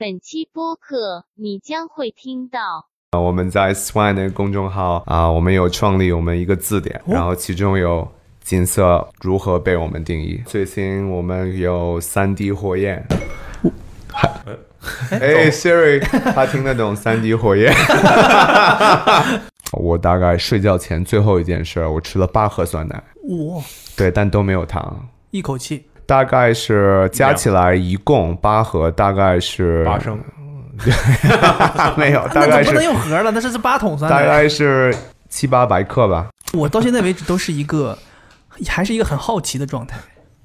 本期播客你将会听到。啊，我们在 Swan 的公众号啊，我们有创立我们一个字典，然后其中有金色如何被我们定义。最新我们有三 D 火焰，还哎 Siri，他听得懂三 D 火焰。我大概睡觉前最后一件事，我吃了八盒酸奶，哇，对，但都没有糖。一口气大概是加起来一共八盒，大概是八升，没有，大概是不能用盒了？那这是八桶酸大。概是七八百克吧。我到现在为止都是一个，还是一个很好奇的状态，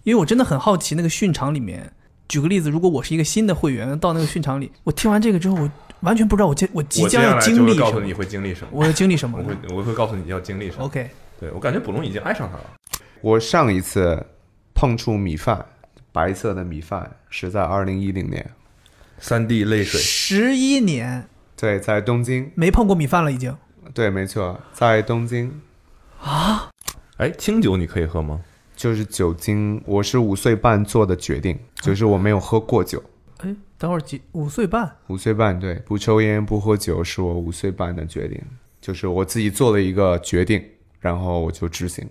因为我真的很好奇那个训场里面。举个例子，如果我是一个新的会员，到那个训场里，我听完这个之后，我完全不知道我接我即将要我接下来就经历什么会告诉你，会经历什么，我要经历什么我会我会告诉你要经历什么。？OK，对我感觉卜龙已经爱上他了。我上一次碰触米饭，白色的米饭是在二零一零年，三滴泪水，十一年对，在东京，没碰过米饭了，已经。对，没错，在东京啊哎，清酒你可以喝吗？就是酒精，我是五岁半做的决定，就是我没有喝过酒。哎，等会儿几五岁半，五岁半，对，不抽烟不喝酒是我五岁半的决定，就是我自己做了一个决定，然后我就执行。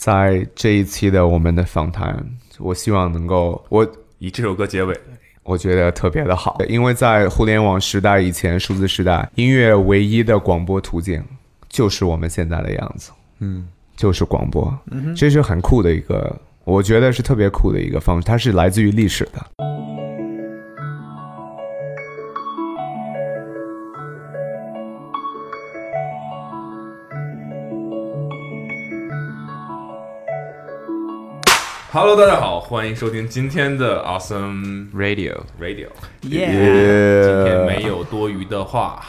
在这一期的我们的访谈，我希望能够我以这首歌结尾，我觉得特别的好，因为在互联网时代以前，数字时代，音乐唯一的广播途径就是我们现在的样子，嗯，就是广播，嗯这是很酷的一个，我觉得是特别酷的一个方式，它是来自于历史的。Hello，大家好，欢迎收听今天的 Awesome Radio，Radio。耶、今天没有多余的话，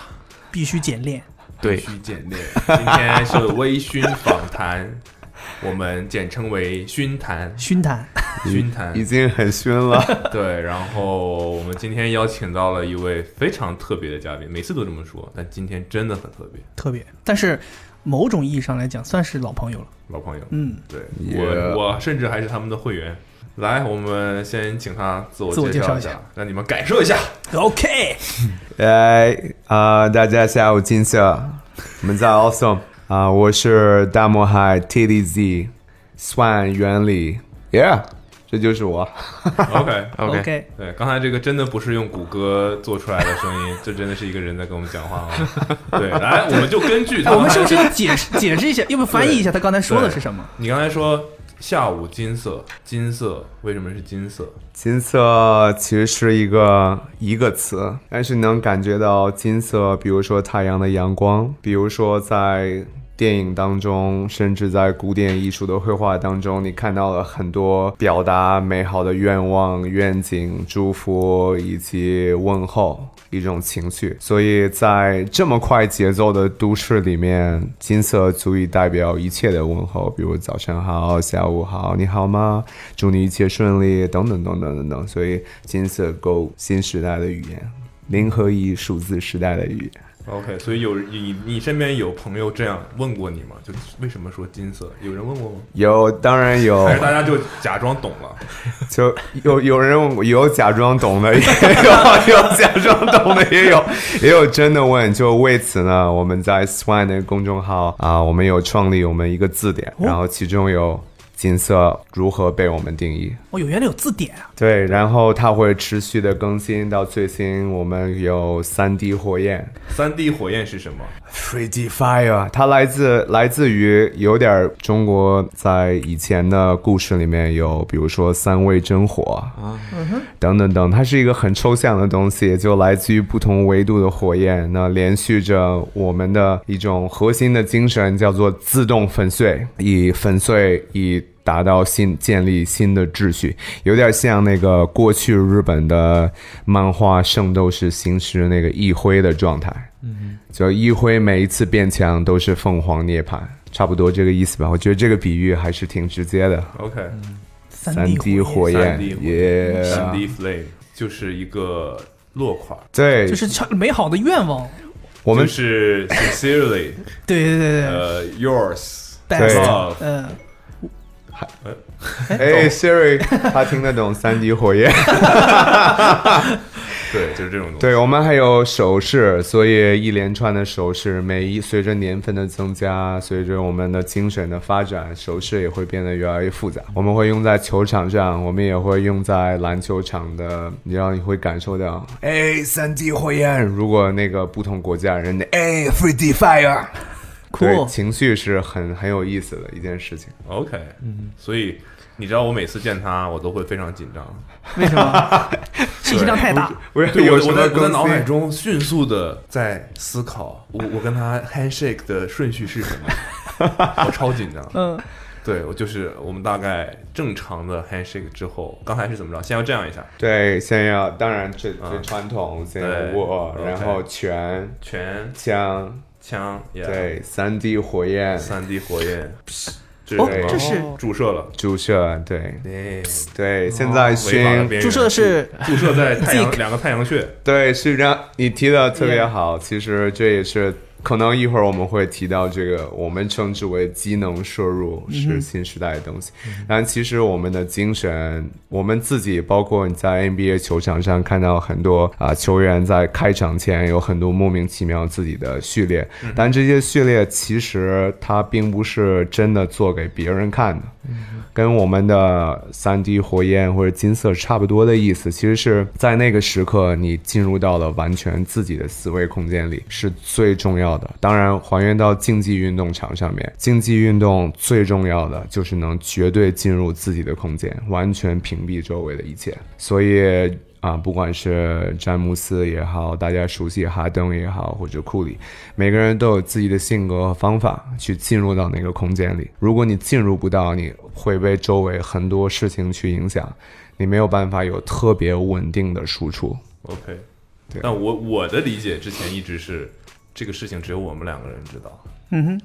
必须简练。必须简练。今天是微醺访谈，我们简称为熏谈。熏谈，熏谈已经很熏了。对，然后我们今天邀请到了一位非常特别的嘉宾，每次都这么说，但今天真的很特别，特别，但是某种意义上来讲，算是老朋友了。老朋友。嗯，对我，我甚至还是他们的会员。来，我们先请他自我介绍一下一下，让你们感受一下。OK，哎啊、大家下午金色，我们在 Awesome 啊、我是大漠海 TDZ Swan 原理，Yeah，这就是我。OK OK 对，刚才这个真的不是用谷歌做出来的声音，这真的是一个人在跟我们讲话吗。对，来，我们就根据他哎我们是不是要解释解释一下，要不翻译一下他刚才说的是什么？你刚才说下午金色，金色为什么是金色？金色其实是一个一个词，但是能感觉到金色，比如说太阳的阳光，比如说在电影当中，甚至在古典艺术的绘画当中，你看到了很多表达美好的愿望、愿景、祝福以及问候一种情绪。所以在这么快节奏的都市里面，金色足以代表一切的问候，比如早上好、下午好、你好吗？祝你一切顺利，等等等等等等。所以金色够新时代的语言，零和一数字时代的语言。OK，所以有你你身边有朋友这样问过你吗？就为什么说金色？有人问过吗？有，当然有还，是大家就假装懂了？就有有人问过 有假装懂的，也有有假装懂的，也有也有真的问。就为此呢，我们在 Swan 的公众号啊，我们有创立我们一个字典，然后其中有金色如何被我们定义。哦，有原来有字典啊！对，然后它会持续的更新到最新，我们有三 D 火焰三 D 火焰是什么？？Three D Fire，它来自来自于有点儿中国在以前的故事里面有，比如说三味真火啊，等等等，它是一个很抽象的东西，就来自于不同维度的火焰，那连续着我们的一种核心的精神，叫做自动粉碎，以粉碎以。达到新建立新的秩序，有点像那个过去日本的漫画《圣斗士星矢》那个一辉的状态。嗯，就一辉每一次变强都是凤凰涅槃，差不多这个意思吧。我觉得这个比喻还是挺直接的。OK，三三 D 火焰，焰 3D 火耶三 D flame 就是一个落款，对，就是美好的愿望。我们就是 sincerely 对对对对。呃 yours 对，best，love 嗯，哎，Siri，他听得懂三 D 火焰。对，就是这种东西。对我们还有首饰，所以一连串的首饰，每一随着年份的增加，随着我们的精神的发展，首饰也会变得越来越复杂。我们会用在球场上，我们也会用在篮球场的，你让你会感受到，哎，三 D 火焰。如果那个不同国家人的，哎，Free D Fire，对，情绪是很很有意思的一件事情。OK，所以你知道我每次见他，我都会非常紧张。为什么？信息量太大。我对，我在我在公司脑海中迅速的在思考，我我跟他 handshake 的顺序是什么？我超紧张。嗯，对，我就是我们大概正常的 handshake 之后，刚才是怎么着？先要这样一下，对，先要当然最最嗯传统，先要握，然后拳、拳、枪，枪对，三 D 火焰、三 D 火焰，这哦什么？这是。注射了。注射，对。对，对，现在熏注射是注射在太阳两个太阳穴，对是让你提的特别好，其实这也是。可能一会儿我们会提到这个，我们称之为机能摄入是新时代的东西。但其实我们的精神，我们自己，包括你在 NBA 球场上看到很多啊、球员在开场前有很多莫名其妙自己的序列，但这些序列其实它并不是真的做给别人看的。跟我们的三 D 火焰或者金色差不多的意思，其实是在那个时刻你进入到了完全自己的思维空间里，是最重要的。当然，还原到竞技运动场上面，竞技运动最重要的就是能绝对进入自己的空间，完全屏蔽周围的一切。所以。啊，不管是詹姆斯也好，大家熟悉哈登也好，或者库里，每个人都有自己的性格和方法去进入到那个空间里。如果你进入不到，你会被周围很多事情去影响，你没有办法有特别稳定的输出。OK，对但我我的理解之前一直是这个事情只有我们两个人知道，嗯哼，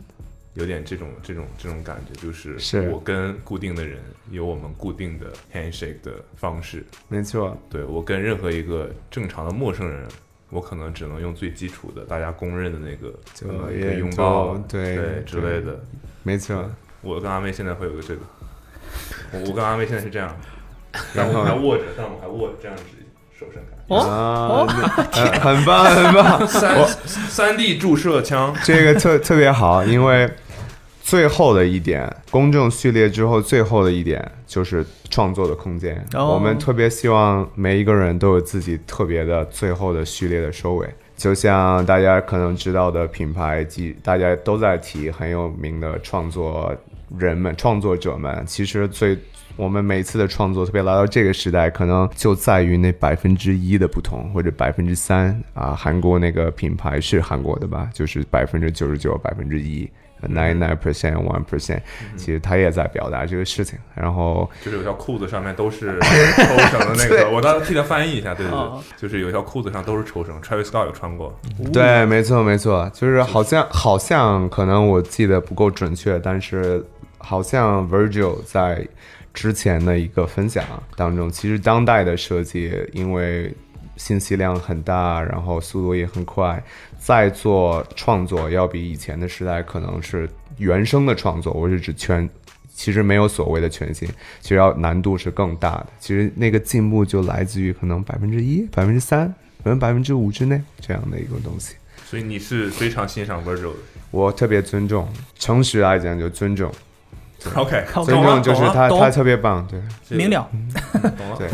有点这种这种这种感觉，就是是我跟固定的人有我们固定的 handshake 的方式，没错，对我跟任何一个正常的陌生人。我可能只能用最基础的、大家公认的那个，就呃一个也拥抱，就对对之类的。没错。我跟阿妹现在会有个这个，我我跟阿妹现在是这样，然后还握着，但我们还握着这样子手伸开。哦啊，呃 很棒，很棒。三三 D 注射枪，这个特特别好，因为最后的一点，公众序列之后最后的一点就是创作的空间。哦我们特别希望每一个人都有自己特别的最后的序列的收尾。就像大家可能知道的品牌及大家都在提很有名的创作人们、创作者们，其实最我们每次的创作，特别来到这个时代，可能就在于那百分之一的不同，或者百分之三啊。韩国那个品牌是韩国的吧？就是百分之九十九、百分之一。Nine nine percent, one percent，其实他也在表达这个事情。然后就是有条裤子上面都是抽绳的那个，我当时替他翻译一下，对对对哦，就是有一条裤子上都是抽绳，Travis Scott 有穿过，对，没错没错，就是好像好像可能我记得不够准确，但是好像 Virgil 在之前的一个分享当中，其实当代的设计因为信息量很大，然后速度也很快，在做创作要比以前的时代可能是原生的创作，我是指全。其实没有所谓的全新，其实要难度是更大的。其实那个进步就来自于可能百分之一、百分之三，可能百分之五之内这样的一个东西。所以你是非常欣赏 Virgil 的。我特别尊重，诚实来讲就尊重，OK，尊重就是他他特别棒，对。明了。懂了。对。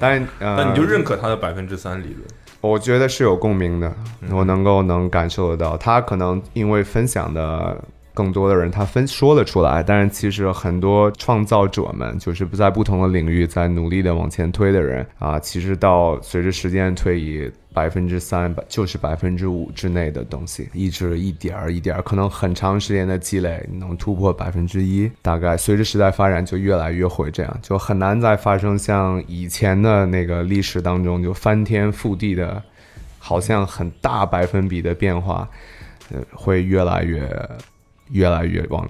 但呃，那你就认可他的百分之三理论，我觉得是有共鸣的，我能够能感受得到，他可能因为分享的更多的人，他分说了出来，但是其实很多创造者们，就是不在不同的领域在努力的往前推的人啊，其实到随着时间推移。百分之三百就是百分之五之内的东西，一直一点儿一点儿，可能很长时间的积累，能突破百分之一，大概随着时代发展就越来越会这样，就很难再发生像以前的那个历史当中就翻天覆地的好像很大百分比的变化，呃，会越来越越来越往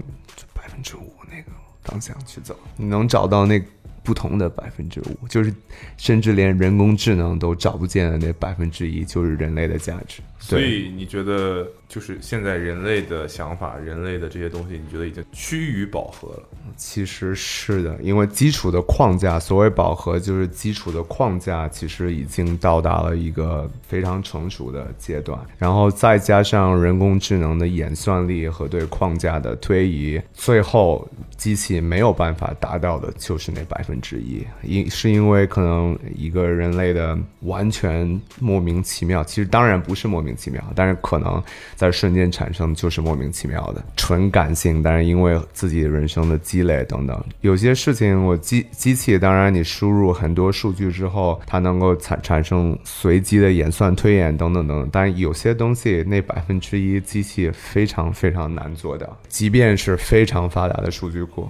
百分之五那个方向去走。你能找到那不同的百分之五，就是甚至连人工智能都找不见的那百分之一，就是人类的价值。所以你觉得，就是现在人类的想法、人类的这些东西，你觉得已经趋于饱和了？其实是的，因为基础的框架，所谓饱和就是基础的框架，其实已经到达了一个非常成熟的阶段。然后再加上人工智能的演算力和对框架的推移，最后机器没有办法达到的就是那百分之一，因是因为可能一个人类的完全莫名其妙，其实当然不是莫名莫名其妙，但是可能在瞬间产生就是莫名其妙的纯感性，但是因为自己人生的积累等等，有些事情我机机器当然你输入很多数据之后，它能够产产生随机的演算推演等等等等，但有些东西那百分之一机器非常非常难做到，即便是非常发达的数据库，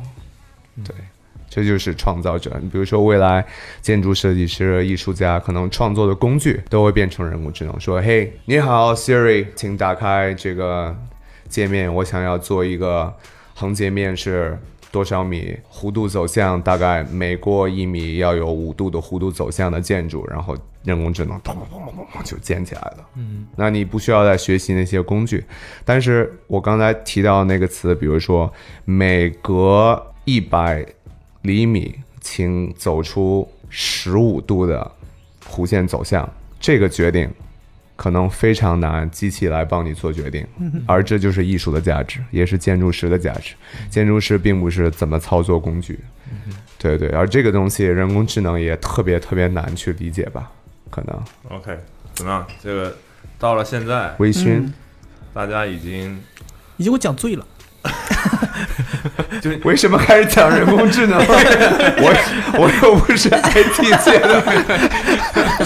对。这就是创造者。你比如说，未来建筑设计师、艺术家可能创作的工具都会变成人工智能。说：“嘿，你好，Siri，请打开这个界面，我想要做一个横截面是多少米，弧度走向大概每过一米要有五度的弧度走向的建筑，然后人工智能咚咚咚咚咚就建起来了。嗯，那你不需要再学习那些工具。但是我刚才提到那个词，比如说每隔一百。厘米，请走出十五度的弧线走向。这个决定可能非常难，机器来帮你做决定。而这就是艺术的价值，也是建筑师的价值。建筑师并不是怎么操作工具，对对。而这个东西，人工智能也特别特别难去理解吧？可能。OK，怎么样？这个到了现在，微醺，大家已经已经给我讲醉了。就为什么开始讲人工智能？我我又不是 IT 界的，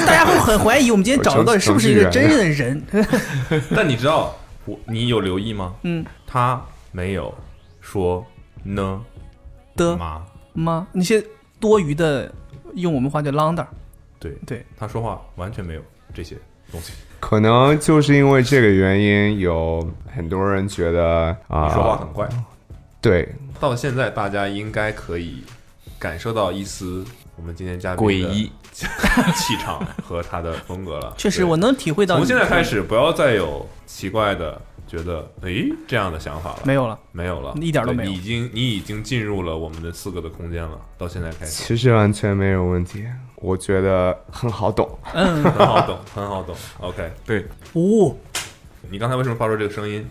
大家会很怀疑我们今天找的到底是不是一个真正的人。但你知道我你有留意吗？嗯，他没有说呢的吗吗？那些多余的，用我们话叫 lander。对对，他说话完全没有这些东西。可能就是因为这个原因，有很多人觉得啊，你说话很快。对，到现在大家应该可以感受到一丝我们今天嘉宾诡异气场和他的风格了。确实，我能体会到。从现在开始，不要再有奇怪的觉得诶这样的想法了。没有了，没有了，一点都没有。已经，你已经进入了我们的四个的空间了。到现在开始，其实完全没有问题。我觉得很好懂，嗯，很好懂，很好懂。OK，对。哦，你刚才为什么发出这个声音？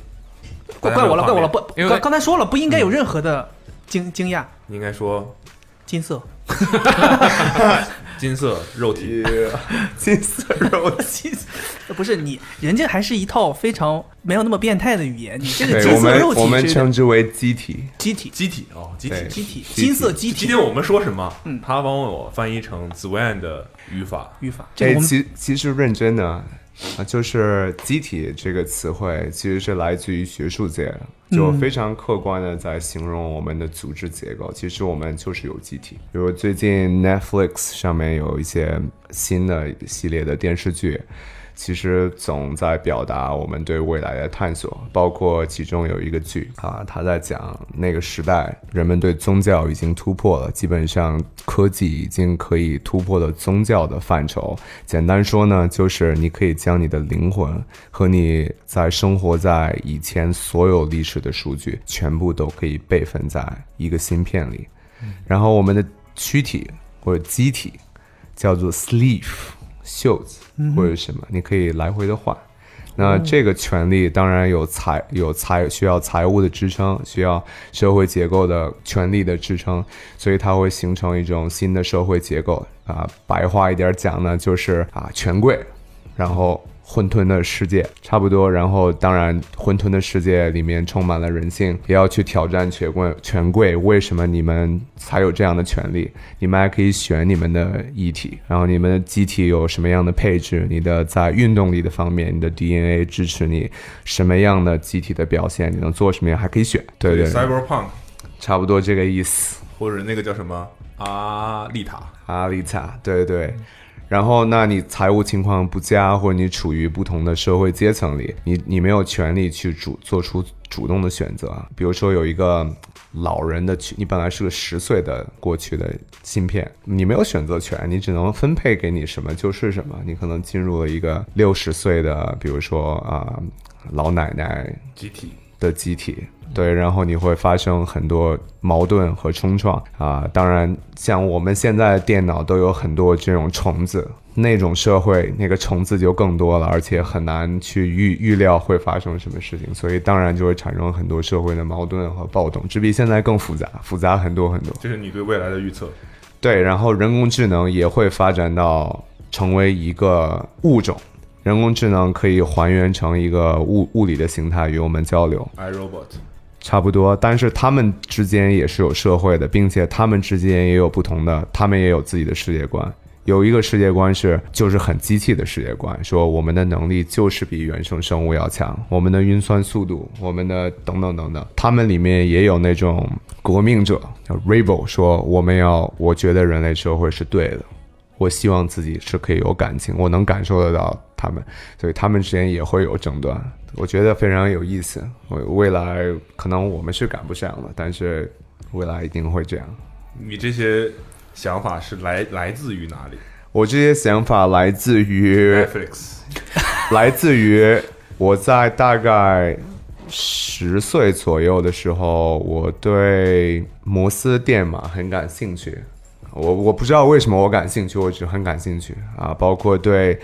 怪怪我了，怪我了！不，刚刚才说了，不应该有任何的惊惊讶。应该说金色，金色肉体，金色肉体。不是你，人家还是一套非常没有那么变态的语言。你这个金色肉体，我们称之为机体，机体，机体哦，机体，机体，金色机体。今天我们说什么？嗯，他帮我翻译成 Zwan 的语法，语法。这其其实认真的啊，就是机体这个词汇其实是来自于学术界，就非常客观的在形容我们的组织结构。其实我们就是有机体，比如最近 Netflix 上面有一些新的系列的电视剧。其实总在表达我们对未来的探索，包括其中有一个剧啊，他在讲那个时代人们对宗教已经突破了，基本上科技已经可以突破了宗教的范畴。简单说呢，就是你可以将你的灵魂和你在生活在以前所有历史的数据，全部都可以备份在一个芯片里。然后我们的躯体或者机体叫做 sleeve。袖子或者什么，你可以来回的换。那这个权利当然有财有财需要财务的支撑，需要社会结构的权利的支撑，所以它会形成一种新的社会结构啊。白话一点讲呢，就是啊权贵，然后。混沌的世界差不多，然后当然，混沌的世界里面充满了人性，也要去挑战权贵。权贵为什么你们才有这样的权利？你们还可以选你们的遗体，然后你们的机体有什么样的配置？你的在运动力的方面，你的 DNA 支持你什么样的机体的表现？你能做什么样？还可以选。对对，Cyberpunk，差不多这个意思。或者那个叫什么阿丽塔？阿丽塔，对对对。然后，那你财务情况不佳，或者你处于不同的社会阶层里，你你没有权利去主做出主动的选择。比如说有一个老人的去，你本来是个十岁的过去的芯片，你没有选择权，你只能分配给你什么就是什么。你可能进入了一个六十岁的，比如说啊、老奶奶集体的集体，对，然后你会发生很多矛盾和冲撞啊。当然，像我们现在电脑都有很多这种虫子，那种社会那个虫子就更多了，而且很难去预预料会发生什么事情，所以当然就会产生很多社会的矛盾和暴动，只比现在更复杂，复杂很多很多。这是你对未来的预测。对，然后人工智能也会发展到成为一个物种，人工智能可以还原成一个物物理的形态与我们交流。iRobot，差不多，但是他们之间也是有社会的，并且他们之间也有不同的，他们也有自己的世界观。有一个世界观是，就是很机器的世界观，说我们的能力就是比原生生物要强，我们的运算速度，我们的等等等等。他们里面也有那种革命者，叫 rebel，说我们要，我觉得人类社会是对的，我希望自己是可以有感情，我能感受得到他们，所以他们之间也会有争端。我觉得非常有意思。我未来可能我们是赶不上了，但是未来一定会这样。你这些想法是来来自于哪里我这些想法来自于？Netflix，来自于我在大概十岁左右的时候，我对摩斯电码很感兴趣。我我不知道为什么我感兴趣，我只很感兴趣啊，包括对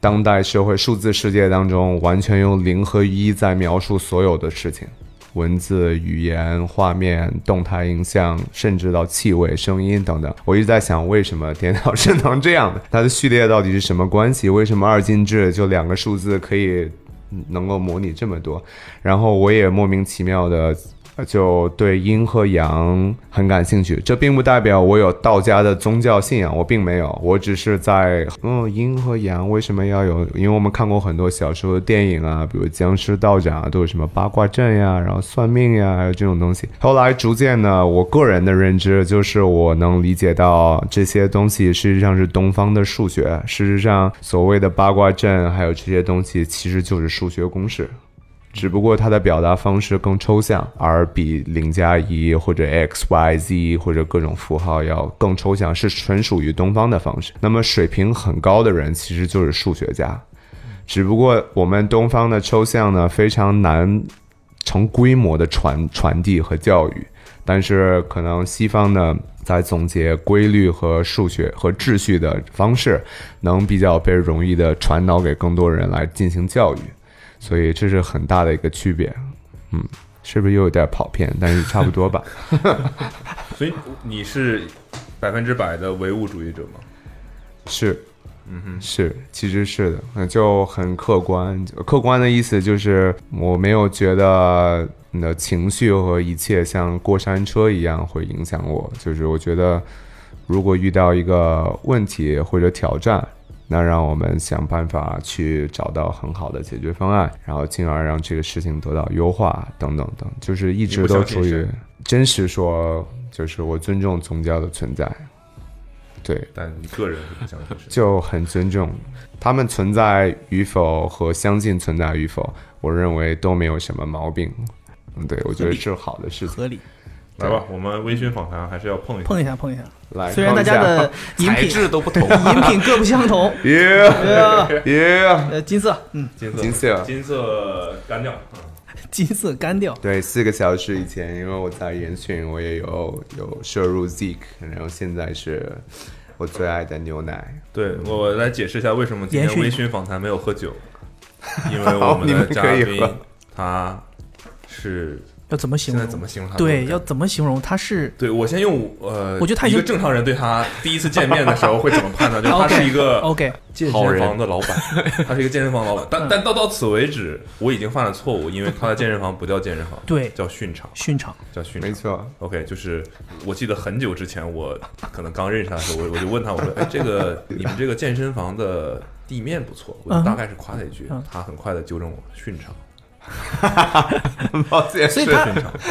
当代社会数字世界当中完全用零和一在描述所有的事情，文字、语言、画面、动态影像，甚至到气味、声音等等。我一直在想，为什么电脑是能这样的？它的序列到底是什么关系？为什么二进制就两个数字可以能够模拟这么多？然后我也莫名其妙的。就对阴和阳很感兴趣，这并不代表我有道家的宗教信仰，我并没有，我只是在嗯阴和阳为什么要有？因为我们看过很多小时候的电影啊，比如僵尸道长啊，都有什么八卦阵呀，然后算命呀，还有这种东西。后来逐渐呢，我个人的认知就是我能理解到这些东西实际上是东方的数学，事实上所谓的八卦阵还有这些东西其实就是数学公式。只不过它的表达方式更抽象，而比零加一或者 x y z 或者各种符号要更抽象，是纯属于东方的方式。那么水平很高的人其实就是数学家，只不过我们东方的抽象呢非常难成规模的传传递和教育，但是可能西方呢在总结规律和数学和秩序的方式，能比较被容易的传导给更多人来进行教育。所以这是很大的一个区别，嗯，是不是又有点跑偏？但是差不多吧。所以你是百分之百的唯物主义者吗？是，嗯哼，是，其实是的，嗯就很客观。客观的意思就是我没有觉得你的情绪和一切像过山车一样会影响我。就是我觉得，如果遇到一个问题或者挑战，那让我们想办法去找到很好的解决方案，然后进而让这个事情得到优化，等等等，就是一直都处于真实说，就是我尊重宗教的存在，对，但你个人不相信神。就很尊重他们存在与否和相信存在与否，我认为都没有什么毛病。嗯，对，我觉得是好的事情。合理。来吧，我们微醺访谈还是要碰一碰一下，碰一下。来，虽然大家的饮材品质都不同。饮品各不相同，耶耶，呃，金色，嗯，金色金色金色干掉。嗯金色干掉。对，四个小时以前，因为我在严选，我也有有摄入 Zik，然后现在是我最爱的牛奶。对我来解释一下为什么今天微醺访谈没有喝酒，因为我们你们的嘉宾可以喝他是要怎么形容？现在怎么形容他？对，要怎么形容？他是对我先用呃，我觉得他一个正常人对他第一次见面的时候会怎么判断？就他是一个 OK，健身房的老板，他是一个健身房老板。但但到到此为止，我已经犯了错误，因为他的健身房不叫健身房，对叫训场，训场。叫训场。没错，OK，就是我记得很久之前，我可能刚认识他的时候，我我就问他，我说：“哎，这个你们这个健身房的地面不错。”我大概是夸他一句嗯，他很快的纠正我：“训场。抱歉，所以他，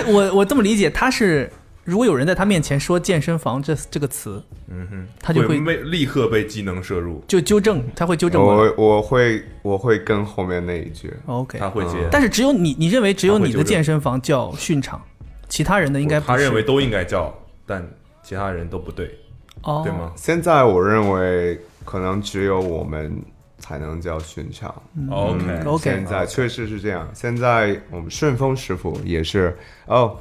我我这么理解，他是如果有人在他面前说健身房这这个词，嗯哼，他就会会被立刻被技能摄入，就纠正，他会纠正我。我我会我会跟后面那一句，OK，他会接。但是只有你，你认为只有你的健身房叫训场，其他人的应该不他认为都应该叫，但其他人都不对，哦，对？吗现在我认为可能只有我们才能叫训场。？OK，嗯 OK 现在确实是这样。现在我们顺丰师傅也是哦，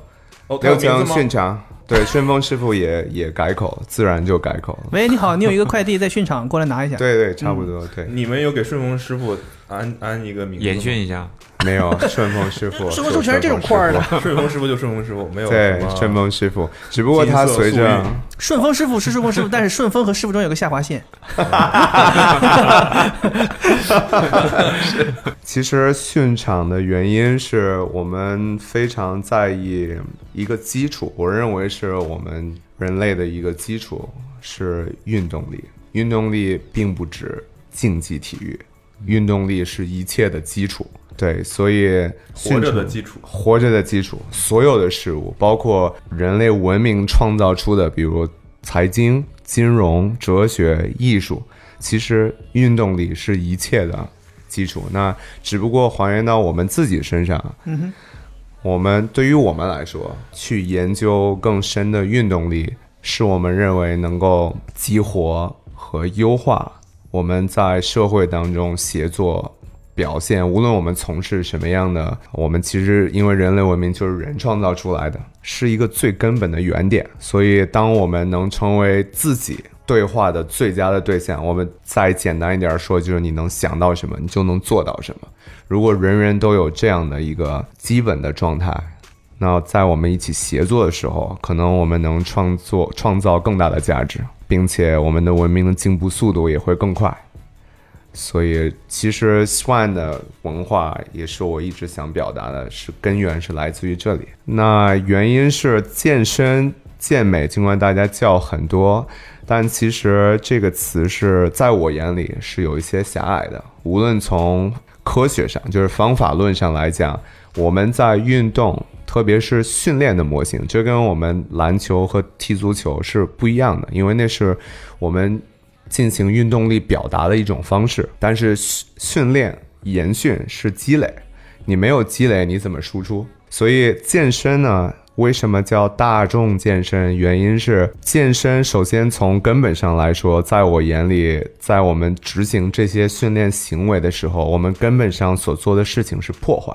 哦，他有刘江名字吗？训场，对，顺丰师傅也也改口，自然就改口了。喂，你好，你有一个快递在训场，过来拿一下。对对，差不多，对，你们有给顺丰师傅安安一个名字吗延续一下，没有顺丰师傅，顺丰师傅全是这种块儿的顺丰师傅就顺丰师傅，没有。对，顺丰师傅，只不过他随着顺丰师傅是顺丰师傅，但是顺丰和师傅中有个下划线。其实训场的原因是我们非常在意一个基础，我认为是我们人类的一个基础是运动力。运动力并不止竞技体育，运动力是一切的基础。对，所以活着的基础。活着的基础，所有的事物，包括人类文明创造出的，比如财经、金融、哲学、艺术，其实运动力是一切的基础。那只不过还原到我们自己身上，嗯我们对于我们来说，去研究更深的运动力，是我们认为能够激活和优化我们在社会当中协作表现。无论我们从事什么样的，我们其实因为人类文明就是人创造出来的，是一个最根本的原点。所以，当我们能成为自己。对话的最佳的对象，我们再简单一点说，就是你能想到什么，你就能做到什么。如果人人都有这样的一个基本的状态，那在我们一起协作的时候，可能我们能创作创造更大的价值，并且我们的文明的进步速度也会更快。所以，其实 Swan 的文化也是我一直想表达的，是根源是来自于这里。那原因是健身、健美，尽管大家叫很多，但其实这个词是在我眼里是有一些狭隘的。无论从科学上，就是方法论上来讲，我们在运动，特别是训练的模型，这跟我们篮球和踢足球是不一样的，因为那是我们进行运动力表达的一种方式。但是训训练、研训是积累，你没有积累，你怎么输出？所以健身呢？为什么叫大众健身？原因是健身首先从根本上来说，在我眼里，在我们执行这些训练行为的时候，我们根本上所做的事情是破坏，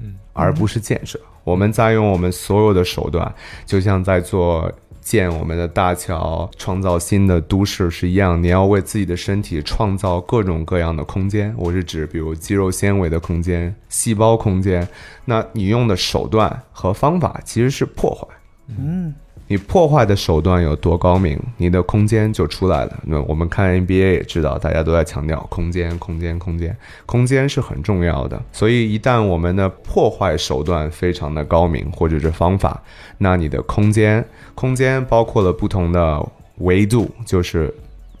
嗯，而不是建设。我们在用我们所有的手段，就像在做建我们的大桥、创造新的都市是一样。你要为自己的身体创造各种各样的空间，我是指比如肌肉纤维的空间、细胞空间。那你用的手段和方法其实是破坏。嗯，你破坏的手段有多高明，你的空间就出来了。那我们看 NBA 也知道，大家都在强调空间、空间、空间，空间是很重要的。所以一旦我们的破坏手段非常的高明，或者是方法，那你的空间，空间包括了不同的维度，就是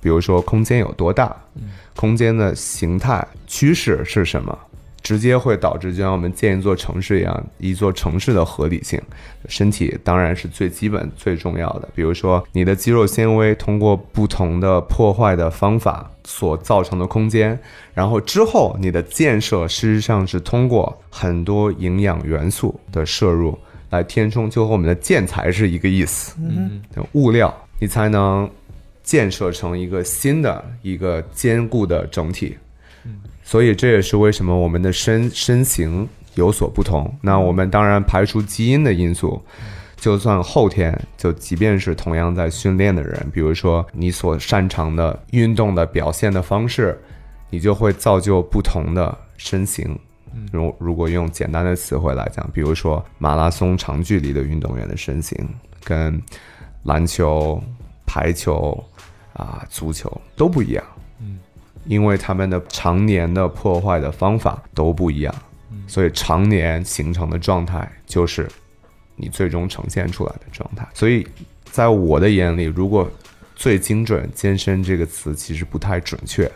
比如说空间有多大，空间的形态趋势是什么。直接会导致，就像我们建一座城市一样，一座城市的合理性，身体当然是最基本、最重要的。比如说，你的肌肉纤维通过不同的破坏的方法所造成的空间，然后之后你的建设事实上是通过很多营养元素的摄入来填充，就和我们的建材是一个意思。嗯，物料你才能建设成一个新的一个坚固的整体。所以这也是为什么我们的身身形有所不同。那我们当然排除基因的因素，就算后天，就即便是同样在训练的人，比如说你所擅长的运动的表现的方式，你就会造就不同的身形。如如果用简单的词汇来讲，比如说马拉松长距离的运动员的身形，跟篮球、排球啊、足球都不一样。因为他们的常年的破坏的方法都不一样，所以常年形成的状态就是你最终呈现出来的状态。所以在我的眼里，如果最精准“健身”这个词其实不太准确，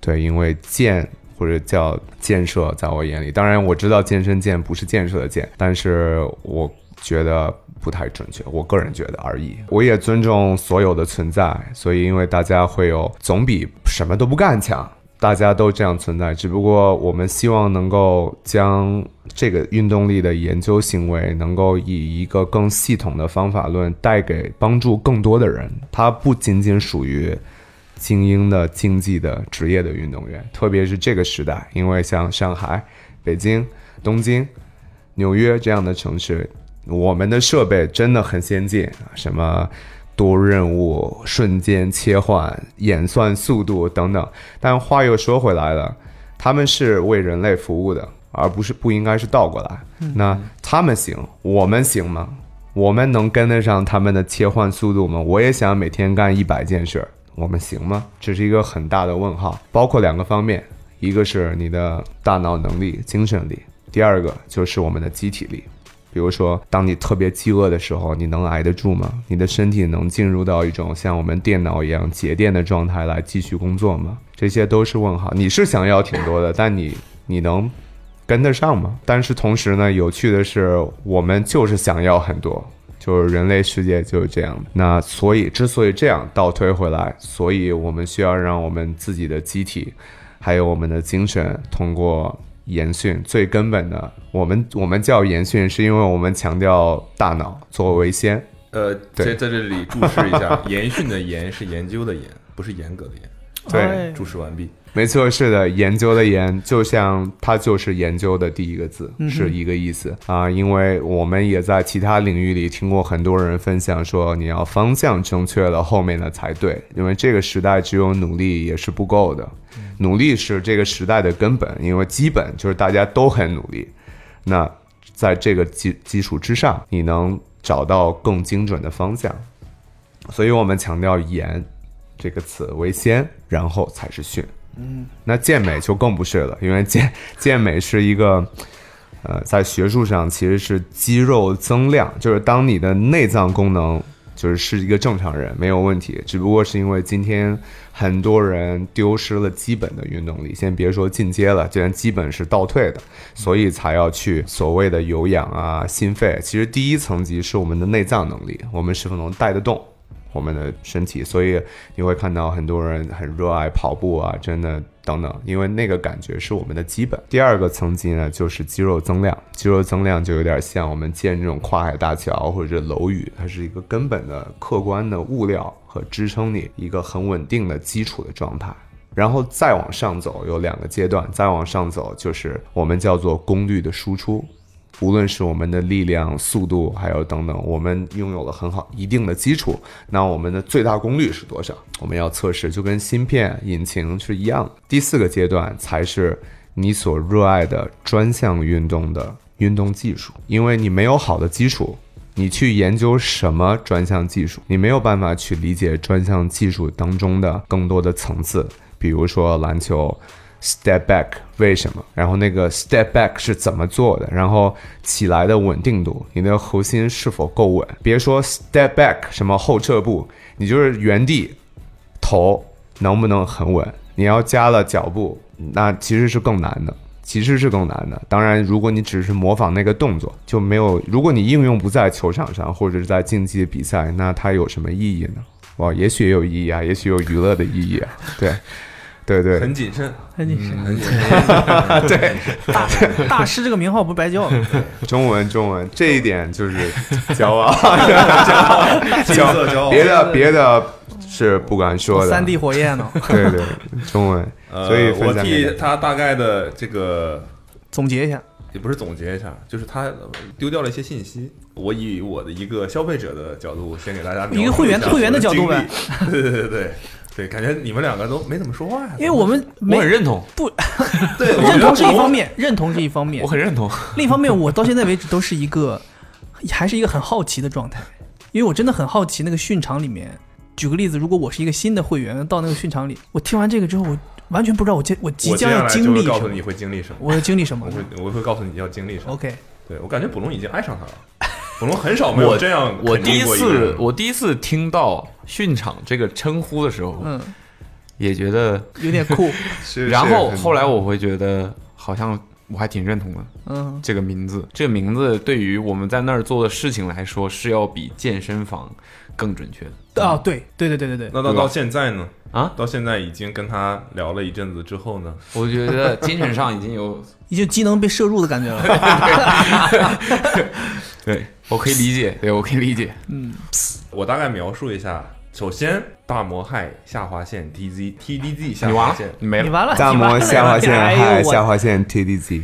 对，因为健或者叫建设，在我眼里，当然我知道健身健不是建设的建，但是我觉得不太准确，我个人觉得而已。我也尊重所有的存在，所以因为大家会有总比什么都不干强。大家都这样存在，只不过我们希望能够将这个运动力的研究行为，能够以一个更系统的方法论带给帮助更多的人。它不仅仅属于精英的竞技的职业的运动员，特别是这个时代，因为像上海、北京、东京、纽约这样的城市，我们的设备真的很先进，什么。多任务、瞬间切换、演算速度等等，但话又说回来了，他们是为人类服务的，而不是不应该是倒过来。那他们行，我们行吗？我们能跟得上他们的切换速度吗？我也想每天干一百件事，我们行吗？这是一个很大的问号。包括两个方面，一个是你的大脑能力、精神力，第二个就是我们的机体力。比如说，当你特别饥饿的时候，你能挨得住吗？你的身体能进入到一种像我们电脑一样节电的状态来继续工作吗？这些都是问号。你是想要挺多的，但你 你能跟得上吗？但是同时呢，有趣的是，我们就是想要很多，就是人类世界就是这样的。那所以，之所以这样倒推回来，所以我们需要让我们自己的机体，还有我们的精神，通过。研训最根本的，我们我们叫研训，是因为我们强调大脑作为先。呃，在在这里注释一下，研训的研是研究的研，不是严格的严。对，注释完毕。没错，是的，研究的研，就像它就是研究的第一个字，是一个意思啊。因为我们也在其他领域里听过很多人分享说，你要方向正确了，后面的才对。因为这个时代只有努力也是不够的，努力是这个时代的根本，因为基本就是大家都很努力。那在这个基基础之上，你能找到更精准的方向。所以我们强调研这个词为先，然后才是训。嗯，那健美就更不是了，因为健 健美是一个，呃，在学术上其实是肌肉增量，就是当你的内脏功能就是是一个正常人没有问题，只不过是因为今天很多人丢失了基本的运动力，先别说进阶了，既然基本是倒退的，所以才要去所谓的有氧啊、心肺。其实第一层级是我们的内脏能力，我们是否能带得动。我们的身体，所以你会看到很多人很热爱跑步啊，真的等等，因为那个感觉是我们的基本。第二个层级呢，就是肌肉增量，肌肉增量就有点像我们建这种跨海大桥或者楼宇，它是一个根本的客观的物料和支撑你一个很稳定的基础的状态。然后再往上走有两个阶段，再往上走就是我们叫做功率的输出。无论是我们的力量、速度，还有等等，我们拥有了很好一定的基础。那我们的最大功率是多少？我们要测试，就跟芯片、引擎是一样的。第四个阶段才是你所热爱的专项运动的运动技术，因为你没有好的基础，你去研究什么专项技术，你没有办法去理解专项技术当中的更多的层次，比如说篮球。Step back，为什么？然后那个 step back 是怎么做的？然后起来的稳定度，你的核心是否够稳？别说 step back 什么后撤步，你就是原地，头能不能很稳？你要加了脚步，那其实是更难的，其实是更难的。当然，如果你只是模仿那个动作，就没有。如果你应用不在球场上，或者是在竞技比赛，那它有什么意义呢？哇，也许也有意义啊，也许有娱乐的意义啊，对。对对，很谨慎，很谨慎，很谨 慎。对，大大师这个名号不白叫。中文，中文，这一点就是 骄傲，骄傲，骄傲。别的，别的是不敢说的。三 D 火焰呢？对对，中文。所以我替他大概的这个总结一下，也不是总结一下，就是他丢掉了一些信息。我以我的一个消费者的角度，先给大家一个会员会员的角度呗。对对对对。对，感觉你们两个都没怎么说话呀。因为我们我很认同，不，对，认同是一方面，认同是一方面，我很认同。另一方面，我到现在为止都是一个，还是一个很好奇的状态，因为我真的很好奇那个训场里面。举个例子，如果我是一个新的会员，到那个训场里，我听完这个之后，我完全不知道我接我即将要经历什么。告诉你会经历什么？我要经历什么？我会我会告诉你要经历什么。OK，对我感觉卜龙已经爱上他了。卜龙很少没有这样。我第一次我第一次听到训场这个称呼的时候，嗯。也觉得有点酷，然后后来我会觉得好像我还挺认同的。嗯，这个名字，这个名字对于我们在那儿做的事情来说，是要比健身房更准确的。哦，对对对对对对，那到到现在呢？啊，到现在已经跟他聊了一阵子之后呢，我觉得精神上已经有，已经机能被摄入的感觉了。对我可以理解，对我可以理解。嗯我大概描述一下。首先，大魔害下划线 T Z T D Z 下你完了划线，，你没了。你完了，大魔下划线哎呦嗨下划线 TDZ，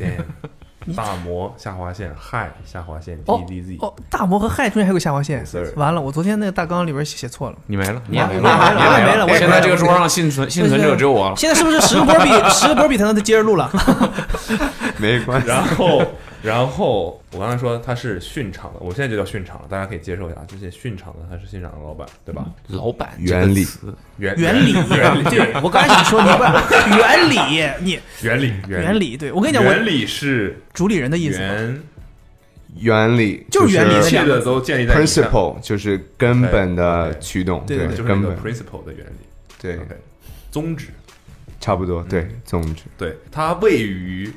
大魔下划线害下划线哦 T D Z，哦，大魔和亥中间还有个下划线完了，我昨天那个大纲里边写写错了。你没了，你也没了完了我也没了我也没了现在这个桌上幸存幸存者只有我了。现在是不是十个波比十个波比才能接着录了？没关系。然后，然后我刚才说他是训场的，我现在就叫训场了，大家可以接受一下，这些训场的他是训场的老板，对吧？老板原理。原原理，原理，对我刚才想说你不原理，你原理，原理，对我跟你讲，原理是主理人的意思，原原理就是原理一这两个切的都建立在 principle 就是根本的驱动，对对就是根本。principle 的原理。对。宗旨，差不多对宗旨。对，它位于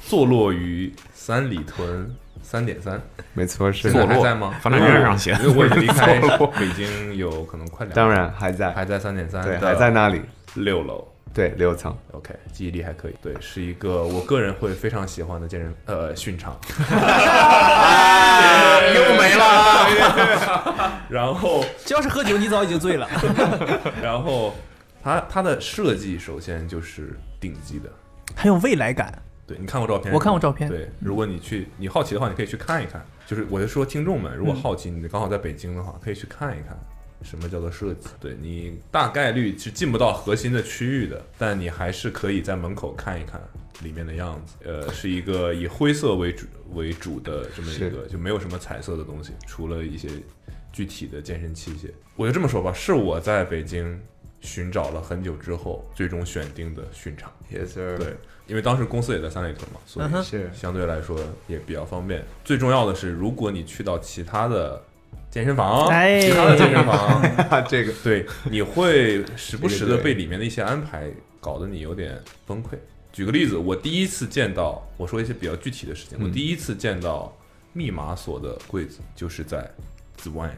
坐落于三里屯三点三，没错是在还在吗？房产证上写因为我已经离开 北京有可能快两年，当然还在，还在三点三，对还在那里，六楼。对六层。OK，记忆力还可以。对，是一个我个人会非常喜欢的健身呃训场。又没了。然后，只要是喝酒，你早已经醉了。然后它它的设计首先就是顶级的。很有未来感。对你看过照片？我看过照片对，如果你去你好奇的话，你可以去看一看。就是我就说，听众们如果好奇，你刚好在北京的话，可以去看一看。什么叫做设计？对你大概率是进不到核心的区域的，但你还是可以在门口看一看里面的样子。呃，是一个以灰色为主为主的这么一个，就没有什么彩色的东西，除了一些具体的健身器械。我就这么说吧，是我在北京寻找了很久之后，最终选定的训场。Yes sir。对，因为当时公司也在三里屯嘛，所以是。相对来说也比较方便。最重要的是，如果你去到其他的健身房，哎。其他的健身房，这个。对，你会时不时的被里面的一些安排搞得你有点崩溃。举个例子，我第一次见到，我说一些比较具体的事情，我第一次见到密码锁的柜子，就是在 Zwyn，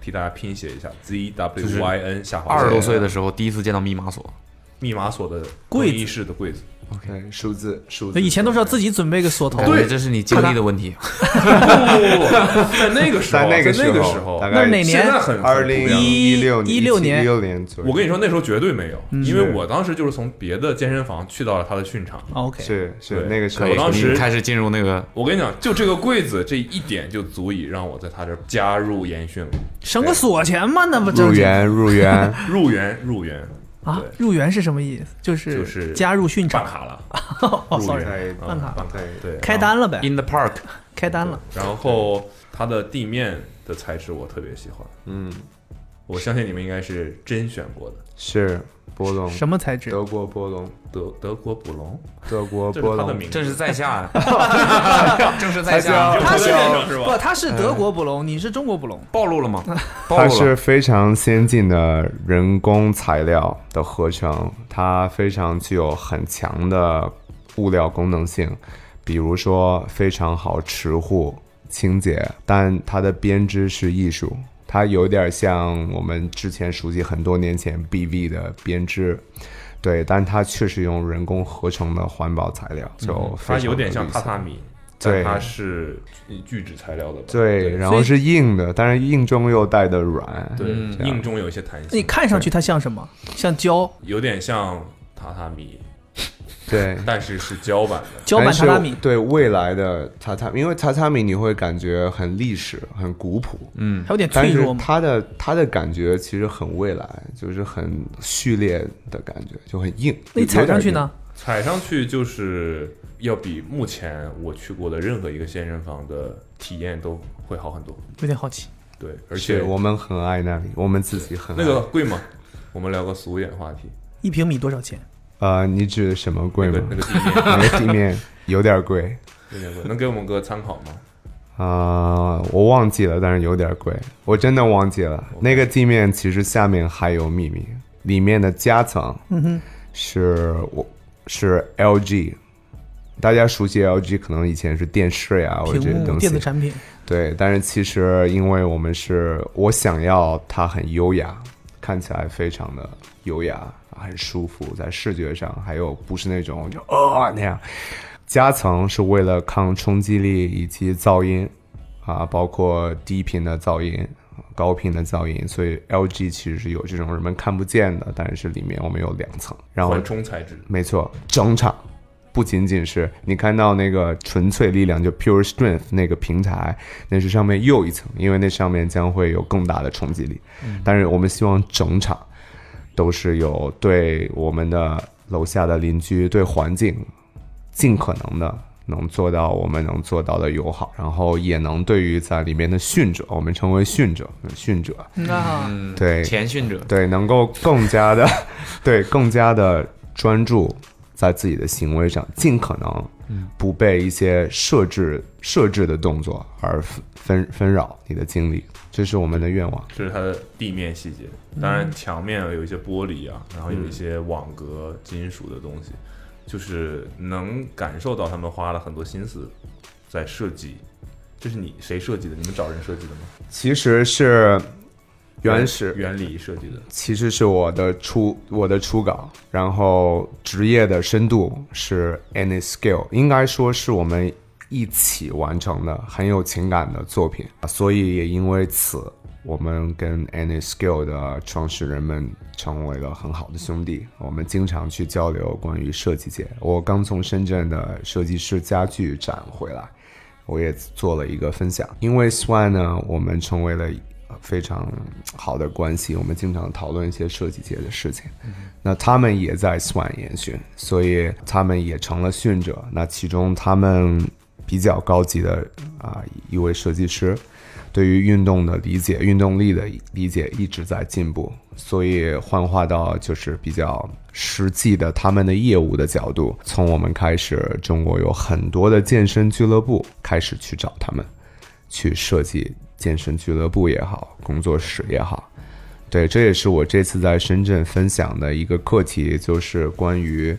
替大家拼写一下 Z W Y N 下滑线。二十多岁的时候，第一次见到密码锁，密码锁的柜子。更衣室的柜子。对数字数字。以前都是要自己准备个锁头，对这是你经历的问题。在那个时候，在那个在那个时时候。大，概那是哪年？现在很二零一一六一六年。一六年左右。我跟你说，那时候绝对没有，嗯。因为我当时就是从别的健身房去到了他的训场。哦 OK，是是对那个时候我，当时开始进入那个我跟你讲，就这个柜子这一点就足以让我在他这儿加入研训了，省个锁钱嘛，那不正入园入园，入园 入园啊？入园是什么意思？就是就是加入训场。办卡了，哦入，sorry，园办卡办卡对，开单了呗，in the park，开单了。然后它的地面的材质我特别喜欢，嗯，我相信你们应该是甄选过的，是波龙，什么材质？德国波龙，德德国捕龙，德国波龙，是他的名字，这是在下，正是在下，他是是不，他是德国捕龙，你是中国捕龙。暴露了吗？暴它露了。是非常先进的人工材料的合成，它非常具有很强的物料功能性，比如说非常好持护、清洁，但它的编织是艺术。它有点像我们之前熟悉很多年前 BV 的编织，对，但它确实用人工合成的环保材料，就它有点像榻榻米，对。它是聚酯材料的吧？对，然后是硬的，但是硬中又带的软，对硬中有一些弹性，你看上去它像什么？像胶？有点像榻榻米，对。但是是胶版的。胶板榻榻米。对未来的榻榻米，因为榻榻米你会感觉很历史、很古朴，嗯，还有点但是脆弱。它的它的感觉其实很未来，就是很序列的感觉，就很硬。那你踩上去呢？踩上去就是要比目前我去过的任何一个健身房的体验都会好很多。有点好奇。对，而而且且我们很爱那里，我们自己很爱那个贵吗？我们聊个俗一点话题，一平米多少钱？呃，你指什么贵吗？那个？那个地面。那个地面有点贵。有点贵，能给我们个参考吗？啊、我忘记了，但是有点贵，我真的忘记了。那个地面其实下面还有秘密，里面的夹层嗯哼，是我是 LG 大家熟悉 LG，可能以前是电视呀或者这些东西，电子产品，对。但是其实因为我们是我想要它很优雅，看起来非常的优雅，很舒服，在视觉上还有不是那种就哦那样。夹层是为了抗冲击力以及噪音啊，包括低频的噪音、高频的噪音，所以 LG 其实是有这种人们看不见的，但是里面我们有两层，然后缓冲材质，没错，整场不仅仅是你看到那个纯粹力量，就 Pure Strength 那个平台，那是上面又一层，因为那上面将会有更大的冲击力。但是我们希望整场都是有对我们的楼下的邻居、对环境尽可能的能做到我们能做到的友好，然后也能对于在里面的训者，我们称为训者，训者，啊，嗯，对。前训者，对，能够更加的，对，更加的专注在自己的行为上，尽可能不被一些设置设置的动作而纷纷纷扰你的精力，这是我们的愿望。这是它的地面细节。当然，墙面有一些玻璃啊，然后有一些网格、金属的东西，就是能感受到他们花了很多心思在设计。这是你谁设计的？你们找人设计的吗？其实是原始原理设计的。其实是我的初我的初稿，然后职业的深度是 Any Skill，应该说是我们一起完成的很有情感的作品，所以也因为此，我们跟 Any Skill 的创始人们成为了很好的兄弟。我们经常去交流关于设计界。我刚从深圳的设计师家具展回来，我也做了一个分享。因为 Swan 呢，我们成为了非常好的关系，我们经常讨论一些设计界的事情。那他们也在 Swan 研训，所以他们也成了训者。那其中他们比较高级的啊、一位设计师，对于运动的理解、运动力的理解一直在进步，所以幻化到就是比较实际的他们的业务的角度。从我们开始，中国有很多的健身俱乐部开始去找他们，去设计健身俱乐部也好，工作室也好。对，这也是我这次在深圳分享的一个课题，就是关于，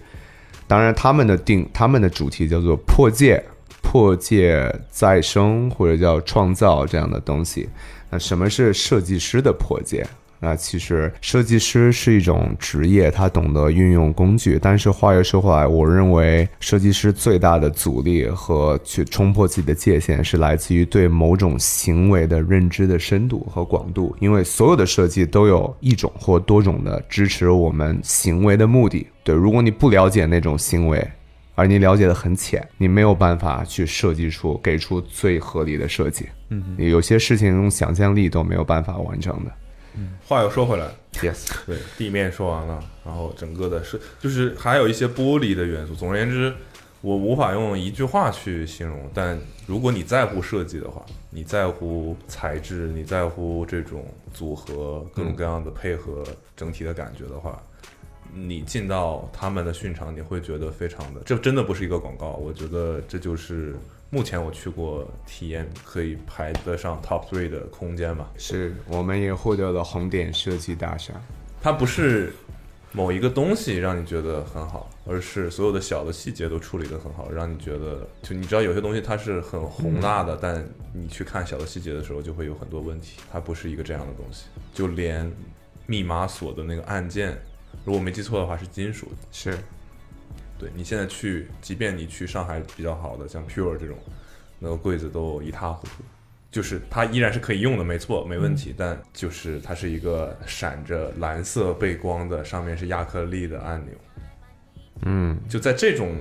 当然他们的定他们的主题叫做破戒、破戒再生或者叫创造这样的东西。那什么是设计师的破戒？那其实设计师是一种职业，他懂得运用工具。但是话又说回来，我认为设计师最大的阻力和去冲破自己的界限，是来自于对某种行为的认知的深度和广度。因为所有的设计都有一种或多种的支持我们行为的目的。对，如果你不了解那种行为，而你了解的很浅，你没有办法去设计出给出最合理的设计。嗯，有些事情用想象力都没有办法完成的。嗯话又说回来，Yes，对，地面说完了，然后整个的是就是还有一些玻璃的元素。总而言之，我无法用一句话去形容，但如果你在乎设计的话，你在乎材质，你在乎这种组合各种各样的配合整体的感觉的话，你进到他们的训场，你会觉得非常的，这真的不是一个广告，我觉得这就是目前我去过体验可以排得上 top three 的空间吧。是我们也获得了红点设计大赏。它不是某一个东西让你觉得很好，而是所有的小的细节都处理得很好，让你觉得就你知道有些东西它是很宏大的，但你去看小的细节的时候就会有很多问题。它不是一个这样的东西，就连密码锁的那个按键，如果没记错的话是金属的。是，对你现在去，即便你去上海比较好的像 Pure 这种，那个柜子都一塌糊涂。就是它依然是可以用的，没错，没问题。但就是它是一个闪着蓝色背光的，上面是亚克力的按钮。嗯，就在这种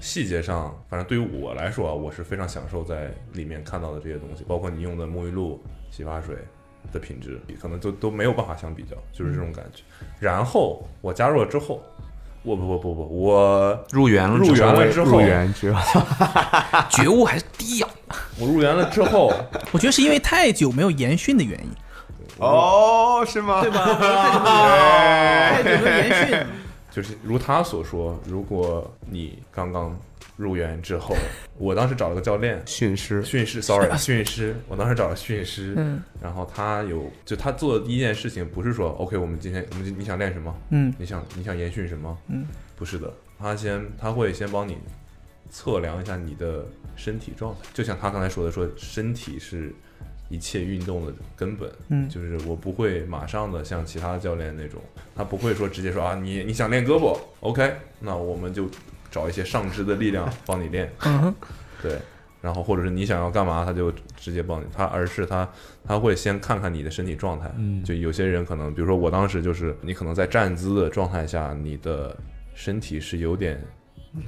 细节上，反正对于我来说啊，我是非常享受在里面看到的这些东西，包括你用的沐浴露、洗发水的品质，可能都都没有办法相比较，就是这种感觉。然后我加入了之后，我不不不不，我入园了，入园了之后入园之后，觉悟还是低呀、我入园了之后，我觉得是因为太久没有研训的原因，哦，是吗？对吧？太久没有研训，就是如他所说，如果你刚刚入园之后，我当时找了个教练，训师训师，sorry，训师，我当时找了训师，嗯然后他有，就他做的第一件事情不是说，OK，我们今天我们你想练什么？嗯你想你想研训什么？嗯，不是的，他先他会先帮你测量一下你的身体状态。就像他刚才说的，说身体是一切运动的根本。嗯就是我不会马上的像其他的教练那种，他不会说直接说啊，你你想练胳膊，OK，那我们就找一些上肢的力量 帮你练。嗯，对，然后或者是你想要干嘛，他就直接帮你，他而是他他会先看看你的身体状态，嗯。就有些人可能，比如说我当时就是你可能在站姿的状态下，你的身体是有点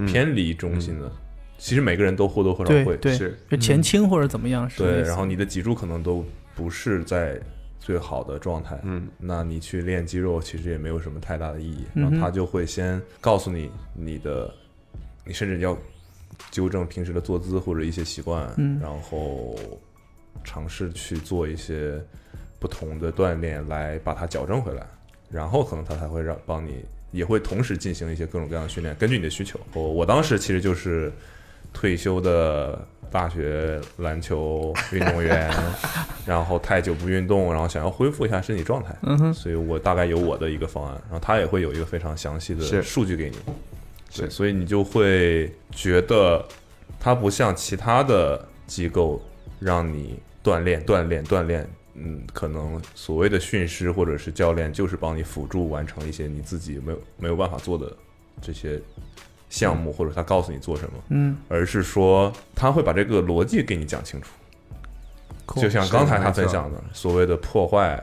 偏离中心的，其实每个人都或多或少会，对对，是就前倾或者怎么样是类对，然后你的脊柱可能都不是在最好的状态，嗯，那你去练肌肉其实也没有什么太大的意义。嗯然后他就会先告诉你你的，你甚至要纠正平时的坐姿或者一些习惯，嗯。然后尝试去做一些不同的锻炼来把它矫正回来，然后可能他才会让帮你，也会同时进行一些各种各样的训练，根据你的需求。我我当时其实就是退休的大学篮球运动员，然后太久不运动，然后想要恢复一下身体状态，嗯哼，所以我大概有我的一个方案，然后他也会有一个非常详细的数据给你，对，所以你就会觉得它不像其他的机构让你锻炼、锻炼、锻炼，嗯，可能所谓的训师或者是教练就是帮你辅助完成一些你自己没有没有办法做的这些项目，或者他告诉你做什么，嗯，而是说他会把这个逻辑给你讲清楚。就像刚才他分享的所谓的破坏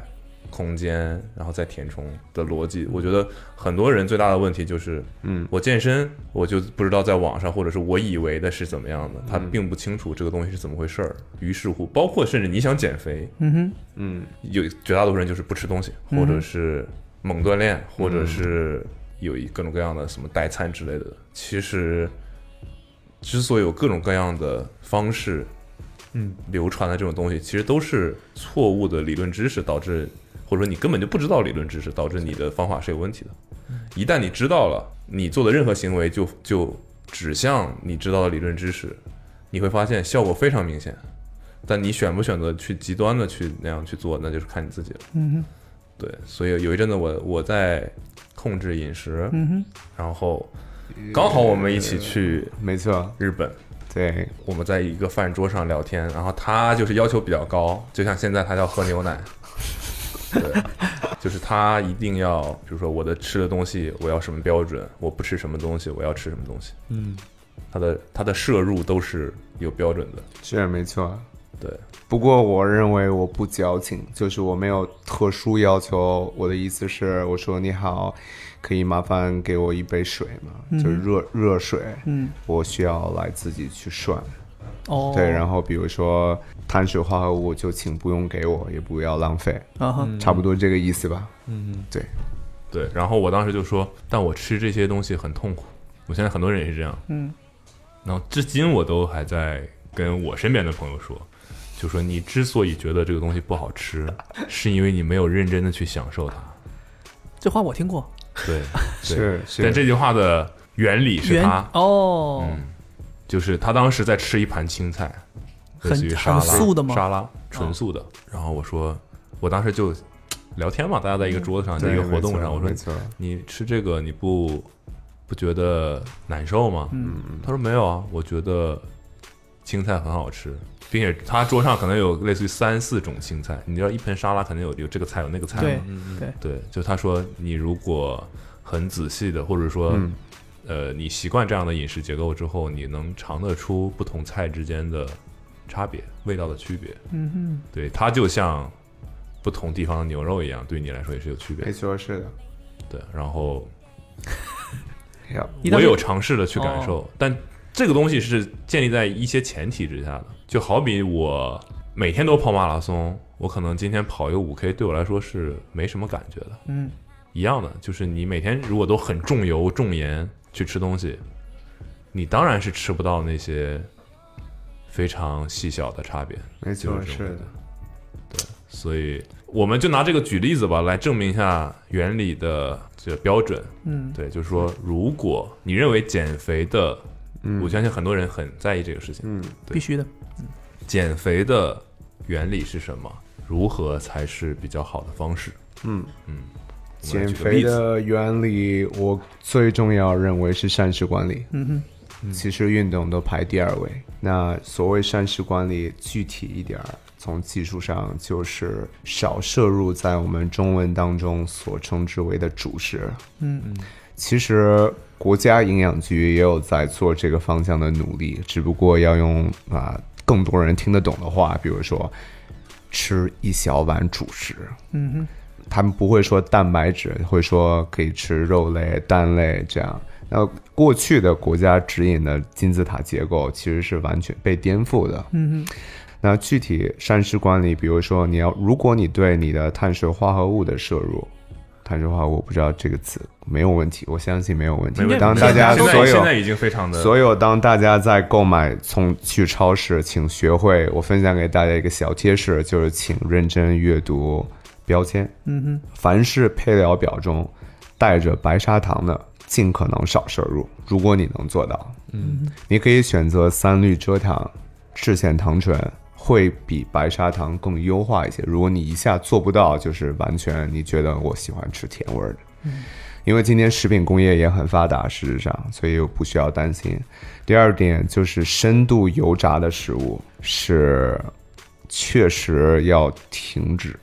空间，然后再填充的逻辑，我觉得很多人最大的问题就是，嗯，我健身我就不知道在网上或者是我以为的是怎么样的，他并不清楚这个东西是怎么回事儿。于是乎，包括甚至你想减肥，嗯哼，嗯。有绝大多数人就是不吃东西，嗯或者是猛锻炼，或者是有一各种各样的什么代餐之类的。其实，之所以有各种各样的方式，嗯，流传的这种东西，其实都是错误的理论知识导致，或者说你根本就不知道理论知识，导致你的方法是有问题的。一旦你知道了，你做的任何行为就就指向你知道的理论知识，你会发现效果非常明显。但你选不选择去极端的去那样去做，那就是看你自己了。嗯哼，对，所以有一阵子我我在控制饮食，嗯哼，然后刚好我们一起去没错，日本，对，我们在一个饭桌上聊天，然后他就是要求比较高，就像现在他要喝牛奶，对，就是他一定要，比如说我的吃的东西我要什么标准，我不吃什么东西，我要吃什么东西，嗯，他的他的摄入都是有标准的，是没错。对，不过我认为我不矫情，就是我没有特殊要求。我的意思是，我说你好，可以麻烦给我一杯水吗？就是热热水，嗯，我需要来自己去涮。哦，对，然后比如说碳水化合物，就请不用给我，也不要浪费，差不多这个意思吧。嗯，对，对，然后我当时就说，但我吃这些东西很痛苦。我现在很多人也是这样，嗯，然后至今我都还在跟我身边的朋友说，就说你之所以觉得这个东西不好吃，是因为你没有认真的去享受它。这话我听过，对，对 是。是，但这句话的原理是原他，哦，嗯，就是他当时在吃一盘青菜，类似于很沙拉，素的吗哦沙拉，纯素的。然后我说，我当时就聊天嘛，大家在一个桌子上，在一个活动上，我说，你吃这个你不不觉得难受吗？嗯他说没有啊，我觉得青菜很好吃，并且他桌上可能有类似于三四种青菜，你知道一盆沙拉肯定有有这个菜有那个菜对嘛？对，对，就他说你如果很仔细的，或者说、嗯呃你习惯这样的饮食结构之后，你能尝得出不同菜之间的差别、味道的区别。嗯哼，对，它就像不同地方的牛肉一样，对你来说也是有区别的。没错，是的。对，然后 我有尝试的去感受，但这个东西是建立在一些前提之下的。就好比我每天都跑马拉松，我可能今天跑一个五 K 对我来说是没什么感觉的。嗯一样的，就是你每天如果都很重油重盐去吃东西，你当然是吃不到那些非常细小的差别。没错，就是的。所以我们就拿这个举例子吧，来证明一下原理的这个标准。嗯，对，就是说，如果你认为减肥的，嗯我相信很多人很在意这个事情。嗯，必须的，嗯减肥的原理是什么？如何才是比较好的方式？嗯嗯，减肥。的原理，我最重要认为是膳食管理。嗯哼，其实运动都排第二位。那所谓膳食管理，具体一点儿，从技术上就是少摄入在我们中文当中所称之为的主食。嗯其实国家营养局也有在做这个方向的努力，只不过要用啊更多人听得懂的话，比如说吃一小碗主食。嗯哼，他们不会说蛋白质，会说可以吃肉类、蛋类这样。那过去的国家指引的金字塔结构其实是完全被颠覆的。嗯哼，那具体膳食管理，比如说你要，如果你对你的碳水化合物的摄入，碳水化合物我不知道这个词没有问题，我相信没有问题没问。题当大家所有现在已经非常的所有当大家在购买从去超市，请学会我分享给大家一个小贴士，就是请认真阅读标签。嗯哼，凡是配料表中带着白砂糖的，尽可能少摄入。如果你能做到，嗯，你可以选择三氯蔗糖、赤藓糖醇，会比白砂糖更优化一些。如果你一下做不到，就是完全你觉得我喜欢吃甜味儿的，因为今天食品工业也很发达，事实上，所以不需要担心。第二点就是深度油炸的食物是确实要停止。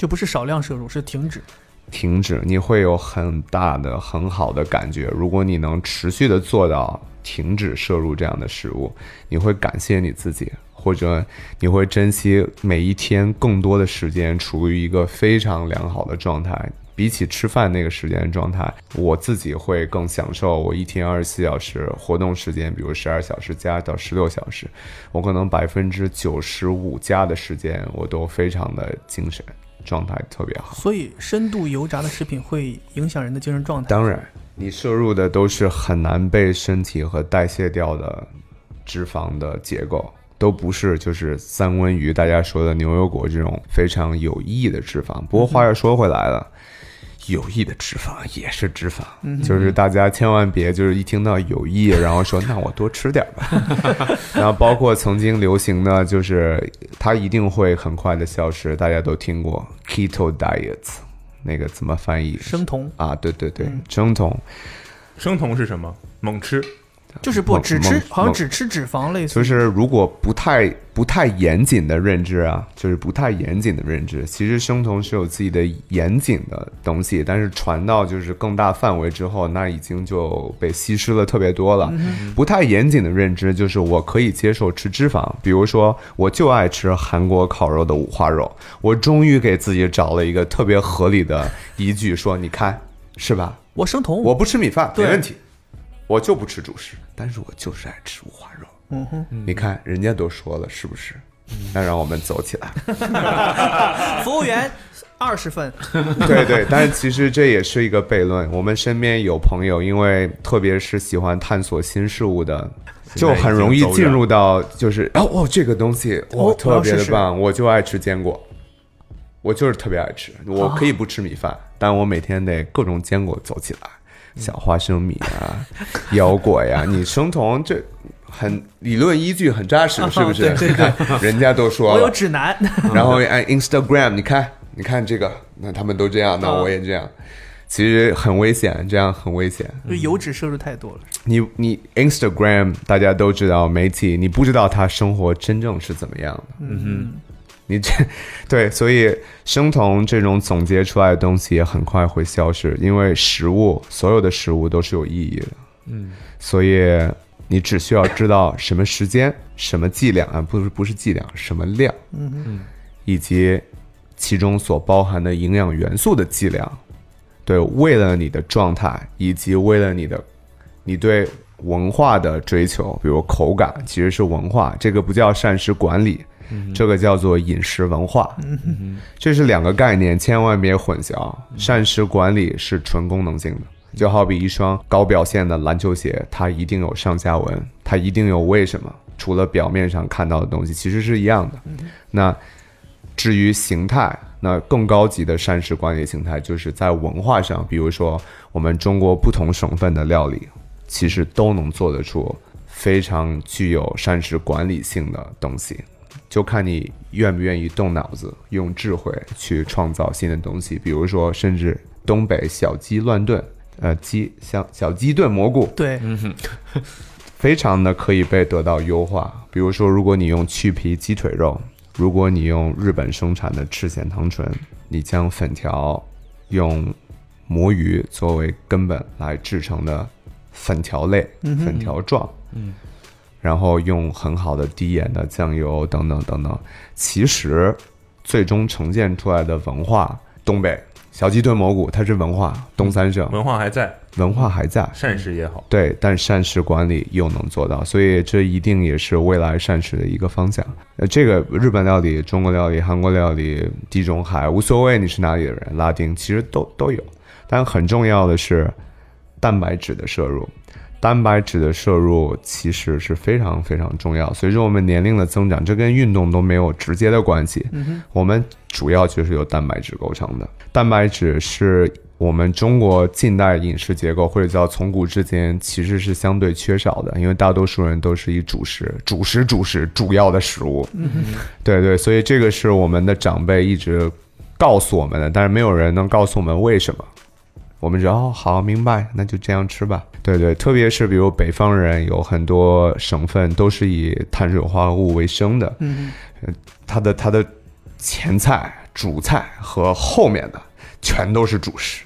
就不是少量摄入，是停止。停止，你会有很大的、很好的感觉。如果你能持续的做到停止摄入这样的食物，你会感谢你自己，或者你会珍惜每一天更多的时间处于一个非常良好的状态。比起吃饭那个时间的状态，我自己会更享受我一天二十四小时活动时间，比如十二小时加到十六小时，我可能百分之九十五加的时间我都非常的精神，状态特别好。所以，深度油炸的食品会影响人的精神状态。当然，你摄入的都是很难被身体和代谢掉的脂肪的结构，都不是就是三文鱼大家说的牛油果这种非常有益的脂肪。不过话又说回来了。有益的脂肪也是脂肪，就是大家千万别就是一听到有益，然后说那我多吃点吧。然后包括曾经流行的就是它一定会很快的消失，大家都听过 keto diets，那个怎么翻译？生酮啊，对对对，生酮。生酮是什么？猛吃。就是不只吃好像只吃脂肪，类似于。就是如果不太不太严谨的认知啊，就是不太严谨的认知，其实生酮是有自己的严谨的东西，但是传到就是更大范围之后，那已经就被稀释了特别多了。不太严谨的认知就是我可以接受吃脂肪，比如说我就爱吃韩国烤肉的五花肉，我终于给自己找了一个特别合理的依据，说你看是吧？我生酮，我不吃米饭没问题，我就不吃主食，但是我就是爱吃五花肉。嗯哼，你看人家都说了，是不是？那让我们走起来。服务员二十份，对对，但是其实这也是一个悖论。我们身边有朋友，因为特别是喜欢探索新事物的，就很容易进入到就是哦哦，这个东西我、哦特别的棒，我就爱吃坚果。我就是特别爱吃，我可以不吃米饭，但我每天得各种坚果走起来，小花生米啊、腰果呀。你生酮这很理论依据很扎实，是不是？对对对 人家都说我有，指南。然后按 Instagram，你看，你看这个，那他们都这样，那我也这样，其实很危险，这样很危险。就油脂摄入太多了。你你 Instagram 大家都知道媒体，你不知道他生活真正是怎么样的。嗯哼，你这对，所以生酮这种总结出来的东西也很快会消失，因为食物所有的食物都是有意义的。嗯，所以你只需要知道什么时间、什么剂量啊，不是不是剂量，什么量，嗯嗯，以及其中所包含的营养元素的剂量。对，为了你的状态，以及为了你的你对文化的追求，比如口感，其实是文化，这个不叫膳食管理，这个叫做饮食文化。这是两个概念，千万别混淆。膳食管理是纯功能性的，就好比一双高表现的篮球鞋，它一定有上下文，它一定有为什么，除了表面上看到的东西，其实是一样的。那至于形态，那更高级的膳食管理形态，就是在文化上，比如说我们中国不同省份的料理，其实都能做得出非常具有膳食管理性的东西，就看你愿不愿意动脑子，用智慧去创造新的东西。比如说，甚至东北小鸡乱炖，呃，鸡像小鸡炖蘑菇，对，非常的可以被得到优化。比如说，如果你用去皮鸡腿肉，如果你用日本生产的赤藓糖醇，你将粉条用魔芋作为根本来制成的粉条类、粉条状，嗯，然后用很好的低盐的酱油等等等等，其实最终呈现出来的文化，东北小鸡炖蘑菇，它是文化，东三省文化还在，文化还在，膳食也好。对，但膳食管理又能做到，所以这一定也是未来膳食的一个方向。呃，这个日本料理、中国料理、韩国料理、地中海无所谓你是哪里的人，拉丁其实都都有，但很重要的是蛋白质的摄入。蛋白质的摄入其实是非常非常重要。随着我们年龄的增长，这跟运动都没有直接的关系。我们主要就是由蛋白质构成的。蛋白质是我们中国近代饮食结构，或者叫从古至今，其实是相对缺少的，因为大多数人都是以主食、主食、主食主要的食物。对对，所以这个是我们的长辈一直告诉我们的，但是没有人能告诉我们为什么。我们说哦，好明白，那就这样吃吧。对对，特别是比如北方人，有很多省份都是以碳水化合物为生的，嗯，它的它的前菜、主菜和后面的全都是主食。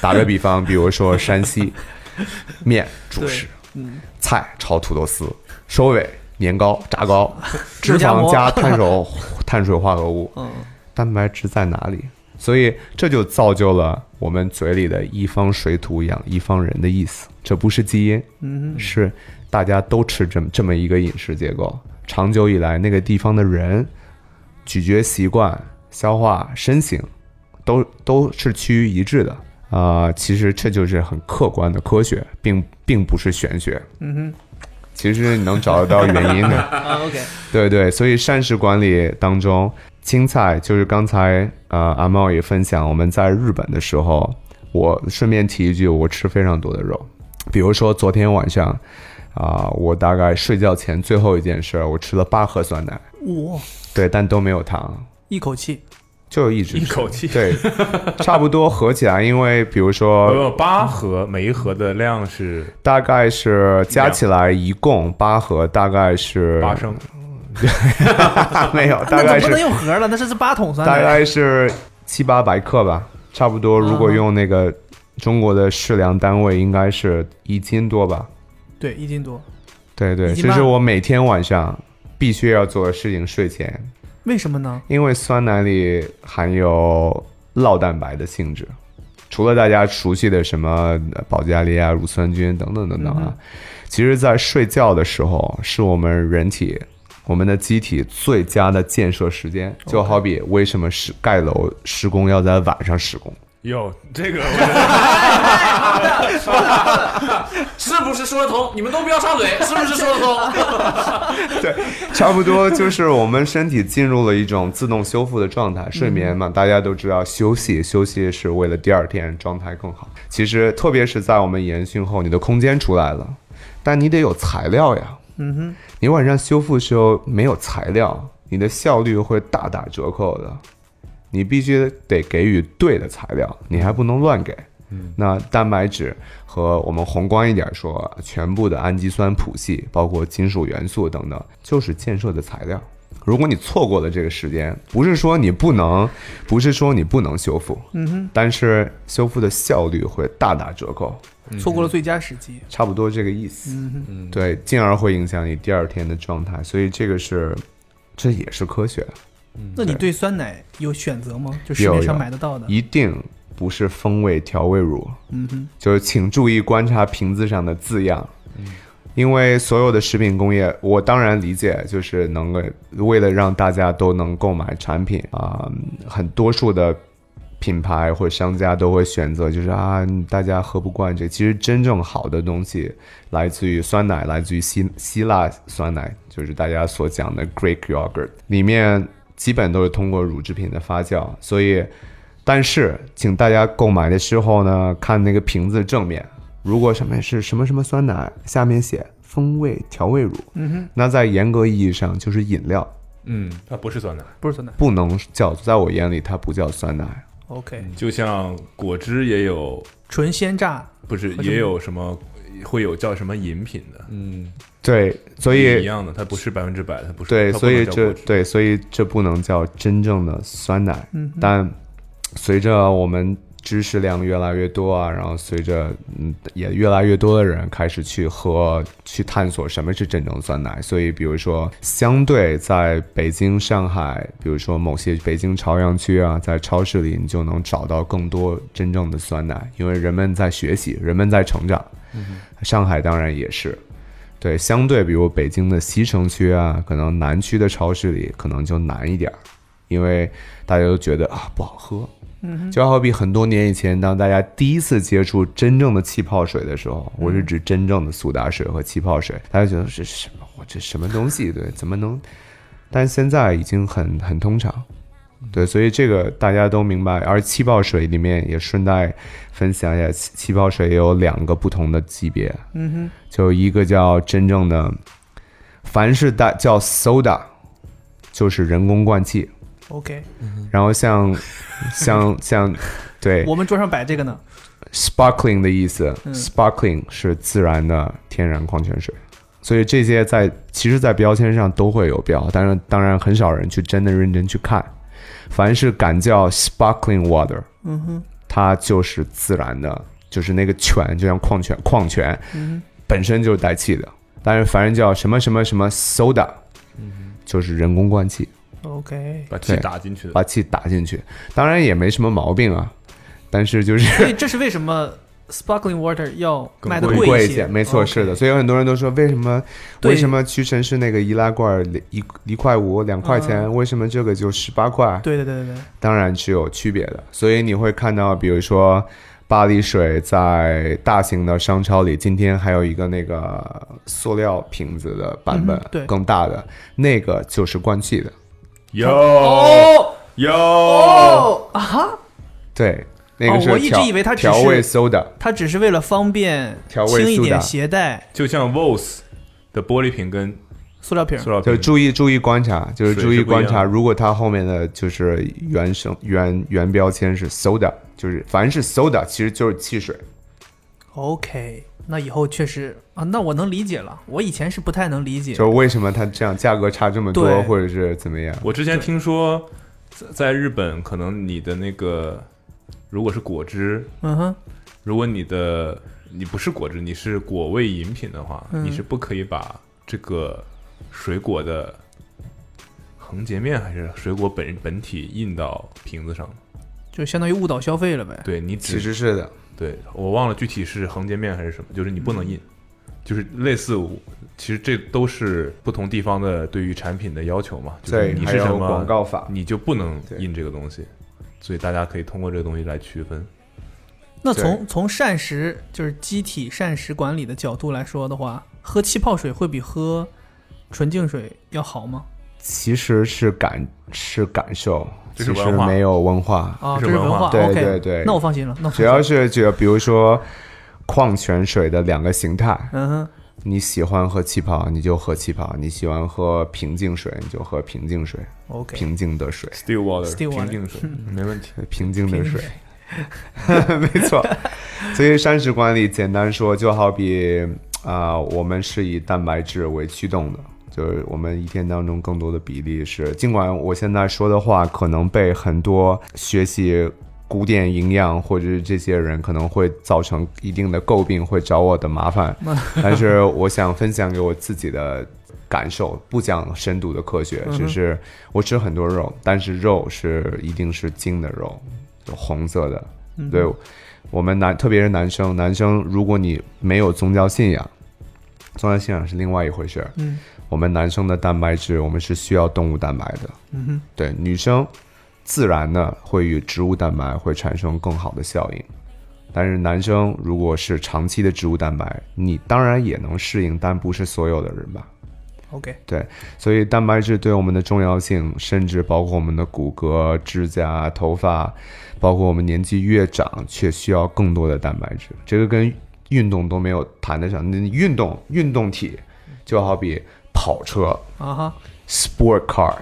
打个比方，比如说山西 面主食，菜炒土豆丝，收尾年糕、炸糕，脂肪加碳水碳水化合物，嗯，蛋白质在哪里？所以这就造就了我们嘴里的一方水土养一方人的意思。这不是基因，嗯，是大家都吃这么这么一个饮食结构。长久以来，那个地方的人咀嚼习惯、消化、身形都都是趋于一致的啊、其实这就是很客观的科学，并并不是玄学。嗯哼，其实你能找得到原因的。啊，OK，对对，所以膳食管理当中，青菜就是刚才呃阿茂也分享，我们在日本的时候，我顺便提一句，我吃非常多的肉，比如说昨天晚上啊、我大概睡觉前最后一件事儿，我吃了八盒酸奶，哇，对，但都没有糖，一口气，就一直一口气。对，差不多合起来，因为比如说呃，八盒，每一盒的量是大概是加起来一共八盒，大概是八升，没有，大概是不能用盒了，那这是八桶酸大。概是七八百克吧，差不多。如果用那个中国的适量单位，应该是一斤多吧？对，一斤多。对对，一斤半这是我每天晚上必须要做的事情。睡前，为什么呢？因为酸奶里含有酪蛋白的性质，除了大家熟悉的什么呃保加利亚乳酸菌等等等等啊，其实在睡觉的时候是我们人体。我们的机体最佳的建设时间，就好比为什么是盖楼施工要在晚上施工，哟，这个我 是不是说得通？你们都不要插嘴，是不是说得通？对，差不多就是我们身体进入了一种自动修复的状态。睡眠嘛，大家都知道，休息休息是为了第二天状态更好。其实，特别是在我们研训后，你的空间出来了，但你得有材料呀。嗯哼，你晚上修复时候没有材料，你的效率会大打折扣的。你必须得给予对的材料，你还不能乱给。嗯，那蛋白质和我们宏观一点说，全部的氨基酸谱系，包括金属元素等等，就是建设的材料。如果你错过了这个时间，不是说你不能，不是说你不能修复，嗯哼，但是修复的效率会大打折扣，错过了最佳时机。差不多这个意思。嗯对，进而会影响你第二天的状态，所以这个是，这也是科学的。那你对酸奶有选择吗？就市有面上买得到的。一定不是风味调味乳，嗯哼，就是请注意观察瓶子上的字样，因为所有的食品工业，我当然理解，就是能够为了让大家都能购买产品啊、很多数的品牌或者商家都会选择，就是啊，大家喝不惯这。其实真正好的东西来自于酸奶，来自于希希腊酸奶，就是大家所讲的 Greek yogurt，里面基本都是通过乳制品的发酵，所以。但是，请大家购买的时候呢，看那个瓶子正面，如果上面是什么什么酸奶，下面写风味调味乳，嗯哼，那在严格意义上就是饮料，嗯，它不是酸奶，不是酸奶。不能叫，在我眼里它不叫酸奶。OK，就像果汁也有，纯鲜榨不是也有什么会有叫什么饮品的，嗯，对，所以一样的，它不是百分之百，它不是对，所以这对，所以这不能叫真正的酸奶。嗯但随着我们知识量越来越多啊，然后随着嗯也越来越多的人开始去喝、去探索什么是真正酸奶，所以比如说，相对在北京、上海，比如说某些北京朝阳区啊，在超市里你就能找到更多真正的酸奶，因为人们在学习，人们在成长。上海当然也是。对，相对比如北京的西城区啊，可能南区的超市里可能就难一点，因为大家都觉得啊不好喝。嗯，就好比很多年以前，当大家第一次接触真正的气泡水的时候，我是指真正的苏打水和气泡水，大家觉得是什么？我这什么东西？对，怎么能？但现在已经很很通常。对，所以这个大家都明白。而气泡水里面也顺带分享一下，气气泡水也有两个不同的级别。嗯哼，就一个叫真正的，凡是大叫 soda，就是人工灌气。OK，然后像 像像对我们桌上摆这个呢。sparkling 的意思、嗯 s p a r k l i n g 是自然的天然矿泉水。所以这些在其实，在标签上都会有标，但是当然很少人去真的认真去看。凡是敢叫 sparkling water，嗯哼，它就是自然的，就是那个泉，就像矿泉矿泉，嗯本身就是带气的。但是凡是叫什么什么什么 soda，嗯就是人工灌气，哼，OK。把气打进去的。把气打进去，当然也没什么毛病啊。但是就是所以这是为什么 sparkling water 要更卖的贵一些，没错是的。所以有很多人都说，为什么为什么屈臣氏那个易拉罐一一块五两块钱，嗯为什么这个就十八块？对对对对对，当然是有区别的。所以你会看到，比如说巴黎水在大型的商超里，今天还有一个那个塑料瓶子的版本，嗯对更大的那个就是灌气的，有哦有，哦啊？哈，对，那个是哦我一直以为它只调味是 soda，它只是为了方便调味轻一点携带。就像 Vos 的玻璃瓶跟塑料瓶。塑。料瓶。就瓶，注意注意观察，就是注意观察，如果它后面的就是原生原原标签是 soda，就是凡是 soda 其实就是汽水。OK，那以后确实啊，那我能理解了。我以前是不太能理解。就是为什么它这样价格差这么多，或者是怎么样？我之前听说，在在日本可能你的那个如果是果汁，嗯哼，如果你的你不是果汁，你是果味饮品的话，嗯你是不可以把这个水果的横截面还是水果本本体印到瓶子上。就相当于误导消费了呗。对你只其实是的，对我忘了具体是横截面还是什么，就是你不能印，就是类似，其实这都是不同地方的对于产品的要求嘛。就是对，还有你是什么广告法。你就不能印这个东西，所以大家可以通过这个东西来区分。那从从膳食就是机体膳食管理的角度来说的话，喝气泡水会比喝纯净水要好吗？其实是感是感受，这是文化。没有文化。啊，这是文化。对对对。那我放心了。那我主要是觉得，比如说矿泉水的两个形态，嗯哼，你喜欢喝气泡你就喝气泡，你喜欢喝平静水你就喝平静水，OK，平静的水，Still water，Still water 平静水，没问题。平静的水。没错，所以膳食管理简单说，就好比啊、我们是以蛋白质为驱动的，就是我们一天当中更多的比例是，尽管我现在说的话可能被很多学习古典营养或者是这些人可能会造成一定的诟病，会找我的麻烦，但是我想分享给我自己的。感受不讲深度的科学，只是我吃很多肉，但是肉是一定是精的肉，就红色的，对，我们男特别是男生，男生如果你没有宗教信仰，宗教信仰是另外一回事儿。嗯，我们男生的蛋白质，我们是需要动物蛋白的。嗯哼，对，女生自然的会与植物蛋白会产生更好的效应。但是男生如果是长期的植物蛋白，你当然也能适应，但不是所有的人吧。OK，对，所以蛋白质对我们的重要性，甚至包括我们的骨骼、指甲、头发，包括我们年纪越长，却需要更多的蛋白质。这个跟运动都没有谈得上。你运动运动体就好比跑车啊哈，（sport car），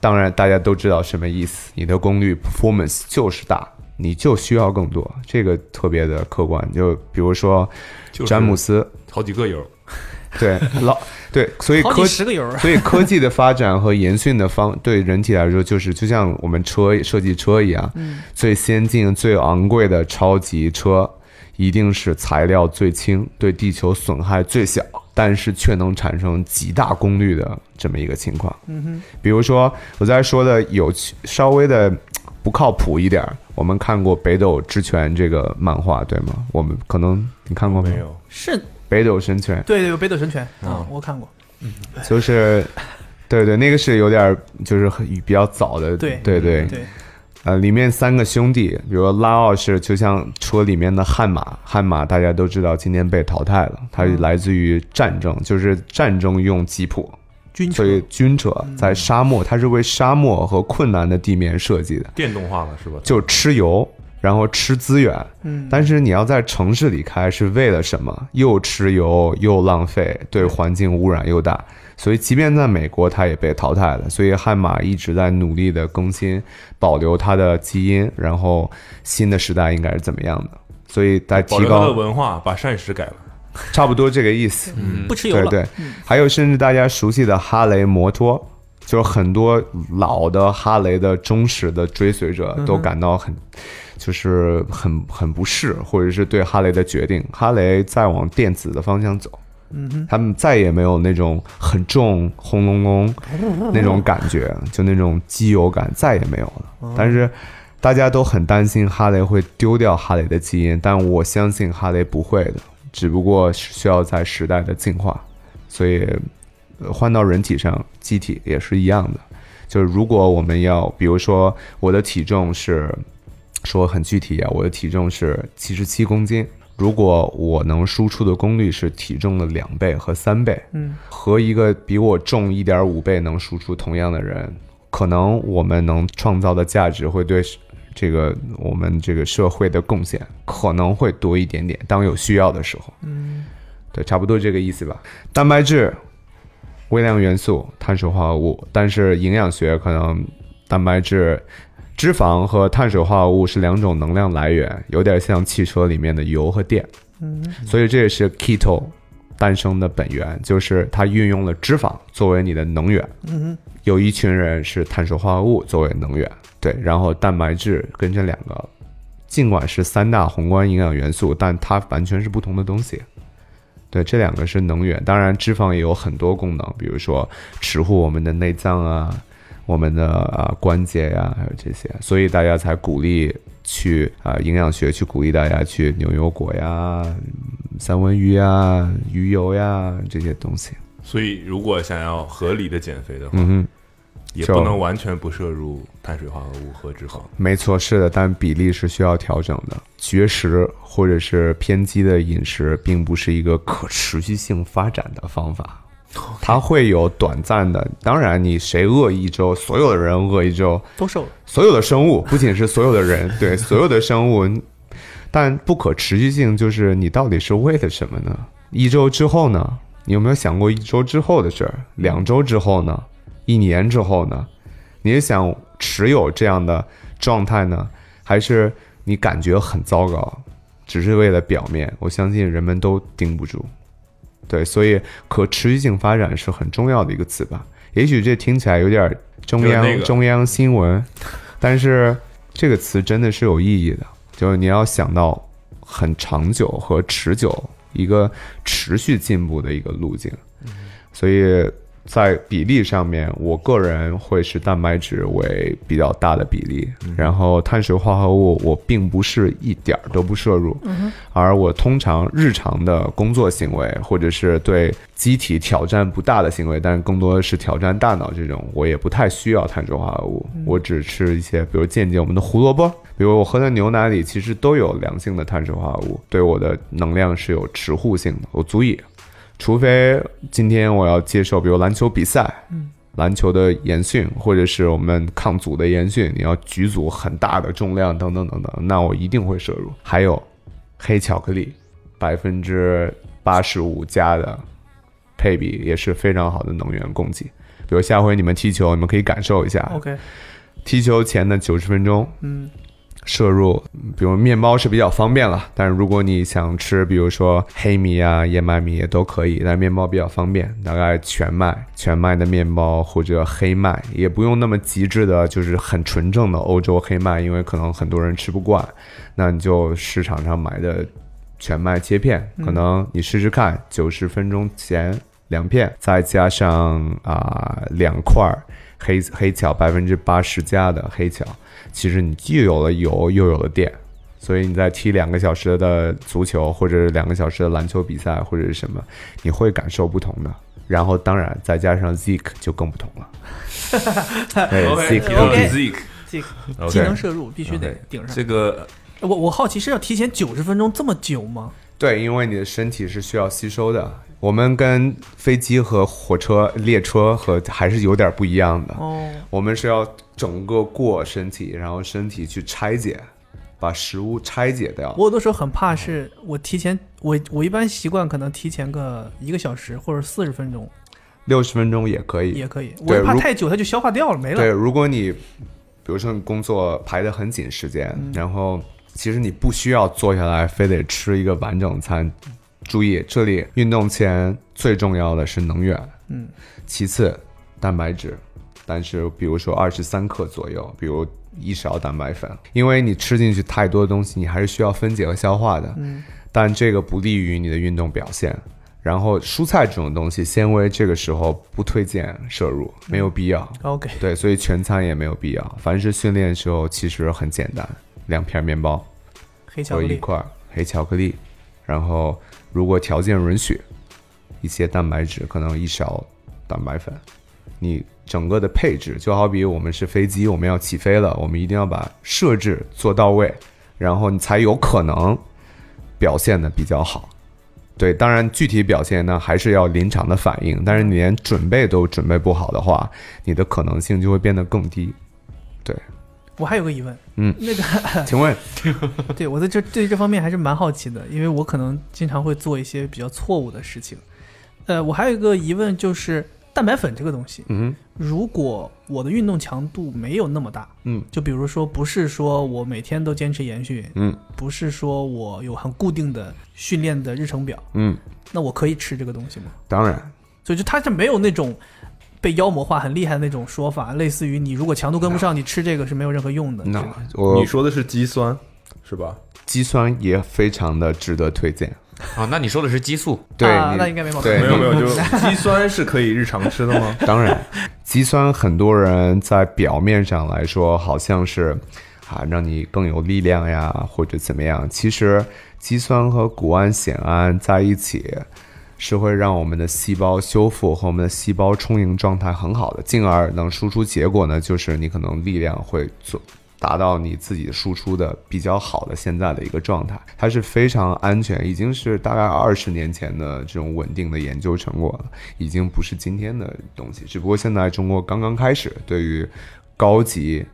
当然大家都知道什么意思。你的功率 performance 就是大，你就需要更多，这个特别的客观。就比如说就是詹姆斯，好几个油，对老对，所以科几十个油儿。所以科技的发展和延训的方对人体来说，就是就像我们车设计车一样，最先进、最昂贵的超级车，一定是材料最轻，对地球损害最小，但是却能产生极大功率的这么一个情况。嗯哼，比如说我在说的有稍微的不靠谱一点儿，我们看过《北斗之拳》这个漫画，对吗？我们可能你看过没？有，是，北斗神拳。对对，有北斗神拳啊，我看过。嗯就是，对对，那个是有点儿就是很比较早的，对对对对，呃，里面三个兄弟，比如说拉奥是就像车里面的悍马，悍马大家都知道今天被淘汰了，它是来自于战争，就是战争用吉普，军车所以军车在沙漠，它是为沙漠和困难的地面设计的，电动化了是吧？就吃油，然后吃资源，嗯，但是你要在城市里开是为了什么？又吃油又浪费，对环境污染又大。所以，即便在美国，它也被淘汰了。所以，悍马一直在努力的更新，保留它的基因，然后新的时代应该是怎么样的？所以在提高，文化，把膳食改了。差不多这个意思。嗯不吃油了。对对，还有甚至大家熟悉的哈雷摩托，就是很多老的哈雷的忠实的追随者都感到很，就是很很不适，或者是对哈雷的决定，哈雷在往电子的方向走。嗯他们再也没有那种很重轰隆隆 那种感觉，就那种机油感再也没有了。但是大家都很担心哈雷会丢掉哈雷的基因，但我相信哈雷不会的，只不过是需要在时代的进化。所以呃换到人体上，机体也是一样的。就是如果我们要，比如说我的体重是，说很具体啊，我的体重是七十七公斤。如果我能输出的功率是体重的两倍和三倍，嗯，和一个比我重一点五倍能输出同样的人，可能我们能创造的价值会对这个我们这个社会的贡献可能会多一点点。当有需要的时候，嗯，对，差不多这个意思吧。蛋白质、微量元素、碳水化合物，但是营养学可能蛋白质。脂肪和碳水化合物是两种能量来源，有点像汽车里面的油和电。嗯，所以这也是 keto 诞生的本源，就是它运用了脂肪作为你的能源。嗯，有一群人是碳水化合物作为能源，对，然后蛋白质跟这两个，尽管是三大宏观营养元素，但它完全是不同的东西。对，这两个是能源，当然脂肪也有很多功能，比如说持护我们的内脏啊。我们的啊关节呀，还有这些，所以大家才鼓励去啊营养学去鼓励大家去牛油果呀、嗯三文鱼呀、鱼油呀这些东西。所以，如果想要合理的减肥的话，嗯哼，也不能完全不摄入碳水化合物和脂肪。没错，是的，但比例是需要调整的。绝食或者是偏激的饮食，并不是一个可持续性发展的方法。它会有短暂的，当然，你谁饿一周，所有的人饿一周，都瘦了。所有的生物，不仅是所有的人，对所有的生物，但不可持续性就是你到底是为了什么呢？一周之后呢？你有没有想过一周之后的事儿？两周之后呢？一年之后呢？你是想持有这样的状态呢，还是你感觉很糟糕，只是为了表面？我相信人们都盯不住。对，所以可持续性发展是很重要的一个词吧。也许这听起来有点中央、那个中央新闻，但是这个词真的是有意义的，就是你要想到很长久和持久，一个持续进步的一个路径。所以在比例上面，我个人会是蛋白质为比较大的比例，然后碳水化合物我并不是一点儿都不摄入，而我通常日常的工作行为或者是对机体挑战不大的行为，但更多的是挑战大脑这种，我也不太需要碳水化合物，我只吃一些，比如间接我们的胡萝卜，比如我喝的牛奶里其实都有良性的碳水化合物，对我的能量是有持护性的，我足以。除非今天我要接受，比如篮球比赛，篮球的严训，或者是我们抗阻的严训，你要举组很大的重量等等等等，那我一定会摄入。还有黑巧克力，百分之八十五加的配比也是非常好的能源供给。比如下回你们踢球，你们可以感受一下，OK，踢球前的九十分钟，嗯，摄入，比如面包是比较方便了，但是如果你想吃，比如说黑米啊、燕麦米也都可以，但面包比较方便，大概全麦、全麦的面包或者黑麦，也不用那么极致的，就是很纯正的欧洲黑麦，因为可能很多人吃不惯，那你就市场上买的全麦切片，可能你试试看，九十分钟前两片，再加上啊、两块儿黑黑巧百分之八十加的黑巧，其实你既有了油又有了电，所以你在踢两个小时的足球或者是两个小时的篮球比赛或者是什么，你会感受不同的。然后当然再加上 Zik 就更不同了。对 Zik OK Zik，这个 OK 技能摄入必须得顶上。这个我我好奇是要提前九十分钟这么久吗？对，因为你的身体是需要吸收的。我们跟飞机和火车、列车和还是有点不一样的。哦，我们是要整个过身体，然后身体去拆解，把食物拆解掉。我有的时候很怕是我提前，我我一般习惯可能提前个一个小时或者四十分钟六十分钟也可以，也可以，我怕太久它就消化掉了没了对，如果你比如说你工作排得很紧时间，嗯然后其实你不需要坐下来非得吃一个完整餐。注意，这里运动前最重要的是能源，嗯，其次蛋白质，但是比如说二十三克左右，比如一勺蛋白粉，因为你吃进去太多的东西，你还是需要分解和消化的，嗯，但这个不利于你的运动表现。然后蔬菜这种东西，纤维这个时候不推荐摄入，没有必要。OK，对，所以全餐也没有必要。凡是训练的时候，其实很简单，两片面包黑巧克力，或一块黑巧克力，然后如果条件允许，一些蛋白质，可能一勺蛋白粉。你整个的配置就好比我们是飞机，我们要起飞了，我们一定要把设置做到位，然后你才有可能表现的比较好。对，当然具体表现呢还是要临场的反应，但是你连准备都准备不好的话，你的可能性就会变得更低。对，我还有个疑问，嗯。那个 请问，对我在这对这方面还是蛮好奇的，因为我可能经常会做一些比较错误的事情。呃，我还有一个疑问就是蛋白粉这个东西，嗯如果我的运动强度没有那么大，嗯。就比如说不是说我每天都坚持延续，嗯。不是说我有很固定的训练的日程表，嗯，那我可以吃这个东西吗？当然，所以就它是没有那种被妖魔化很厉害的那种说法，类似于你如果强度跟不上，你吃这个是没有任何用的。那这个我你说的是肌酸是吧？肌酸也非常的值得推荐。啊，那你说的是激素，对，啊那应该没毛病对，没有没有，你就 肌酸是可以日常吃的吗？当然，肌酸很多人在表面上来说好像是啊让你更有力量呀，或者怎么样。其实肌酸和谷氨酰胺在一起是会让我们的细胞修复和我们的细胞充盈状态很好的，进而能输出结果呢，就是你可能力量会做。达到你自己输出的比较好的现在的一个状态，它是非常安全，已经是大概二十年前的这种稳定的研究成果了，已经不是今天的东西。只不过现在中国刚刚开始对于高级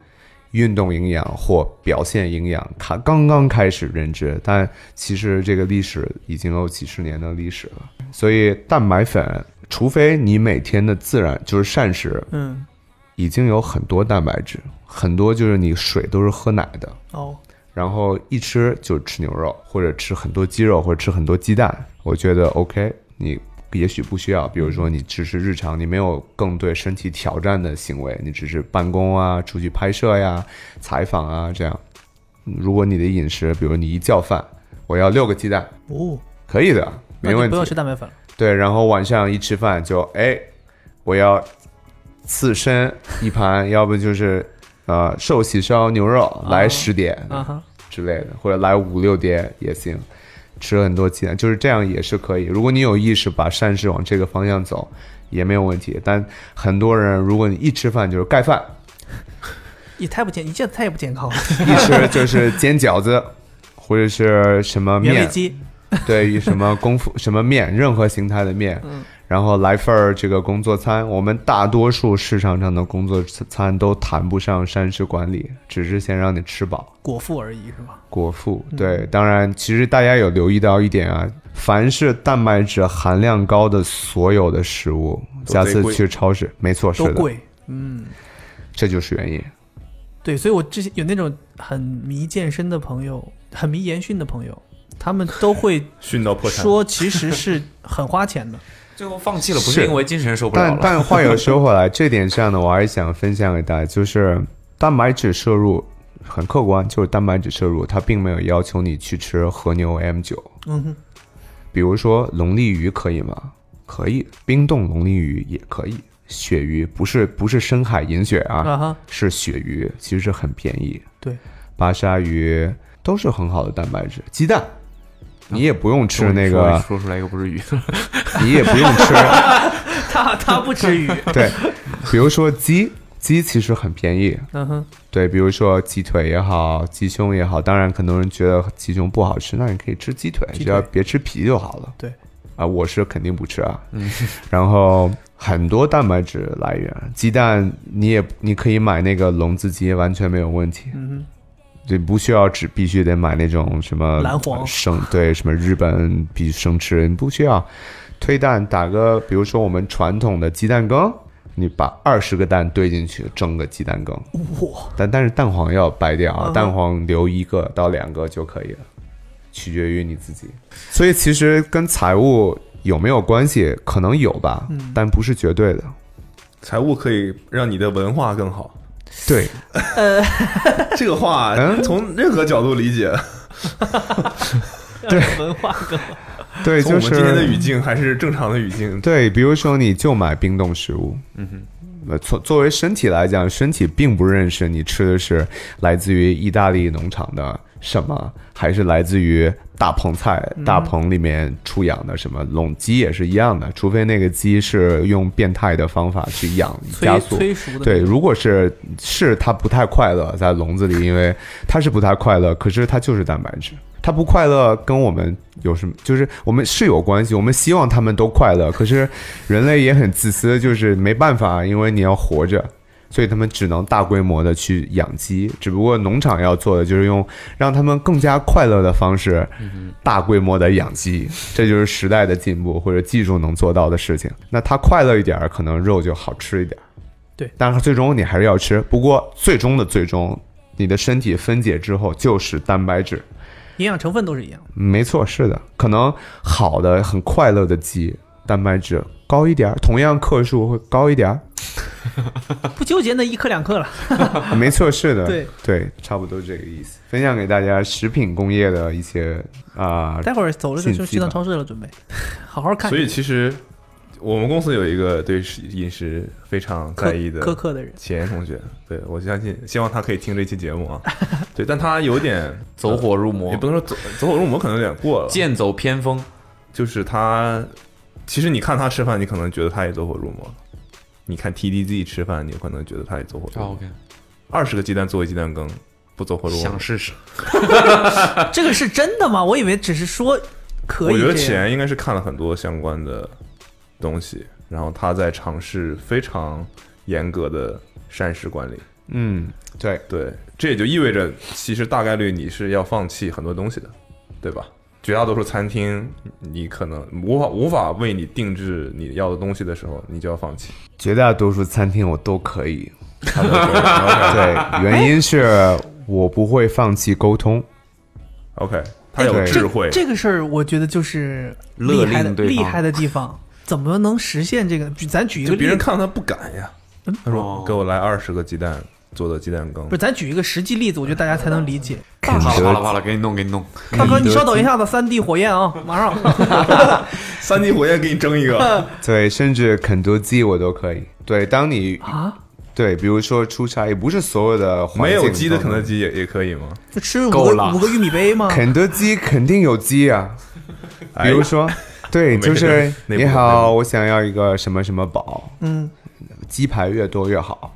运动营养或表现营养，它刚刚开始认知，但其实这个历史已经有几十年的历史了。所以蛋白粉，除非你每天的自然就是膳食嗯，已经有很多蛋白质，很多就是你水都是喝奶的，哦，然后一吃就吃牛肉，或者吃很多鸡肉，或者吃很多鸡蛋，我觉得 OK，你也许不需要。比如说你只是日常，你没有更对身体挑战的行为，你只是办公啊、出去拍摄呀、采访啊这样。如果你的饮食，比如你一叫饭，我要六个鸡蛋，哦，可以的，没问题不要。吃蛋白粉了。对，然后晚上一吃饭就哎，我要刺身一盘，要不就是呃寿喜烧牛肉来十碟啊哈，之类的，或者来五六碟也行。吃了很多鸡蛋，就是这样也是可以。如果你有意识把膳食往这个方向走，也没有问题。但很多人，如果你一吃饭就是盖饭，也太不健，你这太不健康了。一吃就是煎饺子，或者是什么面，鸡，对于什么功夫什么面，任何形态的面，嗯然后来份儿这个工作餐。我们大多数市场上的工作餐都谈不上膳食管理，只是先让你吃饱。果腹而已是吧？果腹，对，当然，其实大家有留意到一点啊，凡是蛋白质含量高的所有的食物，下次去超市，没错，是的，都贵，嗯，这就是原因。对，所以我之前有那种很迷健身的朋友，很迷研训的朋友，他们都会 训到破产。说，其实是很花钱的。最后放弃了，不是是因为精神受不了但了。但话又说回来，这点上呢，我还是想分享给大家，就是蛋白质摄入很客观，就是蛋白质摄入，它并没有要求你去吃和牛 M 九。嗯哼，比如说龙利鱼可以吗？可以，冰冻龙利鱼也可以。鳕鱼不是不是深海银鳕啊，啊哈，是鳕鱼，其实是很便宜。对，巴沙鱼都是很好的蛋白质。鸡蛋，你也不用吃那个，说出来又不是鱼，你也不用吃。他他不吃鱼。对，比如说鸡，鸡其实很便宜。嗯哼，对，比如说鸡腿也好，鸡胸也好，当然很多人觉得鸡胸不好吃，那你可以吃鸡腿，鸡腿只要别吃皮就好了。对，啊，我是肯定不吃啊。嗯，然后很多蛋白质来源，鸡蛋你也你可以买那个笼子鸡，完全没有问题。嗯对，不需要只必须得买那种什么蓝黄生，对，什么日本必须生吃，你不需要。推蛋打个，比如说我们传统的鸡蛋羹，你把二十个蛋兑进去蒸个鸡蛋羹，哇，但但是蛋黄要掰掉啊，蛋黄留一个到两个就可以了，取决于你自己。所以其实跟财务有没有关系，可能有吧，嗯但不是绝对的。财务可以让你的文化更好。对，呃这个话嗯？从任何角度理解，对，文化梗。对，就是我们今天的语境还是正常的语境。对，比如说你就买冰冻食物，嗯哼，作作为身体来讲，身体并不认识你吃的是来自于意大利农场的什么，还是来自于大棚菜、大棚里面出养的什么笼鸡也是一样的，除非那个鸡是用变态的方法去养加速。催熟的。对，，如果是是它不太快乐在笼子里，因为它是不太快乐，可是它就是蛋白质，它不快乐跟我们有什么？就是我们是有关系，我们希望他们都快乐，可是人类也很自私，就是没办法，因为你要活着。所以他们只能大规模的去养鸡，只不过农场要做的就是用让他们更加快乐的方式，大规模的养鸡，这就是时代的进步或者技术能做到的事情。那它快乐一点儿，可能肉就好吃一点儿。对但是最终你还是要吃。不过最终的最终，你的身体分解之后就是蛋白质。营养成分都是一样。没错，是的，可能好的、很快乐的鸡，蛋白质高一点儿，同样克数会高一点儿。不纠结那一克两克了。没错，是的，对对差不多这个意思。分享给大家食品工业的一些啊、待会儿走了就去去趟超市了，准备 好好看。所以其实我们公司有一个对食饮食非常在意的苛刻的人，钱同学，对我相信，希望他可以听这期节目啊。对，但他有点走火入魔也，不能说走走火入魔，可能有点过了。剑走偏锋。就是他，其实你看他吃饭，你可能觉得他也走火入魔；你看 TDZ 吃饭，你可能觉得他也走火入魔。OK，二十个鸡蛋做一鸡蛋羹，不走火入魔想。试试。这个是真的吗？我以为只是说可以我觉得。钱应该是看了很多相关的东西，然后他在尝试非常严格的膳食管理。嗯，对，对，这也就意味着，其实大概率你是要放弃很多东西的，对吧？绝大多数餐厅，你可能无法无法为你定制你要的东西的时候，你就要放弃。绝大多数餐厅我都可以。对，原因是我不会放弃沟通。OK，他有智慧，这个事儿，我觉得就是厉害的厉害的地方。怎么能实现这个？比咱举一个就例子，别人看他不敢呀。他说哦：“给我来二十个鸡蛋做的鸡蛋羹不是，咱举一个实际例子，我觉得大家才能理解。肯好了好了德好了，给你弄给你弄。大哥，你稍等一下子，三 D 火焰啊，马上。三 D 火焰给你蒸一个。对，甚至肯德基我都可以。对，当你啊，对，比如说出差，也不是所有的环没有鸡的肯德，基也也可以吗？就吃五个五个玉米杯吗？肯德基肯定有鸡啊。哎比如说，对，就是你好，我想要一个什么什么堡，嗯，鸡排越多越好，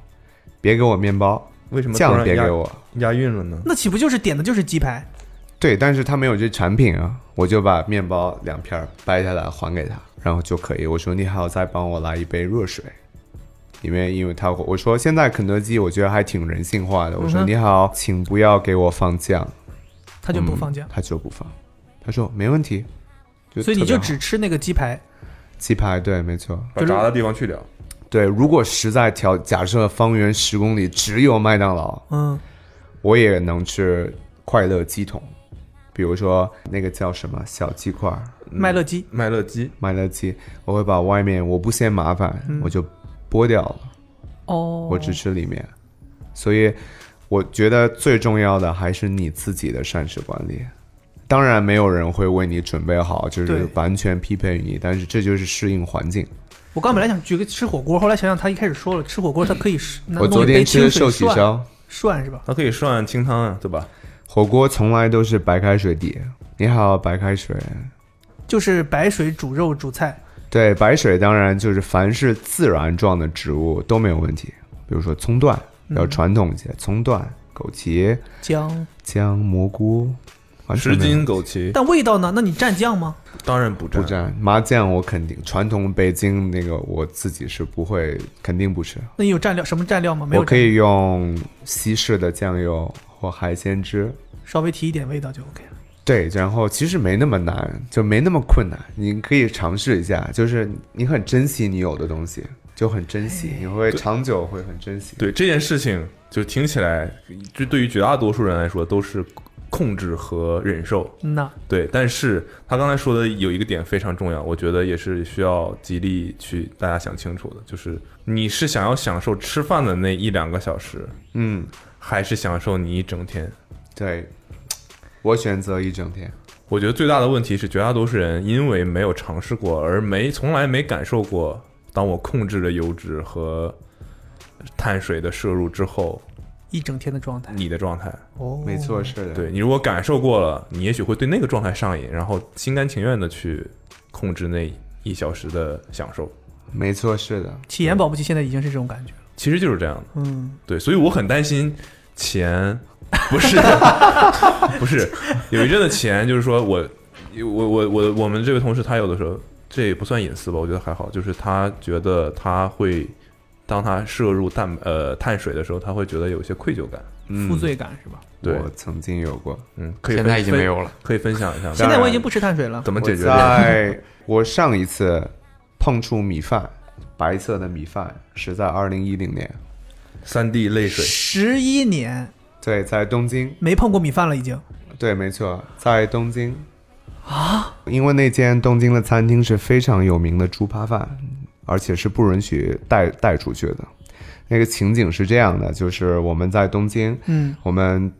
别给我面包，为什么突酱然押别给我。押韵了呢？那岂不就是点的就是鸡排？对，但是他没有这产品啊，我就把面包两片儿掰下来还给他，然后就可以。我说你好，再帮我来一杯热水。因为因为他我说现在肯德基我觉得还挺人性化的。我说嗯哼你好，请不要给我放酱，他就不放酱嗯，他就不放。他说没问题，所以你就特别好只吃那个鸡排。鸡排对，没错，把炸的地方去掉。对，如果实在条假设方圆十公里只有麦当劳，嗯，我也能吃快乐鸡桶，比如说那个叫什么小鸡块儿，麦乐鸡，麦乐鸡，麦乐鸡，我会把外面我不嫌麻烦，我就剥掉了，哦，我只吃里面。所以我觉得最重要的还是你自己的膳食管理。当然，没有人会为你准备好，就是完全匹配于你，但是这就是适应环境。我刚本来想举个吃火锅，后来想想他一开始说了，吃火锅它可以是我昨天吃的寿喜烧，涮是吧？它可以涮清汤啊，对吧？火锅从来都是白开水底。你好，白开水。就是白水煮肉煮菜，对，白水当然就是凡是自然状的植物都没有问题，比如说葱段，比较传统一些，葱段、枸杞、姜，姜、蘑菇，十斤枸杞，但味道呢？那你蘸酱吗？当然不蘸。不蘸麻酱，我肯定传统北京那个我自己是不会，肯定不吃。那你有蘸料什么蘸料吗？没有，我可以用西式的酱油或海鲜汁，稍微提一点味道就 OK 了。对，然后其实没那么难，就没那么困难，你可以尝试一下，就是你很珍惜你有的东西，就很珍惜，你会长久会很珍惜。对这件事情，就听起来，就对于绝大多数人来说都是控制和忍受。嗯呐，对，但是他刚才说的有一个点非常重要，我觉得也是需要极力去大家想清楚的，就是你是想要享受吃饭的那一两个小时，嗯，还是享受你一整天？对，我选择一整天。我觉得最大的问题是，绝大多数人因为没有尝试过，而没从来没感受过，当我控制了油脂和碳水的摄入之后，一整天的状态。你的状态。哦，没错，是的。对你如果感受过了，你也许会对那个状态上瘾，然后心甘情愿的去控制那一小时的享受。没错，是的。起眼保不齐现在已经是这种感觉了。其实就是这样的。嗯，对，所以我很担心钱，不是 不是，有一阵的钱，就是说我我我我我们这位同事他有的时候这也不算隐私吧，我觉得还好，就是他觉得他会当他摄入碳呃碳水的时候，他会觉得有些愧疚感。嗯负罪感是吧？对我曾经有过。嗯，可以现在分已经没有了。可以分享一下吗？现在我已经不吃碳水了。怎么解决？在我上一次碰触米饭，白色的米饭是在二零一零年，三滴泪水，十一年对，在东京。没碰过米饭了，已经。对，没错，在东京啊，因为那间东京的餐厅是非常有名的猪扒饭，而且是不允许带带出去的。那个情景是这样的，就是我们在东京，嗯，我们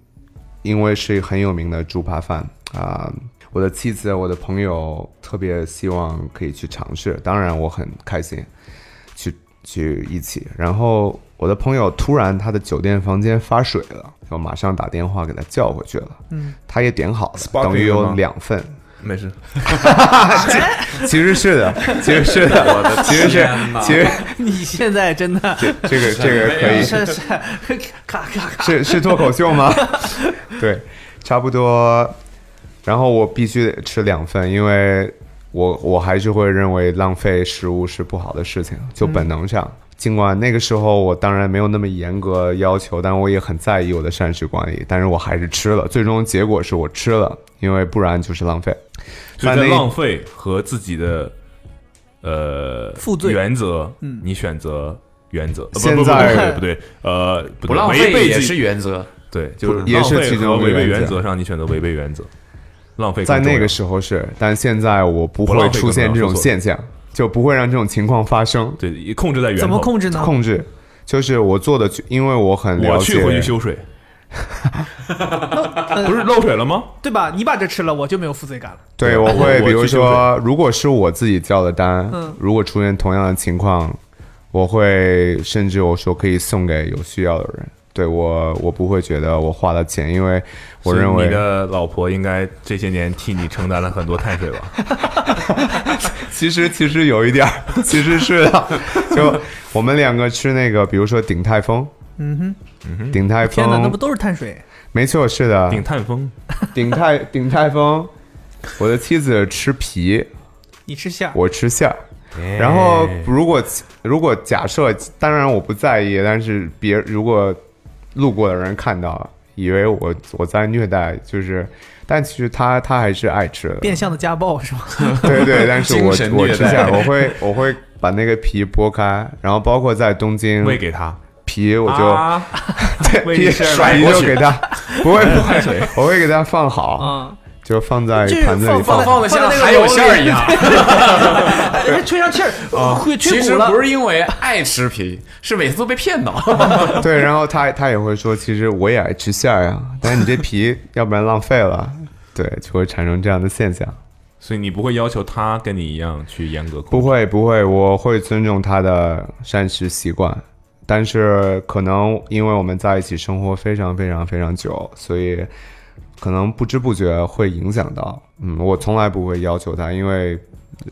因为是很有名的猪扒饭啊、我的妻子、我的朋友特别希望可以去尝试，当然我很开心去去一起。然后我的朋友突然他的酒店房间发水了，我马上打电话给他叫回去了。嗯，他也点好了，等于有两份。没事，其实是的，其实是的，我的其实是其实你现在真的这个这个可以 是是咔咔咔，是是脱口秀吗？对，差不多。然后我必须得吃两份，因为我我还是会认为浪费食物是不好的事情，就本能上。尽管那个时候我当然没有那么严格要求，但我也很在意我的膳食管理，但是我还是吃了。最终结果是我吃了，因为不然就是浪费。所以在浪费和自己的呃负罪原则，嗯你选择原则，现不不在不对不对，呃，不不浪费也是原则。对，就是也是其中违背一个原则上，你选择违背原则，浪费在那个时候是，但现在我不会出现这种现象，就不会让这种情况发生。对控制在源头，怎么控制呢？控制就是我做的，因为我很了解。我去回去修水，不是漏水了吗？对吧？你把这吃了，我就没有负罪感了。对，我我会比如说，如果是我自己叫的单，嗯如果出现同样的情况，我会甚至我说可以送给有需要的人。对我，我不会觉得我花了钱，因为我认为你的老婆应该这些年替你承担了很多碳水吧？其实其实有一点儿，其实是的。就我们两个吃那个，比如说鼎泰丰，嗯哼，鼎泰丰天哪，那不，都是碳水？没错，是的，顶碳风，鼎泰鼎泰丰，我的妻子吃皮，你吃馅儿，我吃馅然后如果如果假设，当然我不在意，但是别如果路过的人看到，以为我我在虐待，就是，但其实他他还是爱吃的，变相的家暴是吗？对 对，但是我我吃下，我会我会把那个皮剥开，然后包括在东京喂给他，皮我就、啊？对甩过去。就给他，不会不会，我会给他放好，啊，就放在盘子里放放的像那个还有馅儿一样。哎吹上气儿，会其实吹鼓了不。是因为爱吃皮，是每次都被骗到。对，然后他他也会说，其实我也爱吃馅儿呀，但是你这皮要不然浪费了，对，就会产生这样的现象。所以你不会要求他跟你一样去严格控不制。会不会，我会尊重他的膳食习惯，但是可能因为我们在一起生活非常非常非常久，所以可能不知不觉会影响到。嗯，我从来不会要求他，因为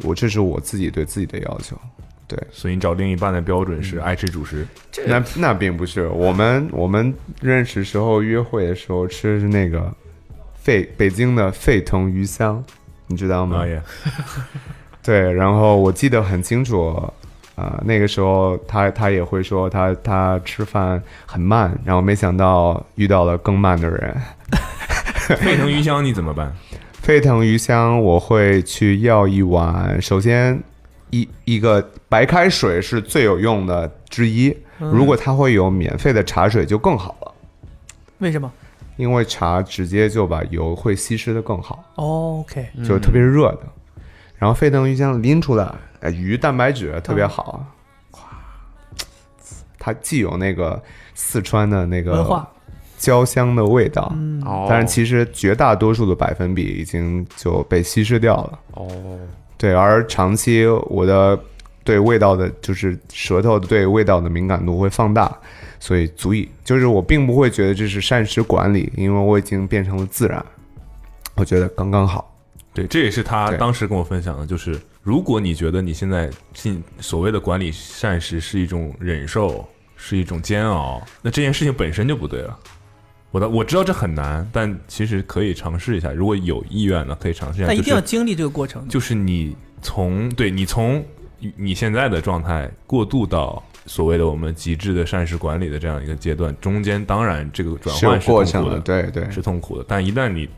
我这是我自己对自己的要求。对，所以你找另一半的标准是爱吃主食。那那并不是我们我们认识时候约会的时候吃的是那个沸北京的沸腾鱼香，你知道吗？对，然后我记得很清楚，啊、那个时候他他也会说他他吃饭很慢，然后没想到遇到了更慢的人。沸腾鱼香你怎么办？沸腾鱼香，我会去要一碗，首先一一个白开水是最有用的之一，如果它会有免费的茶水就更好了，为什么因为茶直接就把油会稀释的更好。哦？OK，就特别热的。然后沸腾鱼香拎出来，哎，鱼蛋白质特别好，哇，它既有那个四川的那个文化焦香的味道，哦但是其实绝大多数的百分比已经就被稀释掉了。哦，对，而长期我的对味道的，就是舌头对味道的敏感度会放大，所以足以，就是我并不会觉得这是膳食管理，因为我已经变成了自然，我觉得刚刚好。对，这也是他当时跟我分享的，就是如果你觉得你现在进所谓的管理膳食是一种忍受，是一种煎熬，那这件事情本身就不对了。我的我知道这很难，但其实可以尝试一下，如果有意愿呢，可以尝试一下。但一定要经历这个过程。就是你从对你从你现在的状态过渡到所谓的我们极致的膳食管理的这样一个阶段，中间当然这个转换是痛苦的，对对，是痛苦的。但一旦你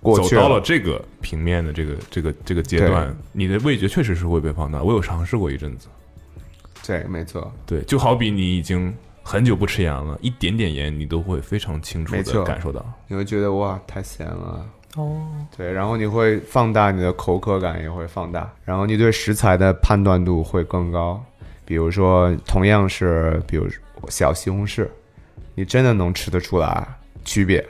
过去走到了这个平面的这个这个这个阶段，你的味觉确实是会被放大。我有尝试过一阵子，对，没错，对，就好比你已经很久不吃盐了，一点点盐你都会非常清楚的感受到。你会觉得哇太咸了，哦，对，然后你会放大你的口渴感，也会放大，然后你对食材的判断度会更高。比如说，同样是比如小西红柿，你真的能吃得出来区别，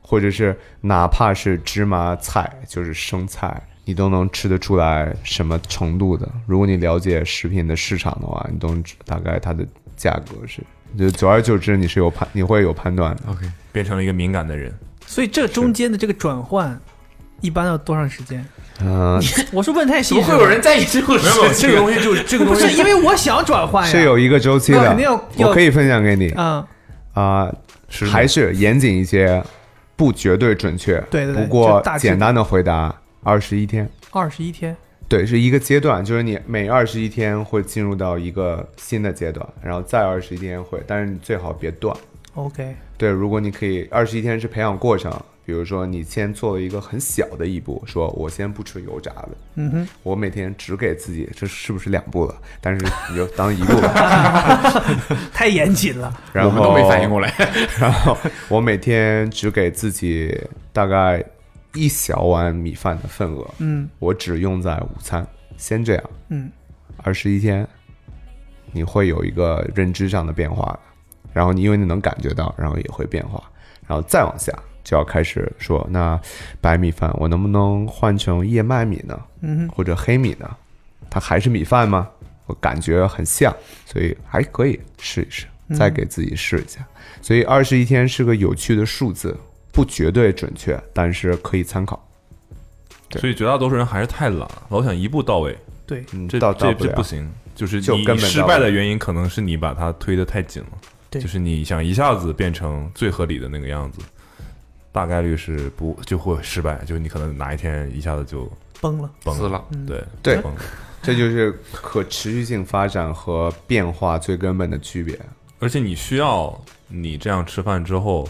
或者是哪怕是芝麻菜，就是生菜，你都能吃得出来什么程度的。如果你了解食品的市场的话，你都能知大概它的价格是，就久而久之你是有判，你会有判断的。OK，变成了一个敏感的人，所以这中间的这个转换，一般要多长时间？嗯、我是问太细，怎么会有人在意这个事情？这个东西就是这个东西不是因为我想转换呀？是有一个周期的肯定要，我可以分享给你。嗯，啊、还是严谨一些，不绝对准确。对对对不过简单的回答，二十一天。二十一天。对，是一个阶段，就是你每二十一天会进入到一个新的阶段，然后再二十一天会，但是你最好别断。OK，对，如果你可以二十一天是培养过程，比如说你先做了一个很小的一步，说我先不吃油炸的，嗯哼，我每天只给自己，这是不是两步了？但是你就当一步吧。太严谨了。然后我们都没反应过来。然后我每天只给自己大概一小碗米饭的份额，嗯我只用在午餐，先这样，嗯，二十一天，你会有一个认知上的变化的。然后你因为你能感觉到，然后也会变化，然后再往下就要开始说，那白米饭我能不能换成燕麦米呢？嗯，或者黑米呢？它还是米饭吗？我感觉很像，所以还可以试一试，再给自己试一下。所以二十一天是个有趣的数字，不绝对准确，但是可以参考。对所以绝大多数人还是太懒了，老想一步到位，对，嗯，这这这不。行。就是你就根本失败的原因，可能是你把它推得太紧了。对就是你想一下子变成最合理的那个样子，大概率是不就会失败。就是你可能哪一天一下子就崩了。崩死了，对对崩了 这就是可持续性发展和变化最根本的区别。而且你需要你这样吃饭之后，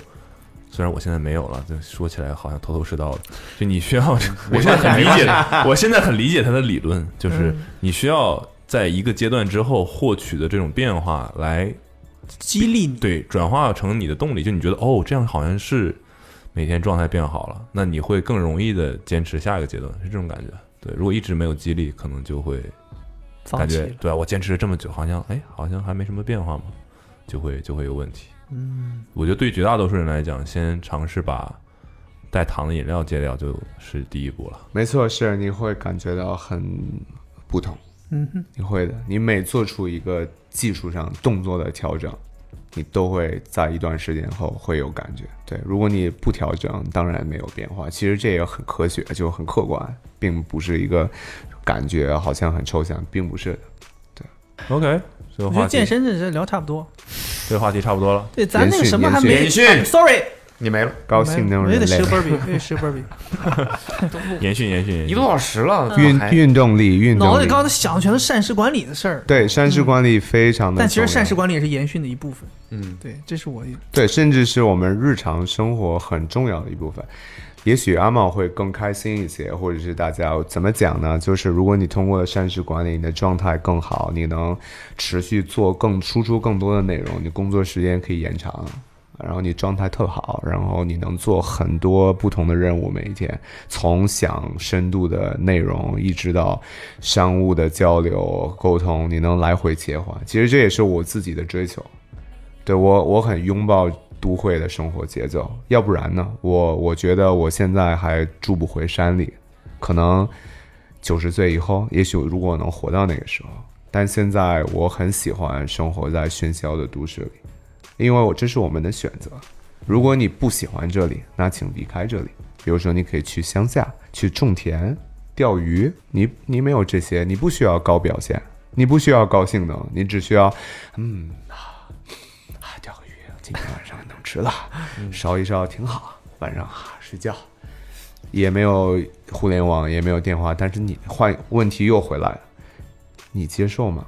虽然我现在没有了，就说起来好像头头是道的。就你需要，我现在很理解，我现在很理解他的理论，就是你需要在一个阶段之后获取的这种变化来激励你。对转化成你的动力。就你觉得哦，这样好像是每天状态变好了，那你会更容易的坚持下一个阶段，是这种感觉。对，如果一直没有激励，可能就会感放弃了，觉对啊，我坚持了这么久，好像哎，好像还没什么变化嘛，就会就会有问题。嗯，我觉得对绝大多数人来讲，先尝试把带糖的饮料戒掉，就是第一步了。没错，是你会感觉到很不同。嗯哼，你会的，你每做出一个技术上动作的调整，你都会在一段时间后会有感觉。对，如果你不调整，当然没有变化。其实这也很科学，就很客观，并不是一个感觉好像很抽象，并不是的。OK，这个话题我觉得健身这是聊差不多。这个话题差不多了。对，咱那个什么还没延续啊 Sorry，你没了，高性能人类我也得吃，波比，我也吃波比。延续延续延续一个，多小时了，还运运动力，运动力脑子里，刚才想的全是膳食管理的事儿，对膳食管理非常的重要。但其实膳食管理也是延训的一部分。嗯，对，这是我对，甚至是我们日常生活很重要的一部分。也许阿茂会更开心一些，或者是大家怎么讲呢？就是如果你通过膳食管理，你的状态更好，你能持续做更输出更多的内容，你工作时间可以延长，然后你状态特好，然后你能做很多不同的任务，每一天从想深度的内容，一直到商务的交流沟通，你能来回切换。其实这也是我自己的追求。对我，我很拥抱都会的生活节奏，要不然呢，我我觉得我现在还住不回山里，可能九十岁以后，也许如果能活到那个时候，但现在我很喜欢生活在喧嚣的都市里，因为我这是我们的选择。如果你不喜欢这里，那请离开这里。比如说，你可以去乡下去种田、钓鱼，你你没有这些，你不需要高表现，你不需要高性能，你只需要，嗯啊钓鱼，今天晚上吃了，烧一烧挺好，晚上啊睡觉，也没有互联网，也没有电话，但是你换问题又回来了，你接受吗？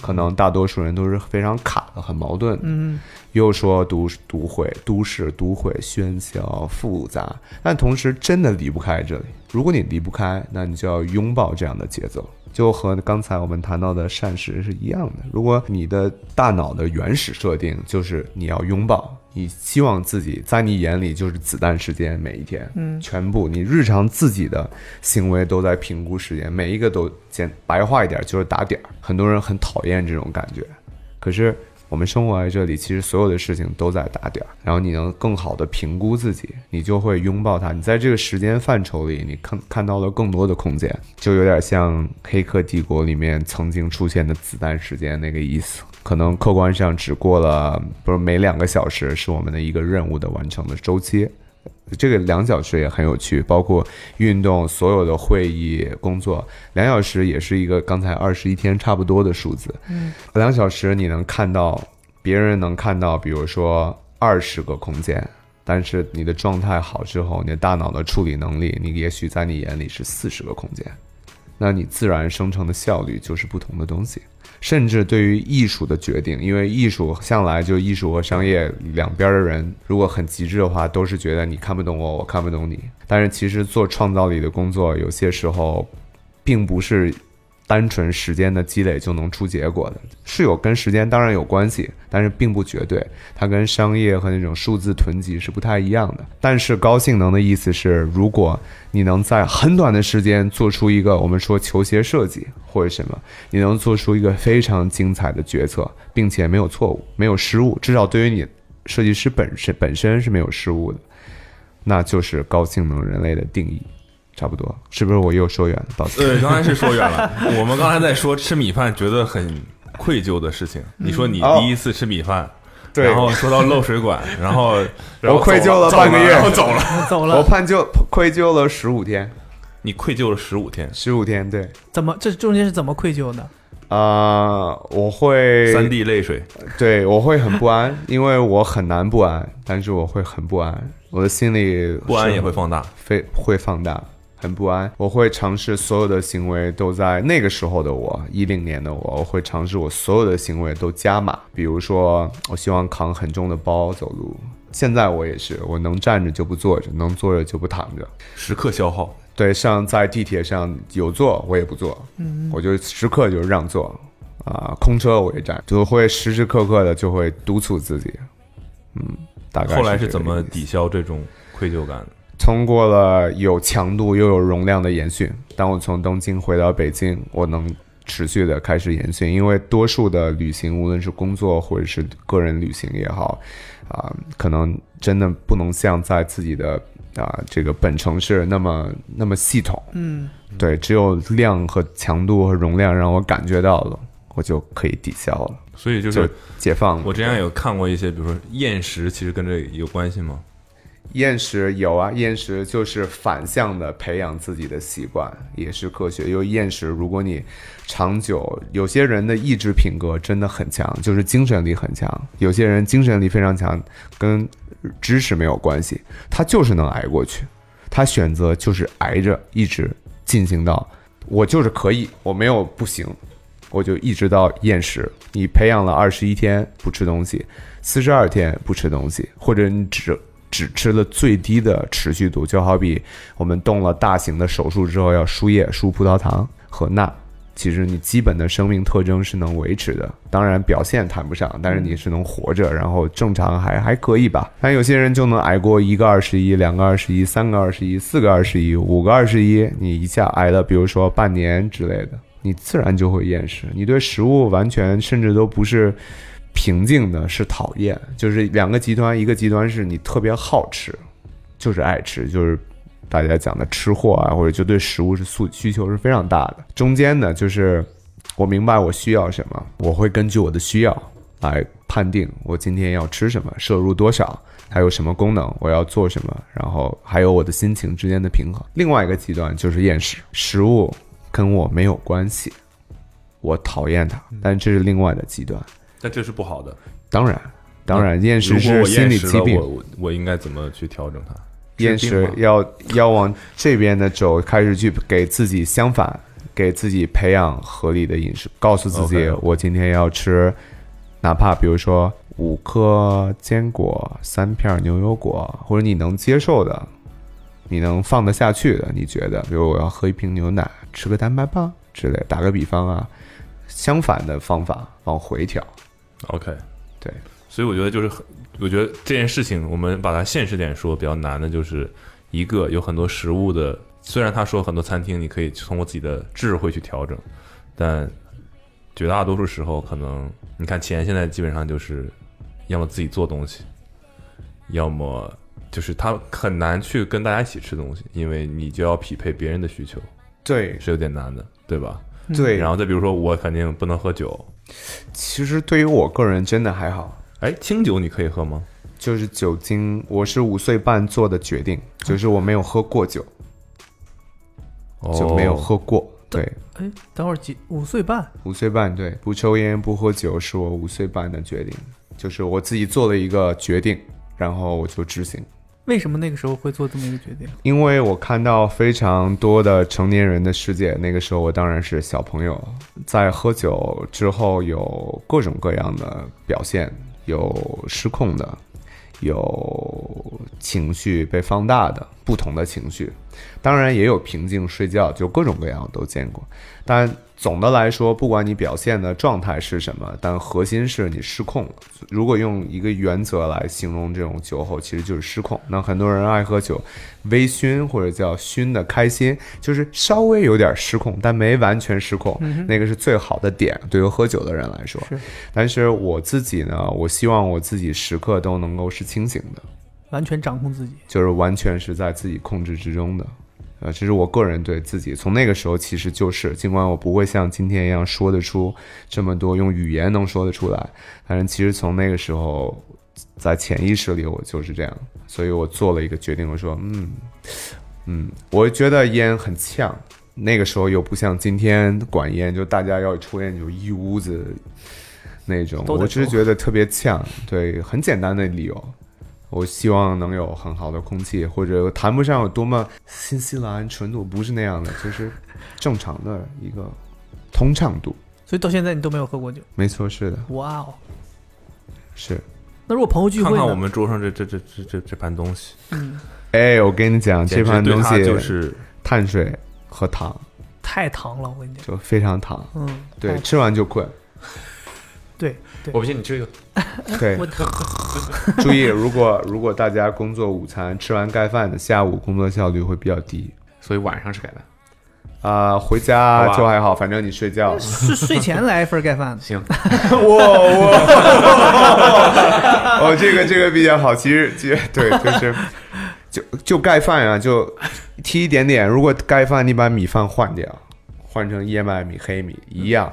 可能大多数人都是非常卡的，很矛盾。嗯，又说都都会都市都会喧嚣复杂，但同时真的离不开这里。如果你离不开，那你就要拥抱这样的节奏，就和刚才我们谈到的膳食是一样的。如果你的大脑的原始设定就是你要拥抱，你希望自己在你眼里就是子弹时间，每一天，嗯全部你日常自己的行为都在评估时间，每一个都简白话一点就是打点儿。很多人很讨厌这种感觉，可是我们生活在这里，其实所有的事情都在打点儿，然后你能更好的评估自己，你就会拥抱它。你在这个时间范畴里，你看看到了更多的空间，就有点像《黑客帝国》里面曾经出现的子弹时间那个意思。可能客观上只过了，不是每两个小时是我们的一个任务的完成的周期。这个两小时也很有趣，包括运动、所有的会议、工作，两小时也是一个刚才二十一天差不多的数字。嗯，两小时你能看到别人能看到，比如说二十个空间，但是你的状态好之后，你的大脑的处理能力，你也许在你眼里是四十个空间，那你自然生成的效率就是不同的东西。甚至对于艺术的决定，因为艺术向来就艺术和商业两边的人，如果很极致的话，都是觉得你看不懂我，我看不懂你。但是其实做创造力的工作，有些时候并不是单纯时间的积累就能出结果的，是有跟时间当然有关系，但是并不绝对。它跟商业和那种数字囤积是不太一样的。但是高性能的意思是，如果你能在很短的时间做出一个我们说球鞋设计或者什么，你能做出一个非常精彩的决策，并且没有错误、没有失误，至少对于你设计师本身本身是没有失误的，那就是高性能人类的定义。差不多，是不是我又说远了？抱歉。对，刚才是说远了。我们刚才在说吃米饭觉得很愧疚的事情。你说你哦第一次吃米饭，对然后说到漏水管，然后然后我愧疚了走半个月然后走了。我走了，我判疚愧疚了十五天，你愧疚了十五天，十五天，对，怎么这中间是怎么愧疚的？啊、我会三滴泪水。对，我会很不安，因为我很难不安，但是我会很不安，我的心里不安也会放大。非会放大，很不安。我会尝试所有的行为都在那个时候的我，一零年的我，我会尝试我所有的行为都加码。比如说，我希望扛很重的包走路，现在我也是，我能站着就不坐着，能坐着就不躺着。时刻消耗。对，像在地铁上有座我也不坐，嗯，我就时刻就是让座啊，空车我也站，就会时时刻刻的就会督促自己，嗯，大概后来是怎么抵消这种愧疚感的？通过了有强度又有容量的延续，当我从东京回到北京，我能持续的开始延续，因为多数的旅行，无论是工作或者是个人旅行也好，啊、可能真的不能像在自己的啊、这个本城市那么那么系统，嗯，对，只有量和强度和容量让我感觉到了，我就可以抵消了，所以就就是解放了。我之前有看过一些，比如说厌食，其实跟这有关系吗？厌食有啊，厌食就是反向的培养自己的习惯，也是科学。因为厌食，如果你长久，有些人的意志品格真的很强，就是精神力很强；有些人精神力非常强，跟知识没有关系，他就是能挨过去。他选择就是挨着，一直进行到我就是可以，我没有不行，我就一直到厌食。你培养了二十一天不吃东西，四十二天不吃东西，或者你只只吃了最低的持续度，就好比我们动了大型的手术之后要输液、输葡萄糖和钠。其实你基本的生命特征是能维持的，当然表现谈不上，但是你是能活着，然后正常还还可以吧。但有些人就能挨过一个二十一、两个二十一、三个二十一、四个二十一、五个二十一，你一下挨了，比如说半年之类的，你自然就会厌食，你对食物完全甚至都不是平静的，是讨厌，就是两个极端，一个极端是你特别好吃，就是爱吃，就是大家讲的吃货啊，或者就对食物是诉需求是非常大的。中间呢，就是我明白我需要什么，我会根据我的需要来判定我今天要吃什么，摄入多少，还有什么功能，我要做什么，然后还有我的心情之间的平衡。另外一个极端就是厌食，食物跟我没有关系，我讨厌它，但这是另外的极端。但这是不好的。当然，当然，厌食是心理疾病。我我我应该怎么去调整它？厌食要要往这边的走，开始去给自己相反，给自己培养合理的饮食，告诉自己我今天要吃，哪怕比如说五颗坚果、三片牛油果，或者你能接受的，你能放得下去的，你觉得，比如我要喝一瓶牛奶，吃个蛋白棒之类，打个比方啊，相反的方法往回调，OK，对，所以我觉得就是很，我觉得这件事情，我们把它现实点说，比较难的就是一个有很多食物的，虽然他说很多餐厅你可以通过自己的智慧去调整，但绝大多数时候可能你看钱现在基本上就是要么自己做东西，要么就是他很难去跟大家一起吃东西，因为你就要匹配别人的需求，对。是有点难的，对吧？对，然后再比如说我肯定不能喝酒，其实对于我个人真的还好。哎，清酒你可以喝吗？就是酒精，我是五岁半做的决定，就是我没有喝过酒，就没有哦喝过。对，哎，等会儿几五岁半，五岁半对，不抽烟不喝酒是我五岁半的决定，就是我自己做了一个决定，然后我就执行。为什么那个时候会做这么一个决定？因为我看到非常多的成年人的世界，那个时候我当然是小朋友，在喝酒之后有各种各样的表现，有失控的，有情绪被放大的不同的情绪，当然也有平静睡觉，就各种各样都见过。但总的来说，不管你表现的状态是什么，但核心是你失控了。如果用一个原则来形容这种酒后，其实就是失控。那很多人爱喝酒，微醺或者叫醺的开心，就是稍微有点失控，但没完全失控，那个是最好的点。对于喝酒的人来说，是但是我自己呢，我希望我自己时刻都能够是清醒的。完全掌控自己。就是完全是在自己控制之中的。呃，这是我个人对自己从那个时候其实就是，尽管我不会像今天一样说得出这么多，用语言能说得出来，但是其实从那个时候，在潜意识里我就是这样，所以我做了一个决定，我说，嗯嗯，我觉得烟很呛，那个时候又不像今天管烟，就大家要抽烟就一屋子那种，我只是觉得特别呛，对，很简单的理由。我希望能有很好的空气，或者谈不上有多么新西兰纯度，不是那样的，就是正常的一个通畅度。所以到现在你都没有喝过酒。没错，是的，哇哦，是那如果朋友聚会呢？看看我们桌上这这这这这这盘东西，嗯哎，我跟你讲，这盘东西就是碳水和糖，太糖了，我跟你讲。就非常糖，嗯，对，吃完就困。对对我，不信你吃一个，对我，注意，如果如果大家工作午餐吃完盖饭的，下午工作效率会比较低。所以晚上吃盖饭。啊、回家就还好，反正你睡觉。睡睡前来一份盖饭。行，哇哇！哦，这个这个比较好。其实，其实对，就是就就盖饭啊，就提一点点。如果盖饭，你把米饭换掉，换成燕麦米、黑米一样，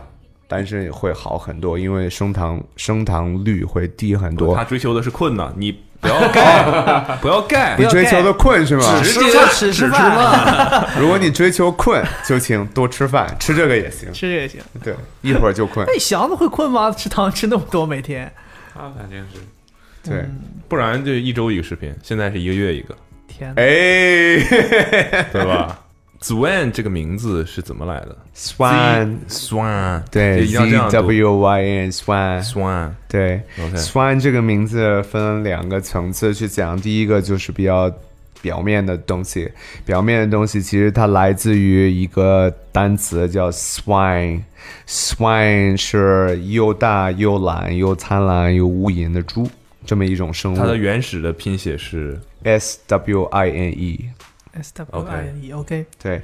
但是会好很多，因为升糖升糖率会低很多他。追求的是困呢，你不要 干，不要干你，追求的困是吗？只吃饭，只吃饭，如果你追求困，就请多吃饭，吃这个也行。吃也行。对，一会儿就困。那，祥子会困吗？吃糖吃那么多，每天。啊，反正是对，不然就一周一个视频，现在是一个月一个，天哪！哎对吧？Swan 这个名字是怎么来的，swan，？Swan，对一定要这样，z w y n swan，Swan，对 OK，swan 这个名字分两个层次去讲，第一个就是比较表面的东西，表面的东西其实它来自于一个单词叫 swine，swine 是又大又懒又贪婪又无垠的猪。这么一种生物。它的原始的拼写是，S W I N E，S W I N E OK，对，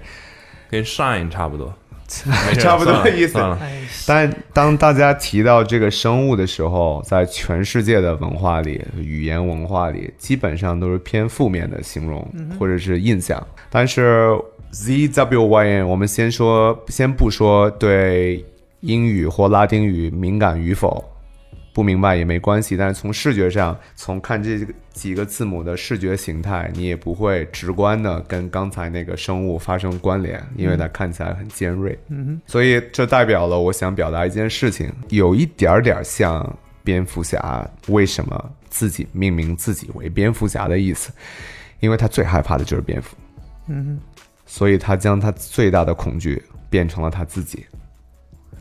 跟 shine 差不多，差不多的意思。但当大家提到这个生物的时候，在全世界的文化里、语言文化里，基本上都是偏负面的形容或者是印象。但是 Z W Y N，我们先说，先不说对英语或拉丁语敏感与否，不明白也没关系。但是从视觉上，从看这几个字母的视觉形态，你也不会直观的跟刚才那个生物发生关联，因为它看起来很尖锐。嗯哼所以这代表了我想表达一件事情，有一点点像蝙蝠侠为什么自己命名自己为蝙蝠侠的意思，因为他最害怕的就是蝙蝠。嗯哼，所以他将他最大的恐惧变成了他自己。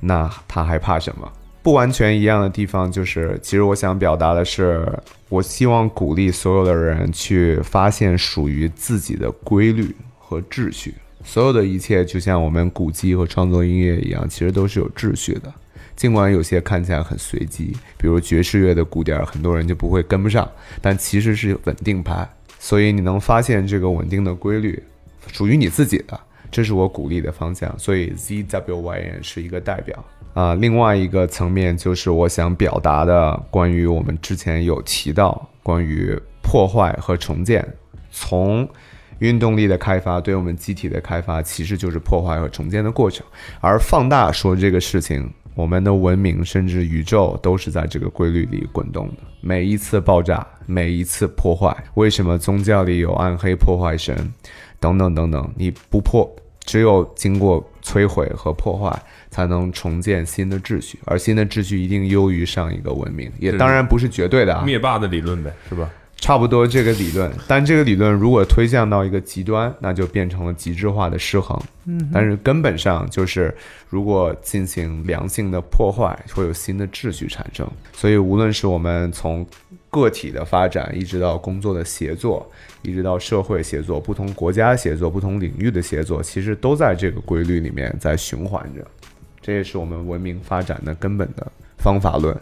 那他还怕什么？不完全一样的地方就是，其实我想表达的是，我希望鼓励所有的人去发现属于自己的规律和秩序。所有的一切就像我们鼓机和创作音乐一样，其实都是有秩序的。尽管有些看起来很随机，比如爵士乐的鼓点，很多人就不会跟不上，但其实是稳定拍。所以你能发现这个稳定的规律，属于你自己的，这是我鼓励的方向。所以 ZWYN 是一个代表啊、另外一个层面就是我想表达的，关于我们之前有提到关于破坏和重建，从运动力的开发对我们机体的开发，其实就是破坏和重建的过程。而放大说这个事情，我们的文明甚至宇宙都是在这个规律里滚动的。每一次爆炸，每一次破坏，为什么宗教里有暗黑破坏神，等等等等？你不破，只有经过摧毁和破坏，才能重建新的秩序。而新的秩序一定优于上一个文明，也当然不是绝对的啊。灭霸的理论呗，是吧？差不多这个理论，但这个理论如果推向到一个极端，那就变成了极致化的失衡。嗯，但是根本上就是，如果进行良性的破坏，会有新的秩序产生。所以，无论是我们从个体的发展，一直到工作的协作，一直到社会协作、不同国家协作、不同领域的协作，其实都在这个规律里面在循环着。这也是我们文明发展的根本的方法论。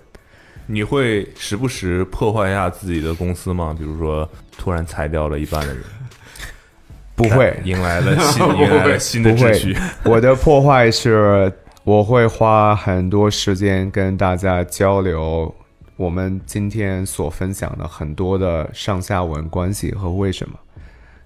你会时不时破坏一下自己的公司吗？比如说，突然裁掉了一半的人，不会，迎来了新 迎来了新的不会秩序。我的破坏是，我会花很多时间跟大家交流我们今天所分享的很多的上下文关系和为什么，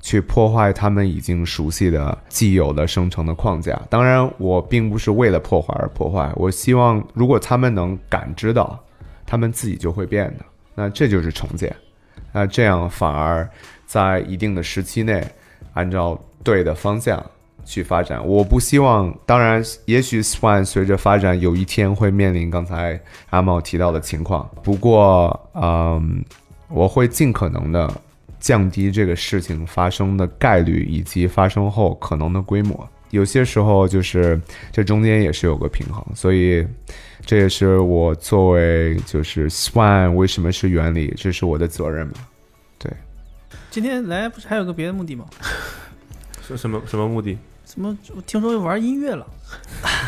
去破坏他们已经熟悉的既有的生成的框架。当然，我并不是为了破坏而破坏，我希望如果他们能感知到，他们自己就会变的。那这就是重建。那这样反而在一定的时期内，按照对的方向去发展。我不希望，当然，也许 Swan 随着发展，有一天会面临刚才阿茂提到的情况。不过，嗯，我会尽可能的降低这个事情发生的概率以及发生后可能的规模。有些时候就是这中间也是有个平衡，所以这也是我作为就是 Swan 为什么是原理，这是我的责任嘛。对，今天来不是还有个别的目的吗？是什么什么目的？怎么？我听说玩音乐了。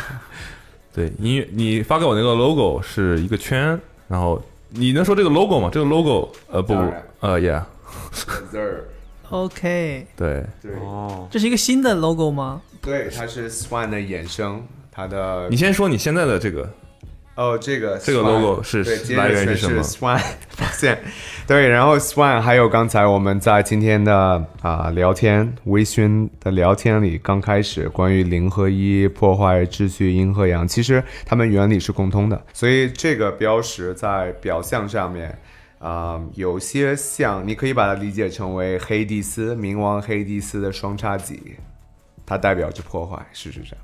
对，音乐你发给我那个 logo 是一个圈，然后你能说这个 logo 吗？这个 logo 呃不呃 yeah 字儿，OK，对，对。哦，这是一个新的 logo 吗？对，它是 Swan 的衍生，它的你先说你现在的这个哦，这个这个 Swan，logo 是来源全是什么？Swan 发现，对，然后 Swan 还有刚才我们在今天的啊、聊天微醺的聊天里，刚开始关于零和一破坏秩序阴和阳，其实它们原理是共通的，所以这个标识在表象上面。啊、有些像，你可以把它理解成为黑帝斯，冥王黑帝斯的双叉戟，它代表着破坏。事实上，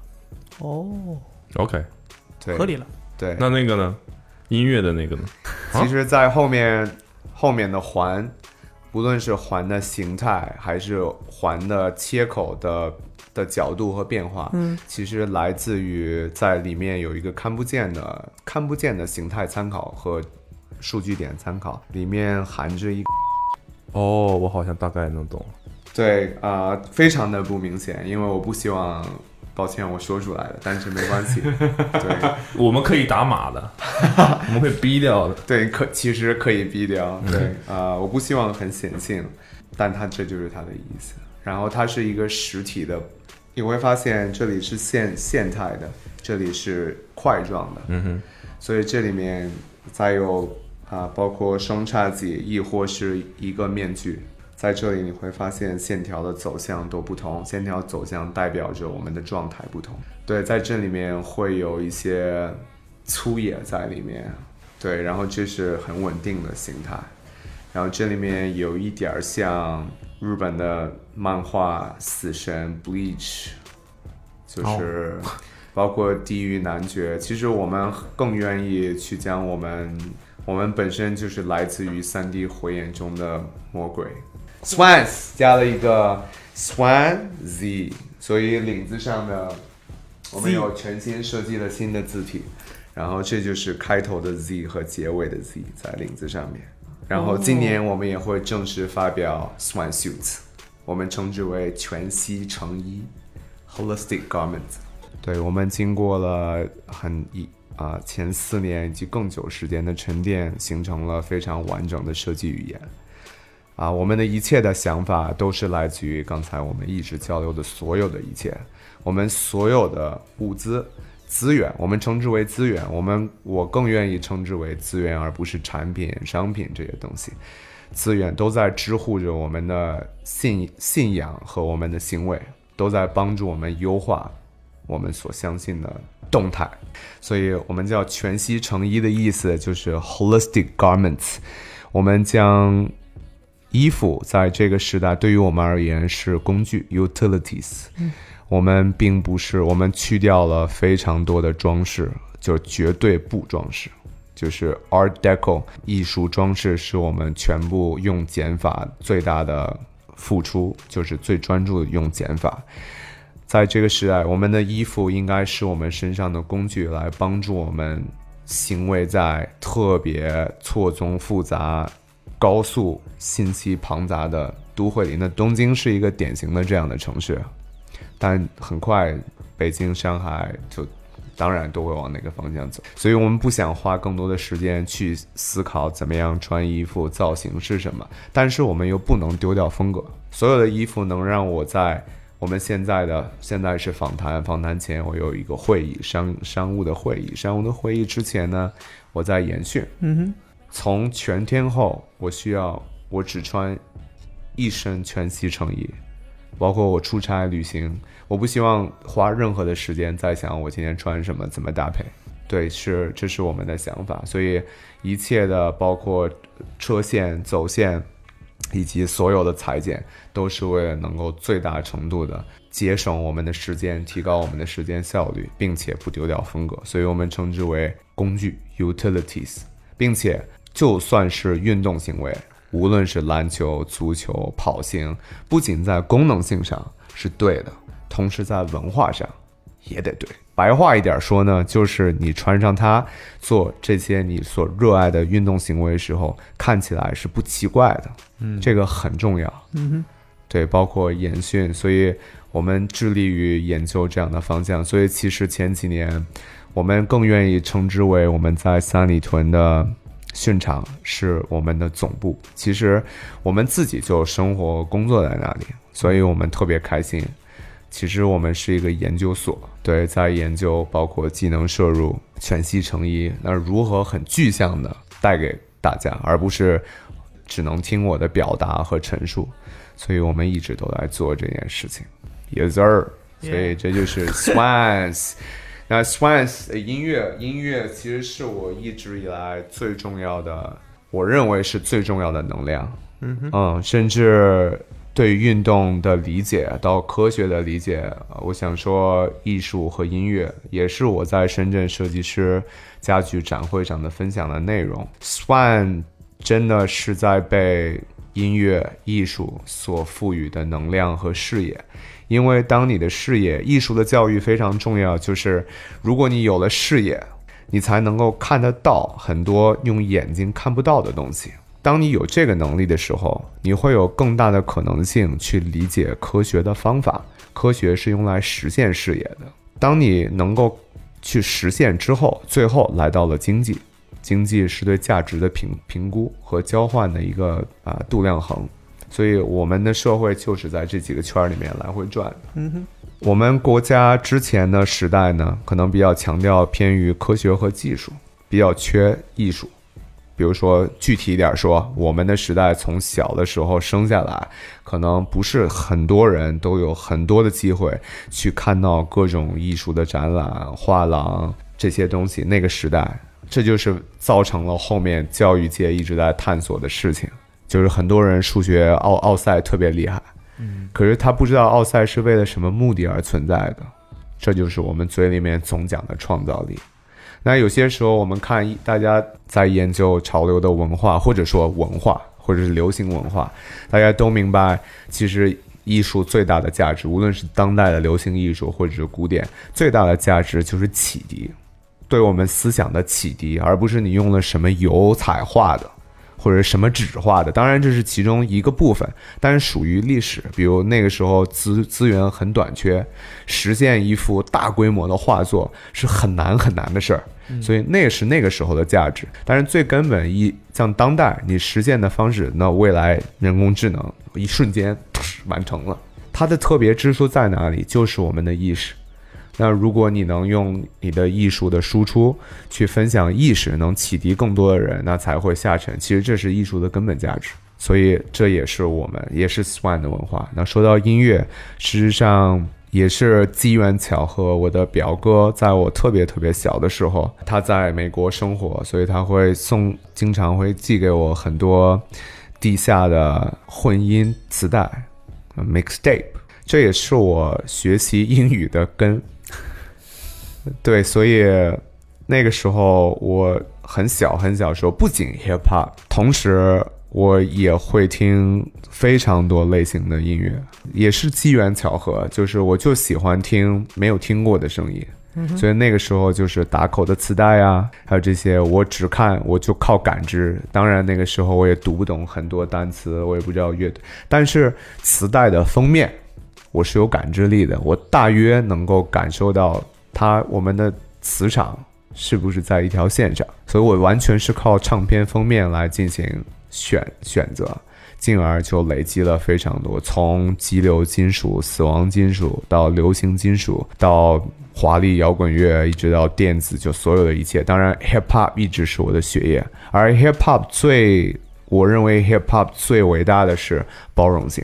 哦，OK，对，合理了。对，那那个呢？音乐的那个呢？啊其实，在后面后面的环，不论是环的形态，还是环的切口的的角度和变化，嗯，其实来自于在里面有一个看不见的看不见的形态参考和数据点参考，里面含着一哦，我好像大概能懂。对啊、非常的不明显，因为我不希望。抱歉，我说出来了，但是没关系。对我们可以打码的，我们可以逼掉的。对，可其实可以逼掉。对啊、我不希望很显性，但它这就是它的意思。然后它是一个实体的，你会发现这里是线线态的，这里是块状的。嗯哼，所以这里面再有啊、包括双叉戟，亦或是一个面具，在这里你会发现线条的走向都不同，线条走向代表着我们的状态不同。对，在这里面会有一些粗野在里面，对，然后这是很稳定的形态，然后这里面有一点儿像日本的漫画《死神 Bleach》，就是包括地狱男爵。其实我们更愿意去将我们我们本身就是来自于三 D 火焰中的魔鬼。Swans 加了一个 Swan Z，所以领子上的我们有全新设计了新的字体，然后这就是开头的 Z 和结尾的 Z 在领子上面。然后今年我们也会正式发表 Swan Suits，我们称之为全息成衣 （Holistic Garments）。对，我们经过了很一啊、前四年以及更久时间的沉淀，形成了非常完整的设计语言。啊，我们的一切的想法都是来自于刚才我们一直交流的所有的一切，我们所有的物资资源，我们称之为资源，我们我更愿意称之为资源，而不是产品、商品这些东西。资源都在支护着我们的信信仰和我们的行为，都在帮助我们优化我们所相信的动态。所以我们叫全息成衣的意思就是 holistic garments。我们将衣服在这个时代对于我们而言是工具 utilities。我们并不是，我们去掉了非常多的装饰，就是绝对不装饰。就是 Art Deco 艺术装饰是我们全部用减法最大的付出，就是最专注的用减法。在这个时代，我们的衣服应该是我们身上的工具，来帮助我们行为在特别错综复杂、高速信息庞杂的都会里。那东京是一个典型的这样的城市，但很快北京、上海就当然都会往那个方向走。所以我们不想花更多的时间去思考怎么样穿衣服、造型是什么，但是我们又不能丢掉风格。所有的衣服能让我在我们现在的现在是访谈，访谈前我有一个会议，商商务的会议，商务的会议之前呢，我在研训。嗯哼，从全天候，我需要我只穿一身全息成衣，包括我出差旅行，我不希望花任何的时间在想我今天穿什么，怎么搭配。对，是这是我们的想法，所以一切的包括车线、走线以及所有的裁剪，都是为了能够最大程度的节省我们的时间，提高我们的时间效率，并且不丢掉风格，所以我们称之为工具 （utilities），并且就算是运动行为，无论是篮球、足球、跑行，不仅在功能性上是对的，同时在文化上也得对。白话一点说呢，就是你穿上它做这些你所热爱的运动行为时候，看起来是不奇怪的。嗯，这个很重要。嗯哼，对，包括演训，所以我们致力于研究这样的方向。所以其实前几年，我们更愿意称之为我们在三里屯的训场是我们的总部。其实我们自己就生活工作在那里，所以我们特别开心。其实我们是一个研究所，对，在研究包括技能摄入、全息成一，那如何很具象的带给大家，而不是只能听我的表达和陈述。所以我们一直都在做这件事情，yes sir。所以这就是 Swans。那 Swans 的音乐，音乐其实是我一直以来最重要的，我认为是最重要的能量。嗯嗯，甚至。对运动的理解到科学的理解，我想说艺术和音乐也是我在深圳设计师家具展会上的分享的内容。Swan 真的是在被音乐艺术所赋予的能量和视野，因为当你的视野，艺术的教育非常重要，就是如果你有了视野，你才能够看得到很多用眼睛看不到的东西。当你有这个能力的时候，你会有更大的可能性去理解科学的方法。科学是用来实现视野的。当你能够去实现之后，最后来到了经济。经济是对价值的评评估和交换的一个啊度量衡。所以我们的社会就是在这几个圈里面来回转。嗯哼，我们国家之前的时代呢，可能比较强调偏于科学和技术，比较缺艺术。比如说，具体一点说，我们的时代从小的时候生下来，可能不是很多人都有很多的机会去看到各种艺术的展览、画廊这些东西。那个时代，这就是造成了后面教育界一直在探索的事情，就是很多人数学奥奥赛特别厉害，嗯，可是他不知道奥赛是为了什么目的而存在的。这就是我们嘴里面总讲的创造力。那有些时候，我们看大家在研究潮流的文化，或者说文化，或者是流行文化，大家都明白，其实艺术最大的价值，无论是当代的流行艺术，或者是古典，最大的价值就是启迪，对我们思想的启迪，而不是你用了什么油彩画的。或者什么纸画的，当然这是其中一个部分，但是属于历史。比如那个时候资资源很短缺，实现一幅大规模的画作是很难很难的事儿，所以那是那个时候的价值。但是最根本一像当代你实现的方式，那未来人工智能一瞬间完成了，它的特别之处在哪里？就是我们的意识。那如果你能用你的艺术的输出去分享意识，能启迪更多的人，那才会下沉。其实这是艺术的根本价值，所以这也是我们也是 Swan 的文化。那说到音乐，事实上也是机缘巧合。我的表哥在我特别特别小的时候，他在美国生活，所以他会送，经常会寄给我很多地下的混音磁带，mixtape。这也是我学习英语的根。对，所以那个时候我很小很小时候，不仅 hip hop，同时我也会听非常多类型的音乐，也是机缘巧合，就是我就喜欢听没有听过的声音，所以那个时候就是打口的磁带啊，还有这些，我只看我就靠感知。当然那个时候我也读不懂很多单词，我也不知道乐，但是磁带的封面我是有感知力的，我大约能够感受到。它我们的磁场是不是在一条线上？所以我完全是靠唱片封面来进行选选择，进而就累积了非常多，从激流金属、死亡金属到流行金属，到华丽摇滚乐，一直到电子，就所有的一切。当然，hip hop 一直是我的血液，而 hip hop 最，我认为 hip hop 最伟大的是包容性。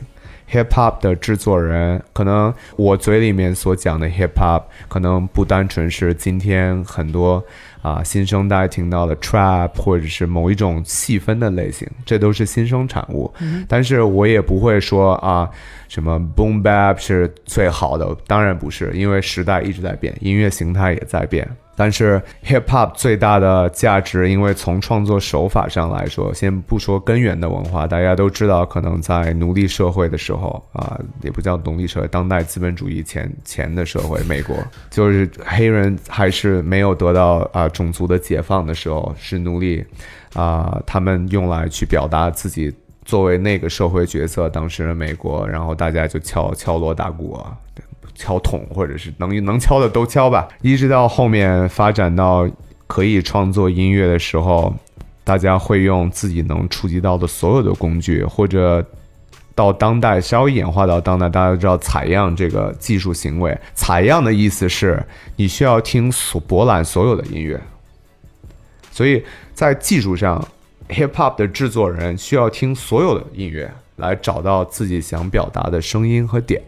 Hip hop 的制作人，可能我嘴里面所讲的 hip hop，可能不单纯是今天很多啊新生代听到的 trap，或者是某一种细分的类型，这都是新生产物。但是我也不会说啊什么 boom bap 是最好的，当然不是，因为时代一直在变，音乐形态也在变。但是 hip hop 最大的价值，因为从创作手法上来说，先不说根源的文化，大家都知道，可能在奴隶社会的时候啊，也不叫奴隶社会，当代资本主义前前的社会，美国就是黑人还是没有得到啊种族的解放的时候，是奴隶啊，他们用来去表达自己作为那个社会角色，当时的美国，然后大家就敲敲锣打鼓啊。敲桶，或者是能能敲的都敲吧。一直到后面发展到可以创作音乐的时候，大家会用自己能触及到的所有的工具，或者到当代稍微演化到当代，大家都知道采样这个技术行为。采样的意思是你需要听所博览所有的音乐，所以在技术上，hip hop 的制作人需要听所有的音乐，来找到自己想表达的声音和点。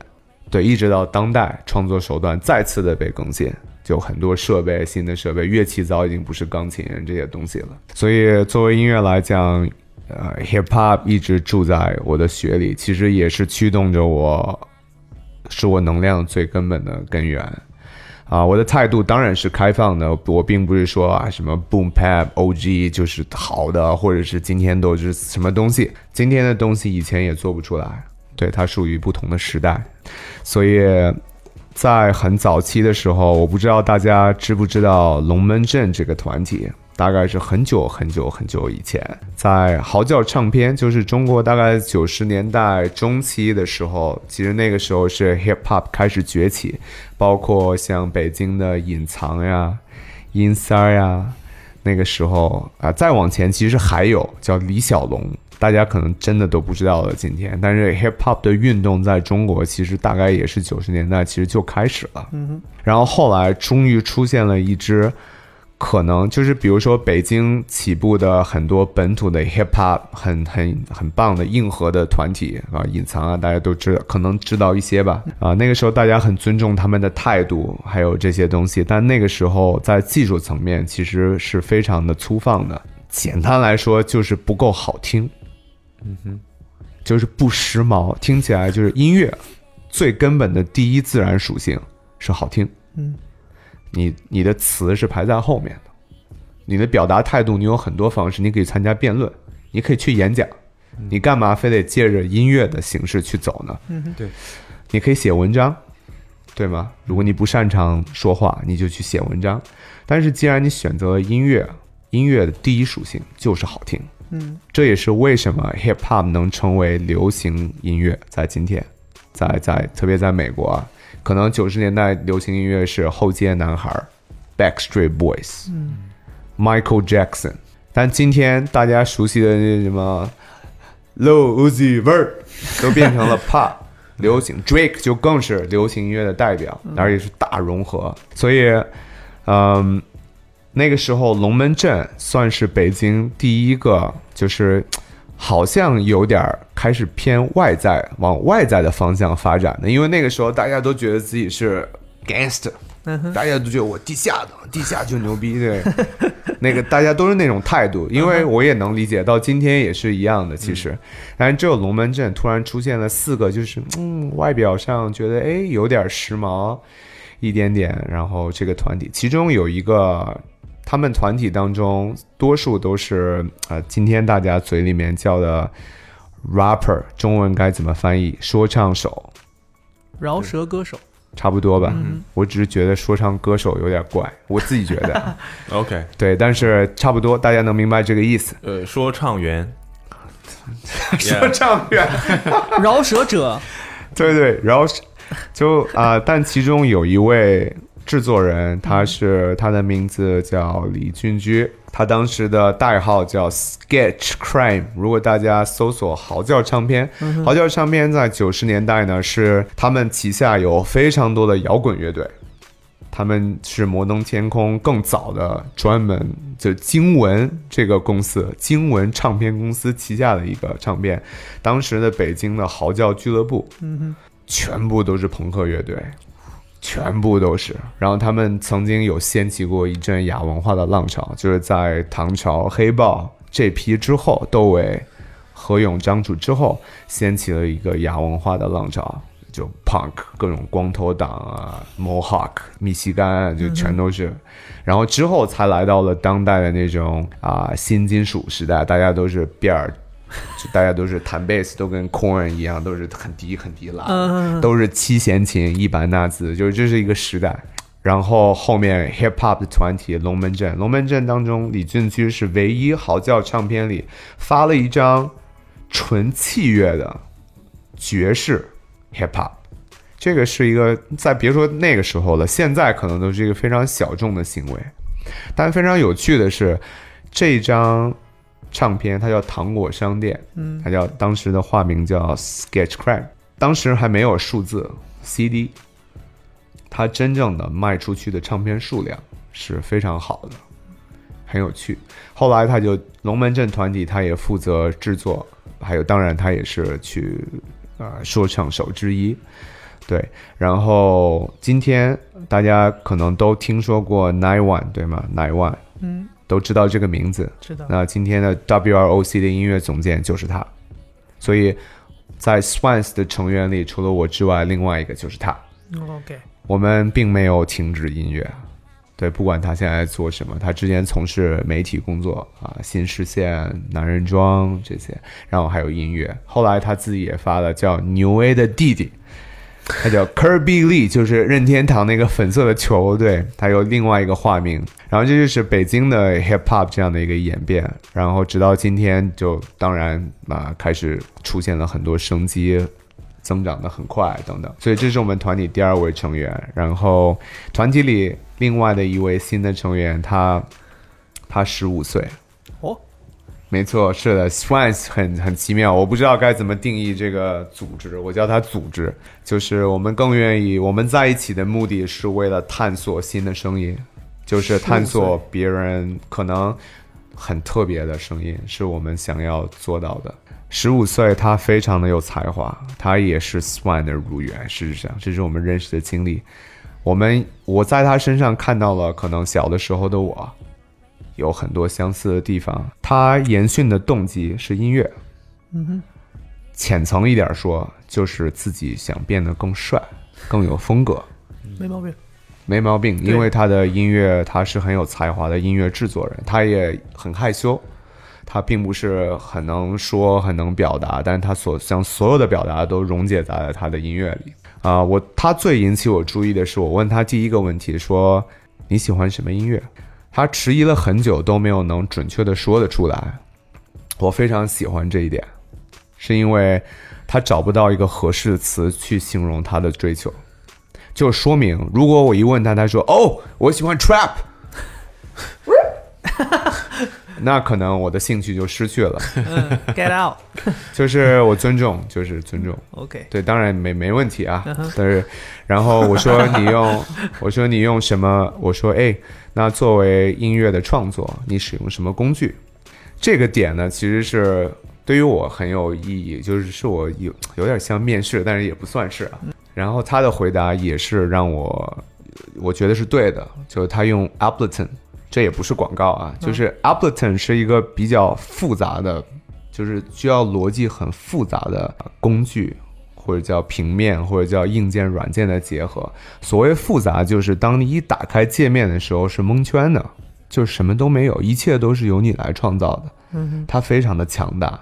对，一直到当代，创作手段再次的被更新，就很多设备、新的设备，乐器早已经不是钢琴这些东西了。所以，作为音乐来讲，呃，hip hop 一直住在我的血里，其实也是驱动着我，是我能量最根本的根源。啊，我的态度当然是开放的，我并不是说啊什么 boom bap OG 就是好的，或者是今天都是什么东西，今天的东西以前也做不出来。对，它属于不同的时代，所以在很早期的时候，我不知道大家知不知道龙门阵这个团体，大概是很久很久很久以前，在嚎叫唱片，就是中国大概九十年代中期的时候，其实那个时候是 hip hop 开始崛起，包括像北京的隐藏呀、阴三儿呀，那个时候啊，再往前其实还有叫李小龙。大家可能真的都不知道了，今天，但是 hip hop 的运动在中国其实大概也是九十年代其实就开始了，嗯哼然后后来终于出现了一支，可能就是比如说北京起步的很多本土的 hip hop 很很很棒的硬核的团体啊，隐藏啊，大家都知道，可能知道一些吧，啊，那个时候大家很尊重他们的态度，还有这些东西，但那个时候在技术层面其实是非常的粗放的，简单来说就是不够好听。嗯哼，就是不时髦，听起来就是音乐最根本的第一自然属性是好听。嗯，你你的词是排在后面的，你的表达态度你有很多方式，你可以参加辩论，你可以去演讲，你干嘛非得借着音乐的形式去走呢？嗯，对，你可以写文章，对吗？如果你不擅长说话，你就去写文章。但是既然你选择了音乐，音乐的第一属性就是好听。嗯，这也是为什么 hip hop 能成为流行音乐，在今天，在在特别在美国啊，可能九十年代流行音乐是后街男孩，Backstreet Boys，嗯，Michael Jackson，但今天大家熟悉的那什么 Low Uzi Vert 都变成了 pop 流行，Drake 就更是流行音乐的代表，而且是大融合，所以，嗯。那个时候，龙门阵算是北京第一个，就是好像有点开始偏外在，往外在的方向发展的。因为那个时候大家都觉得自己是 gangster，大家都觉得我地下的，地下 就牛逼，对，那个大家都是那种态度。因为我也能理解，到今天也是一样的。其实，但是只有龙门阵突然出现了四个，就是嗯，外表上觉得哎有点时髦一点点，然后这个团体其中有一个。他们团体当中，多数都是啊，今天大家嘴里面叫的 rapper，中文该怎么翻译？说唱手，饶舌歌手，差不多吧。我只是觉得说唱歌手有点怪，我自己觉得。OK，对，但是差不多，大家能明白这个意思。呃，说唱员，说唱员，饶舌者，对对，饶舌，就啊，但其中有一位。制作人，他是他的名字叫李俊居，他当时的代号叫 Sketch Crime。如果大家搜索嚎叫唱片，嚎叫唱片在九十年代呢，是他们旗下有非常多的摇滚乐队，他们是摩登天空更早的专门就经文这个公司，经文唱片公司旗下的一个唱片，当时的北京的嚎叫俱乐部，全部都是朋克乐队。全部都是，然后他们曾经有掀起过一阵亚文化的浪潮，就是在唐朝黑豹这批之后，窦唯、何勇、张楚之后，掀起了一个亚文化的浪潮。就 punk 各种光头党啊，Mohawk 密西干啊就全都是，然后之后才来到了当代的那种啊新金属时代，大家都是辫儿。就大家都是弹贝斯，都跟 Corn 一样，都是很低很低拉，嗯都是七弦琴一板纳兹，就是这是一个时代。然后后面 hip hop 的团体龙门阵，龙门阵当中，李俊驹是唯一嚎叫唱片里发了一张纯器乐的爵士 hip hop。这个是一个在别说那个时候了，现在可能都是一个非常小众的行为。但非常有趣的是，这张唱片它叫糖果商店，嗯，它叫当时的化名叫 Sketchcraft，当时还没有数字 CD，它真正的卖出去的唱片数量是非常好的，很有趣。后来他就龙门阵团体，他也负责制作，还有当然他也是去呃说唱手之一。对，然后今天大家可能都听说过 Nine One 对吗？Nine One，嗯，都知道这个名字。知道。那今天的 WROC 的音乐总监就是他，所以在 Swans 的成员里，除了我之外，另外一个就是他。OK，我们并没有停止音乐，对，不管他现在做什么，他之前从事媒体工作啊，新视线、男人装这些，然后还有音乐。后来他自己也发了叫牛 A 的弟弟，他叫 Kirby Lee，就是任天堂那个粉色的球，对，他有另外一个化名。然后这就是北京的 hip hop 这样的一个演变，然后直到今天就当然啊开始出现了很多生机。增长的很快，等等，所以这是我们团体第二位成员。然后团体里另外的一位新的成员，他他十五岁，没错，是的，Swans 很很奇妙，我不知道该怎么定义这个组织，我叫它组织，就是我们更愿意，我们在一起的目的是为了探索新的声音，就是探索别人可能很特别的声音，是我们想要做到的。十五岁，他非常的有才华，他也是 Swan 的入员。事实上，这是我们认识的经历。我们我在他身上看到了可能小的时候的我有很多相似的地方。他延续的动机是音乐，嗯哼，浅层一点说，就是自己想变得更帅、更有风格。没毛病。没毛病，因为他的音乐，他是很有才华的音乐制作人，他也很害羞，他并不是很能说、很能表达，但是他所将所有的表达都溶解在了他的音乐里啊、我他最引起我注意的是，我问他第一个问题说你喜欢什么音乐？他迟疑了很久都没有能准确的说得出来。我非常喜欢这一点，是因为他找不到一个合适的词去形容他的追求。就说明，如果我一问他，他说：“哦，我喜欢 trap”，那可能我的兴趣就失去了。嗯，Get out。就是我尊重，就是尊重。OK，对，当然没没问题啊。但是，然后我说你用，我说你用什么？我说哎，那作为音乐的创作，你使用什么工具？这个点呢，其实是对于我很有意义，就是是我有有点像面试，但是也不算是啊。然后他的回答也是让我我觉得是对的，就是他用 Ableton，这也不是广告啊，就是 Ableton 是一个比较复杂的，就是需要逻辑很复杂的工具。或者叫平面，或者叫硬件、软件的结合。所谓复杂，就是当你一打开界面的时候是蒙圈的，就什么都没有，一切都是由你来创造的。嗯它非常的强大。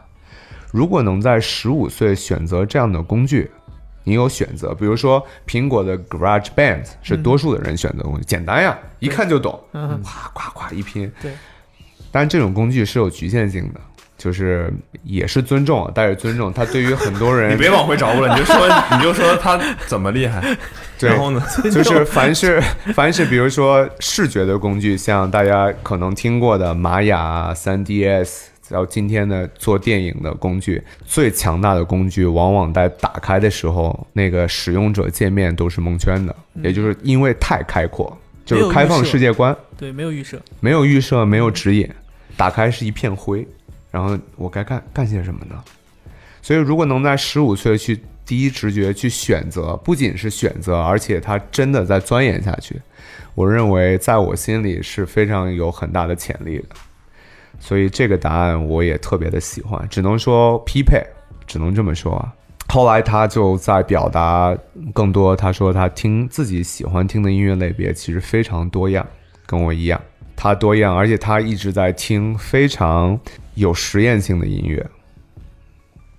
如果能在十五岁选择这样的工具，你有选择，比如说苹果的 Garage Band 是多数的人选择的工具，简单呀，一看就懂，嗯哼，哗哗哗一拼。对，但这种工具是有局限性的，就是也是尊重，啊，带着尊重。他对于很多人，你别往回找我了，你就说你就说他怎么厉害，对然后呢，就是凡是 凡是比如说视觉的工具，像大家可能听过的玛雅、三 DS，然后今天的做电影的工具，最强大的工具，往往在打开的时候，那个使用者界面都是蒙圈的，也就是因为太开阔，就是开放世界观，对，没有预设。没有预设，没有指引，打开是一片灰，然后我该干干些什么呢？所以，如果能在十五岁去第一直觉去选择，不仅是选择，而且他真的在钻研下去，我认为在我心里是非常有很大的潜力的。所以这个答案我也特别的喜欢，只能说匹配，只能这么说啊。后来他就在表达更多，他说他听自己喜欢听的音乐类别其实非常多样，跟我一样，他多样，而且他一直在听非常有实验性的音乐。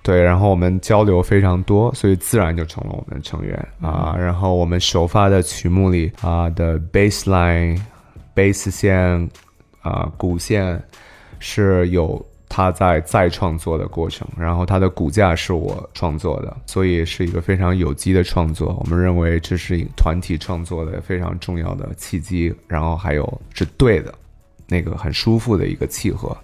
对，然后我们交流非常多，所以自然就成了我们的成员啊。然后我们首发的曲目里啊的 bass line、bass 线啊鼓线是有他在再创作的过程，然后他的骨架是我创作的，所以是一个非常有机的创作。我们认为这是一团体创作的非常重要的契机，然后还有是对的，那个很舒服的一个契合。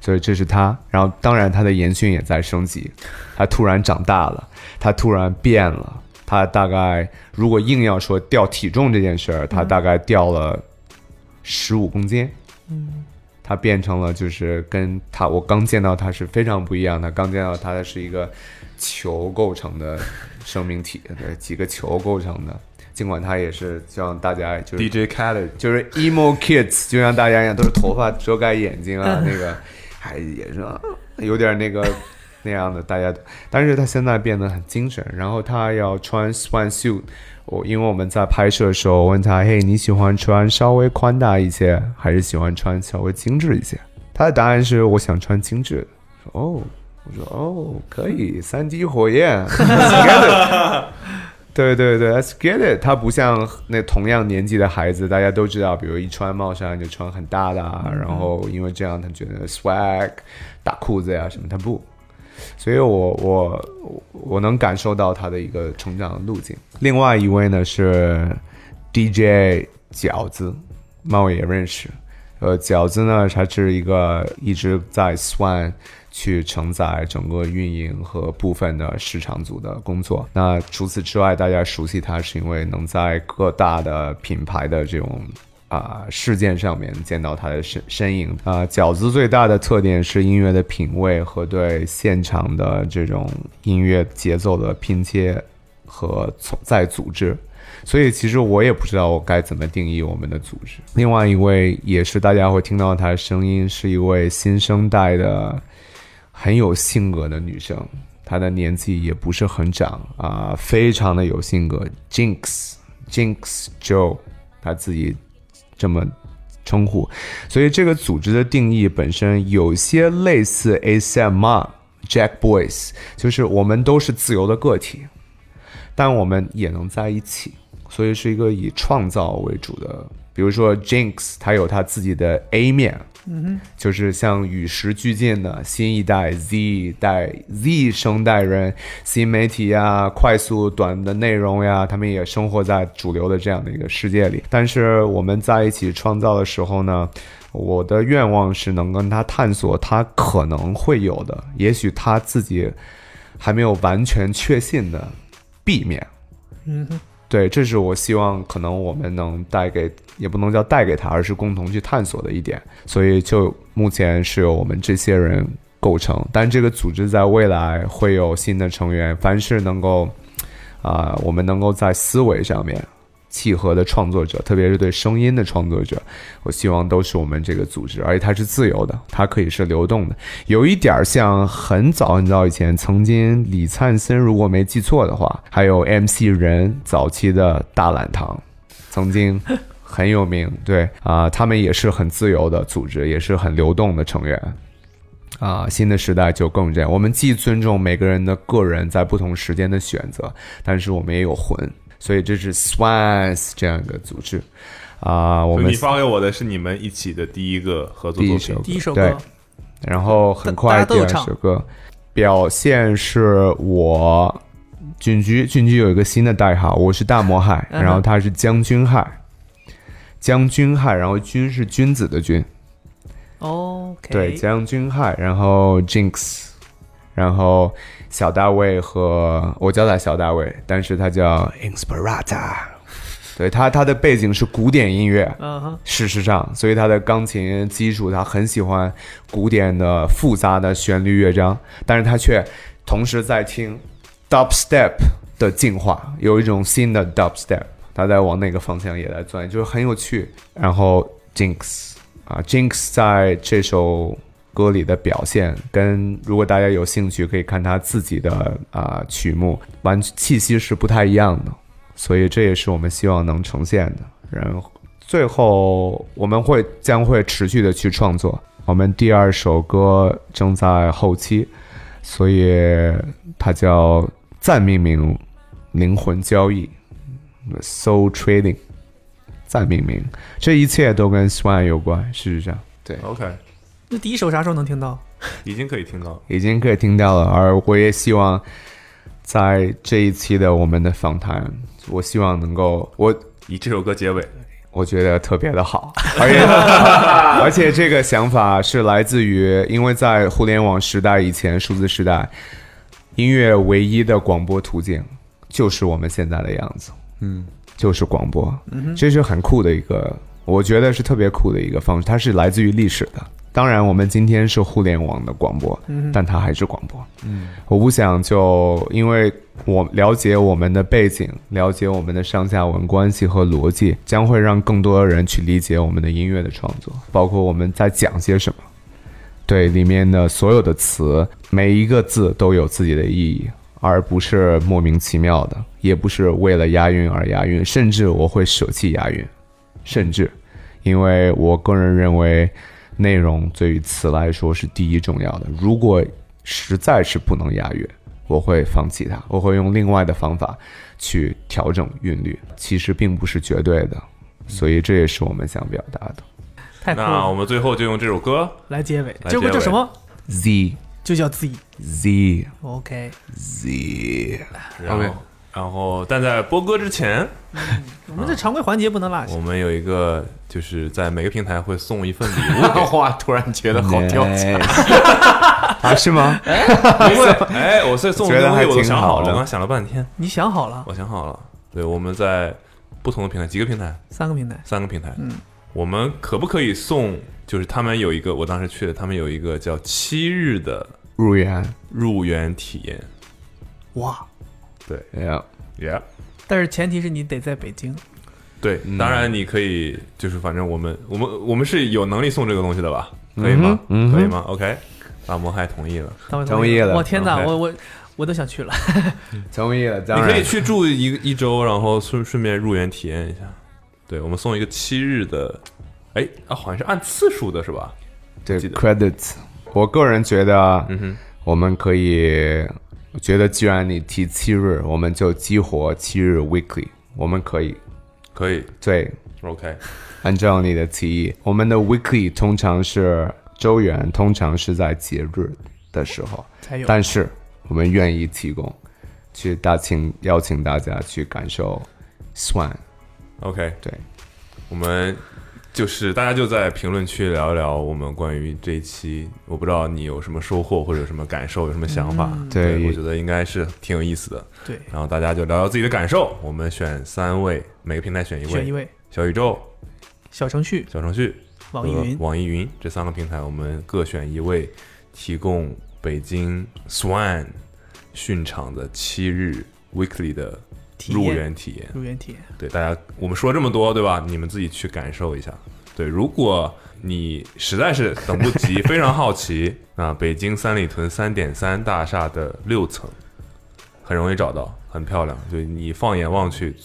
所以这是他，然后当然他的言训也在升级，他突然长大了，他突然变了，他大概如果硬要说掉体重这件事儿，他大概掉了十五公斤，嗯，他变成了就是跟他我刚见到他是非常不一样的，刚见到他的是一个球构成的生命体，对，几个球构成的。尽管他也是希望大家就是 DJ Khaled 就是 emo kids，就像大家一样，都是头发遮盖眼睛啊，那个还也是啊有点那个 那样的，大家。但是他现在变得很精神，然后他要穿 swan suit。我因为我们在拍摄的时候，我问他：“嘿，你喜欢穿稍微宽大一些，还是喜欢穿稍微精致一些？”他的答案是：“我想穿精致的。”哦，我说：“哦，可以，三 D 火焰。对对对，Let's get it。他不像那同样年纪的孩子，大家都知道，比如一穿帽衫就穿很大的，啊，然后因为这样他觉得 swag，大裤子呀什么，他不。所以我我我能感受到他的一个成长的路径。另外一位呢是 DJ 饺子，猫也认识。呃，饺子呢，他是一个一直在 Swan。去承载整个运营和部分的市场组的工作。那除此之外，大家熟悉他是因为能在各大的品牌的这种啊事件上面见到他的身身影。啊，饺子最大的特点是音乐的品味和对现场的这种音乐节奏的拼接和再组织。所以其实我也不知道我该怎么定义我们的组织。另外一位也是大家会听到他的声音，是一位新生代的。很有性格的女生，她的年纪也不是很长啊，非常的有性格。Jinx，Jinx Joe，她自己这么称呼，所以这个组织的定义本身有些类似 ASMR Jack Boys，就是我们都是自由的个体，但我们也能在一起，所以是一个以创造为主的。比如说 Jinx，他有她自己的 A 面。嗯哼，就是像与时俱进的新一代 Z 代 Z 生代人，新媒体呀、快速短的内容呀，他们也生活在主流的这样的一个世界里。但是我们在一起创造的时候呢，我的愿望是能跟他探索他可能会有的，也许他自己还没有完全确信的 B 面。嗯哼。对，这是我希望可能我们能带给，也不能叫带给他，而是共同去探索的一点。所以就目前是由我们这些人构成，但这个组织在未来会有新的成员，凡是能够，啊，我们能够在思维上面。契合的创作者，特别是对声音的创作者，我希望都是我们这个组织，而且它是自由的，它可以是流动的，有一点像很早很早以前，曾经李灿森如果没记错的话，还有 MC 人早期的大懒堂，曾经很有名，对啊，他们也是很自由的组织，也是很流动的成员，啊，新的时代就更这样，我们既尊重每个人的个人在不同时间的选择，但是我们也有魂。所以这是 Swans 这样一个组织。啊，我们你发给我的是你们一起的第一个合作作品，第一首歌，然后很快第二首歌，表现是我俊居，俊居有一个新的代号，我是大魔海，然后他是将军海，将军海，然后君是君子的君，OK，对，将军海，然后 Jinx，然后。小大卫和我叫他小大卫，但是他叫 Inspirata，对他他的背景是古典音乐，事实上，所以他的钢琴基础他很喜欢古典的复杂的旋律乐章，但是他却同时在听 Dubstep 的进化，有一种新的 Dubstep，他在往那个方向也在钻，就是很有趣。然后 Jinx 啊，Jinx 在这首。歌里的表现，跟如果大家有兴趣，可以看他自己的啊、曲目，完气息是不太一样的，所以这也是我们希望能呈现的。然后最后我们会将会持续的去创作，我们第二首歌正在后期，所以它叫暂命名灵魂交易 （Soul Trading）。暂命名，这一切都跟 Swan 有关。事实上，对，OK，那第一首啥时候能听到？已经可以听到了。已经可以听到了。而我也希望在这一期的我们的访谈，我希望能够，我以这首歌结尾，我觉得特别的好，而且 而且这个想法是来自于，因为在互联网时代以前，数字时代，音乐唯一的广播途径就是我们现在的样子，嗯，就是广播，这是很酷的一个，我觉得是特别酷的一个方式，它是来自于历史的。当然，我们今天是互联网的广播，但它还是广播。嗯，我不想就因为我了解我们的背景，了解我们的上下文关系和逻辑，将会让更多的人去理解我们的音乐的创作，包括我们在讲些什么。对里面的所有的词，每一个字都有自己的意义，而不是莫名其妙的，也不是为了押韵而押韵，甚至我会舍弃押韵，甚至，因为我个人认为，内容对于词来说是第一重要的。如果实在是不能押韵，我会放弃它，我会用另外的方法去调整韵律，其实并不是绝对的，所以这也是我们想表达的。太酷了！那我们最后就用这首歌来结尾，这首歌结尾叫什么？Z 就叫 Z。Z OK，Z，然后然后，但在播歌之前，我们这常规环节不能落下我。们有一个就是在每个平台会送一份礼物给 哇，突然觉得好掉价。啊，是吗？因为 哎，我在送礼物还东西我都挺好的想好了，我刚想了半天，你想好了？我想好了。对，我们在不同的平台，几个平台，三个平台，三个平台，嗯，我们可不可以送？就是他们有一个，我当时去的，他们有一个叫七日的入园入园体验。哇！对，Yeah，，Yeah，但是前提是你得在北京。对，当然你可以，就是反正我们我们我们是有能力送这个东西的吧？可以吗？嗯可以吗？OK，大魔还同意了。同意了我天哪，我我我都想去了。同意了，你可以去住一个一周，然后顺顺便入园体验一下。对，我们送一个七日的，哎啊，好像是按次数的是吧？对 credits。我个人觉得，嗯哼，我们可以，我觉得既然你提七日，我们就激活七日 weekly，我们可以。可以。对，，OK，按照你的提议，我们的 weekly 通常是周元，通常是在节日的时候，才有。但是我们愿意提供，去大请邀请大家去感受 Swan，OK，对，我们就是大家就在评论区聊一聊我们关于这一期，我不知道你有什么收获或者有什么感受，有什么想法？嗯对我觉得应该是挺有意思的。对，然后大家就聊聊自己的感受。我们选三位，每个平台选一位，选一位小宇宙、小程序、小程序、网易云。网易云这三个平台，我们各选一位，提供北京 Swan 训场的七日 weekly 的入体验园体验。入园体验，对大家，我们说这么多，对吧？你们自己去感受一下。对，如果你实在是等不及，非常好奇 啊，北京三里屯三点三大厦的六层，很容易找到，很漂亮。就你放眼望去，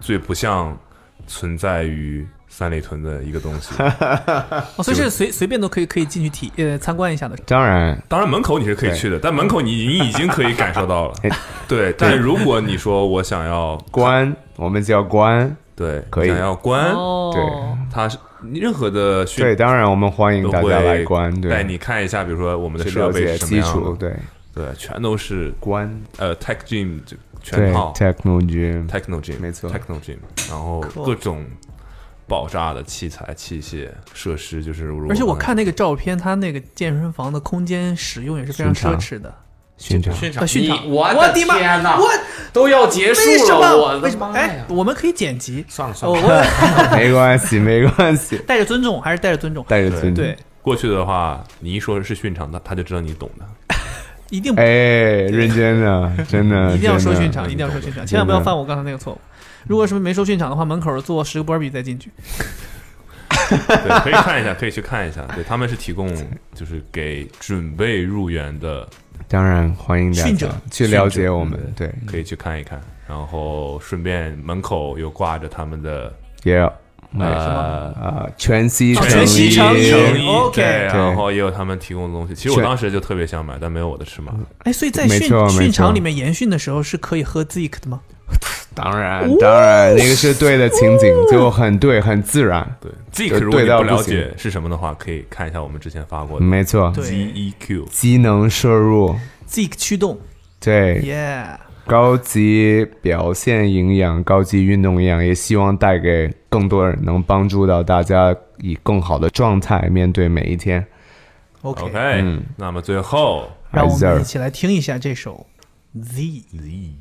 最不像存在于三里屯的一个东西。哦，所以是随随便都可以可以进去体呃参观一下的。当然当然，门口你是可以去的，但门口你你已经可以感受到了。哎。对，但如果你说我想要关，我们叫关，对，可以。想要关，哦，对。它是任何的训对，当然我们欢迎都大家来会关，对，带你看一下，比如说我们的设备什么样对，对，全都是关，呃 Tech Gym 全套，Techno Gym，Techno Gym，没错。Techno Gym，然后各种爆炸的器材、器械、设施，就是而且我看那个照片，他那个健身房的空间使用也是非常奢侈的。训场，训场训场我我的妈天哪！我都要结束为什了，我么？为什么？哎，！我们可以剪辑。算了算哦，了，我 没关系，没关系，带着尊重，还是带着尊重。带着尊重对，，过去的话，你一说是训场，他他就知道你懂的。一定哎，认真的，真的，一定要说训场，一定要说训场，千万不要犯我刚才那个错误。如果是没收训场的话，门口做十个波比再进去。对，可以看一下，可以去看一下。对，他们是提供就是给准备入园的，当然欢迎大家训者去了解我们，对，可以去看一看。然后顺便门口有挂着他们的也有呃呃全息全息成衣 OK 对，然后也有他们提供的东西。其实我当时就特别想买，但没有我的尺码。哎，所以在训训场里面研训的时候是可以喝 Zik 的吗？当然当然那个是对的情景，就很对很自然，对就如果你不了对到不行解是什么的话，可以看一下我们之前发过的没错，对。GEQ。机能摄入，Zik 驱动。对，，Yeah，高级表现营养、高级运动营养，也希望带给更多人，能帮助到大家以更好的状态面对每一天。OK，, OK，嗯。那么最后让我们一起来听一下这首 Z。Z。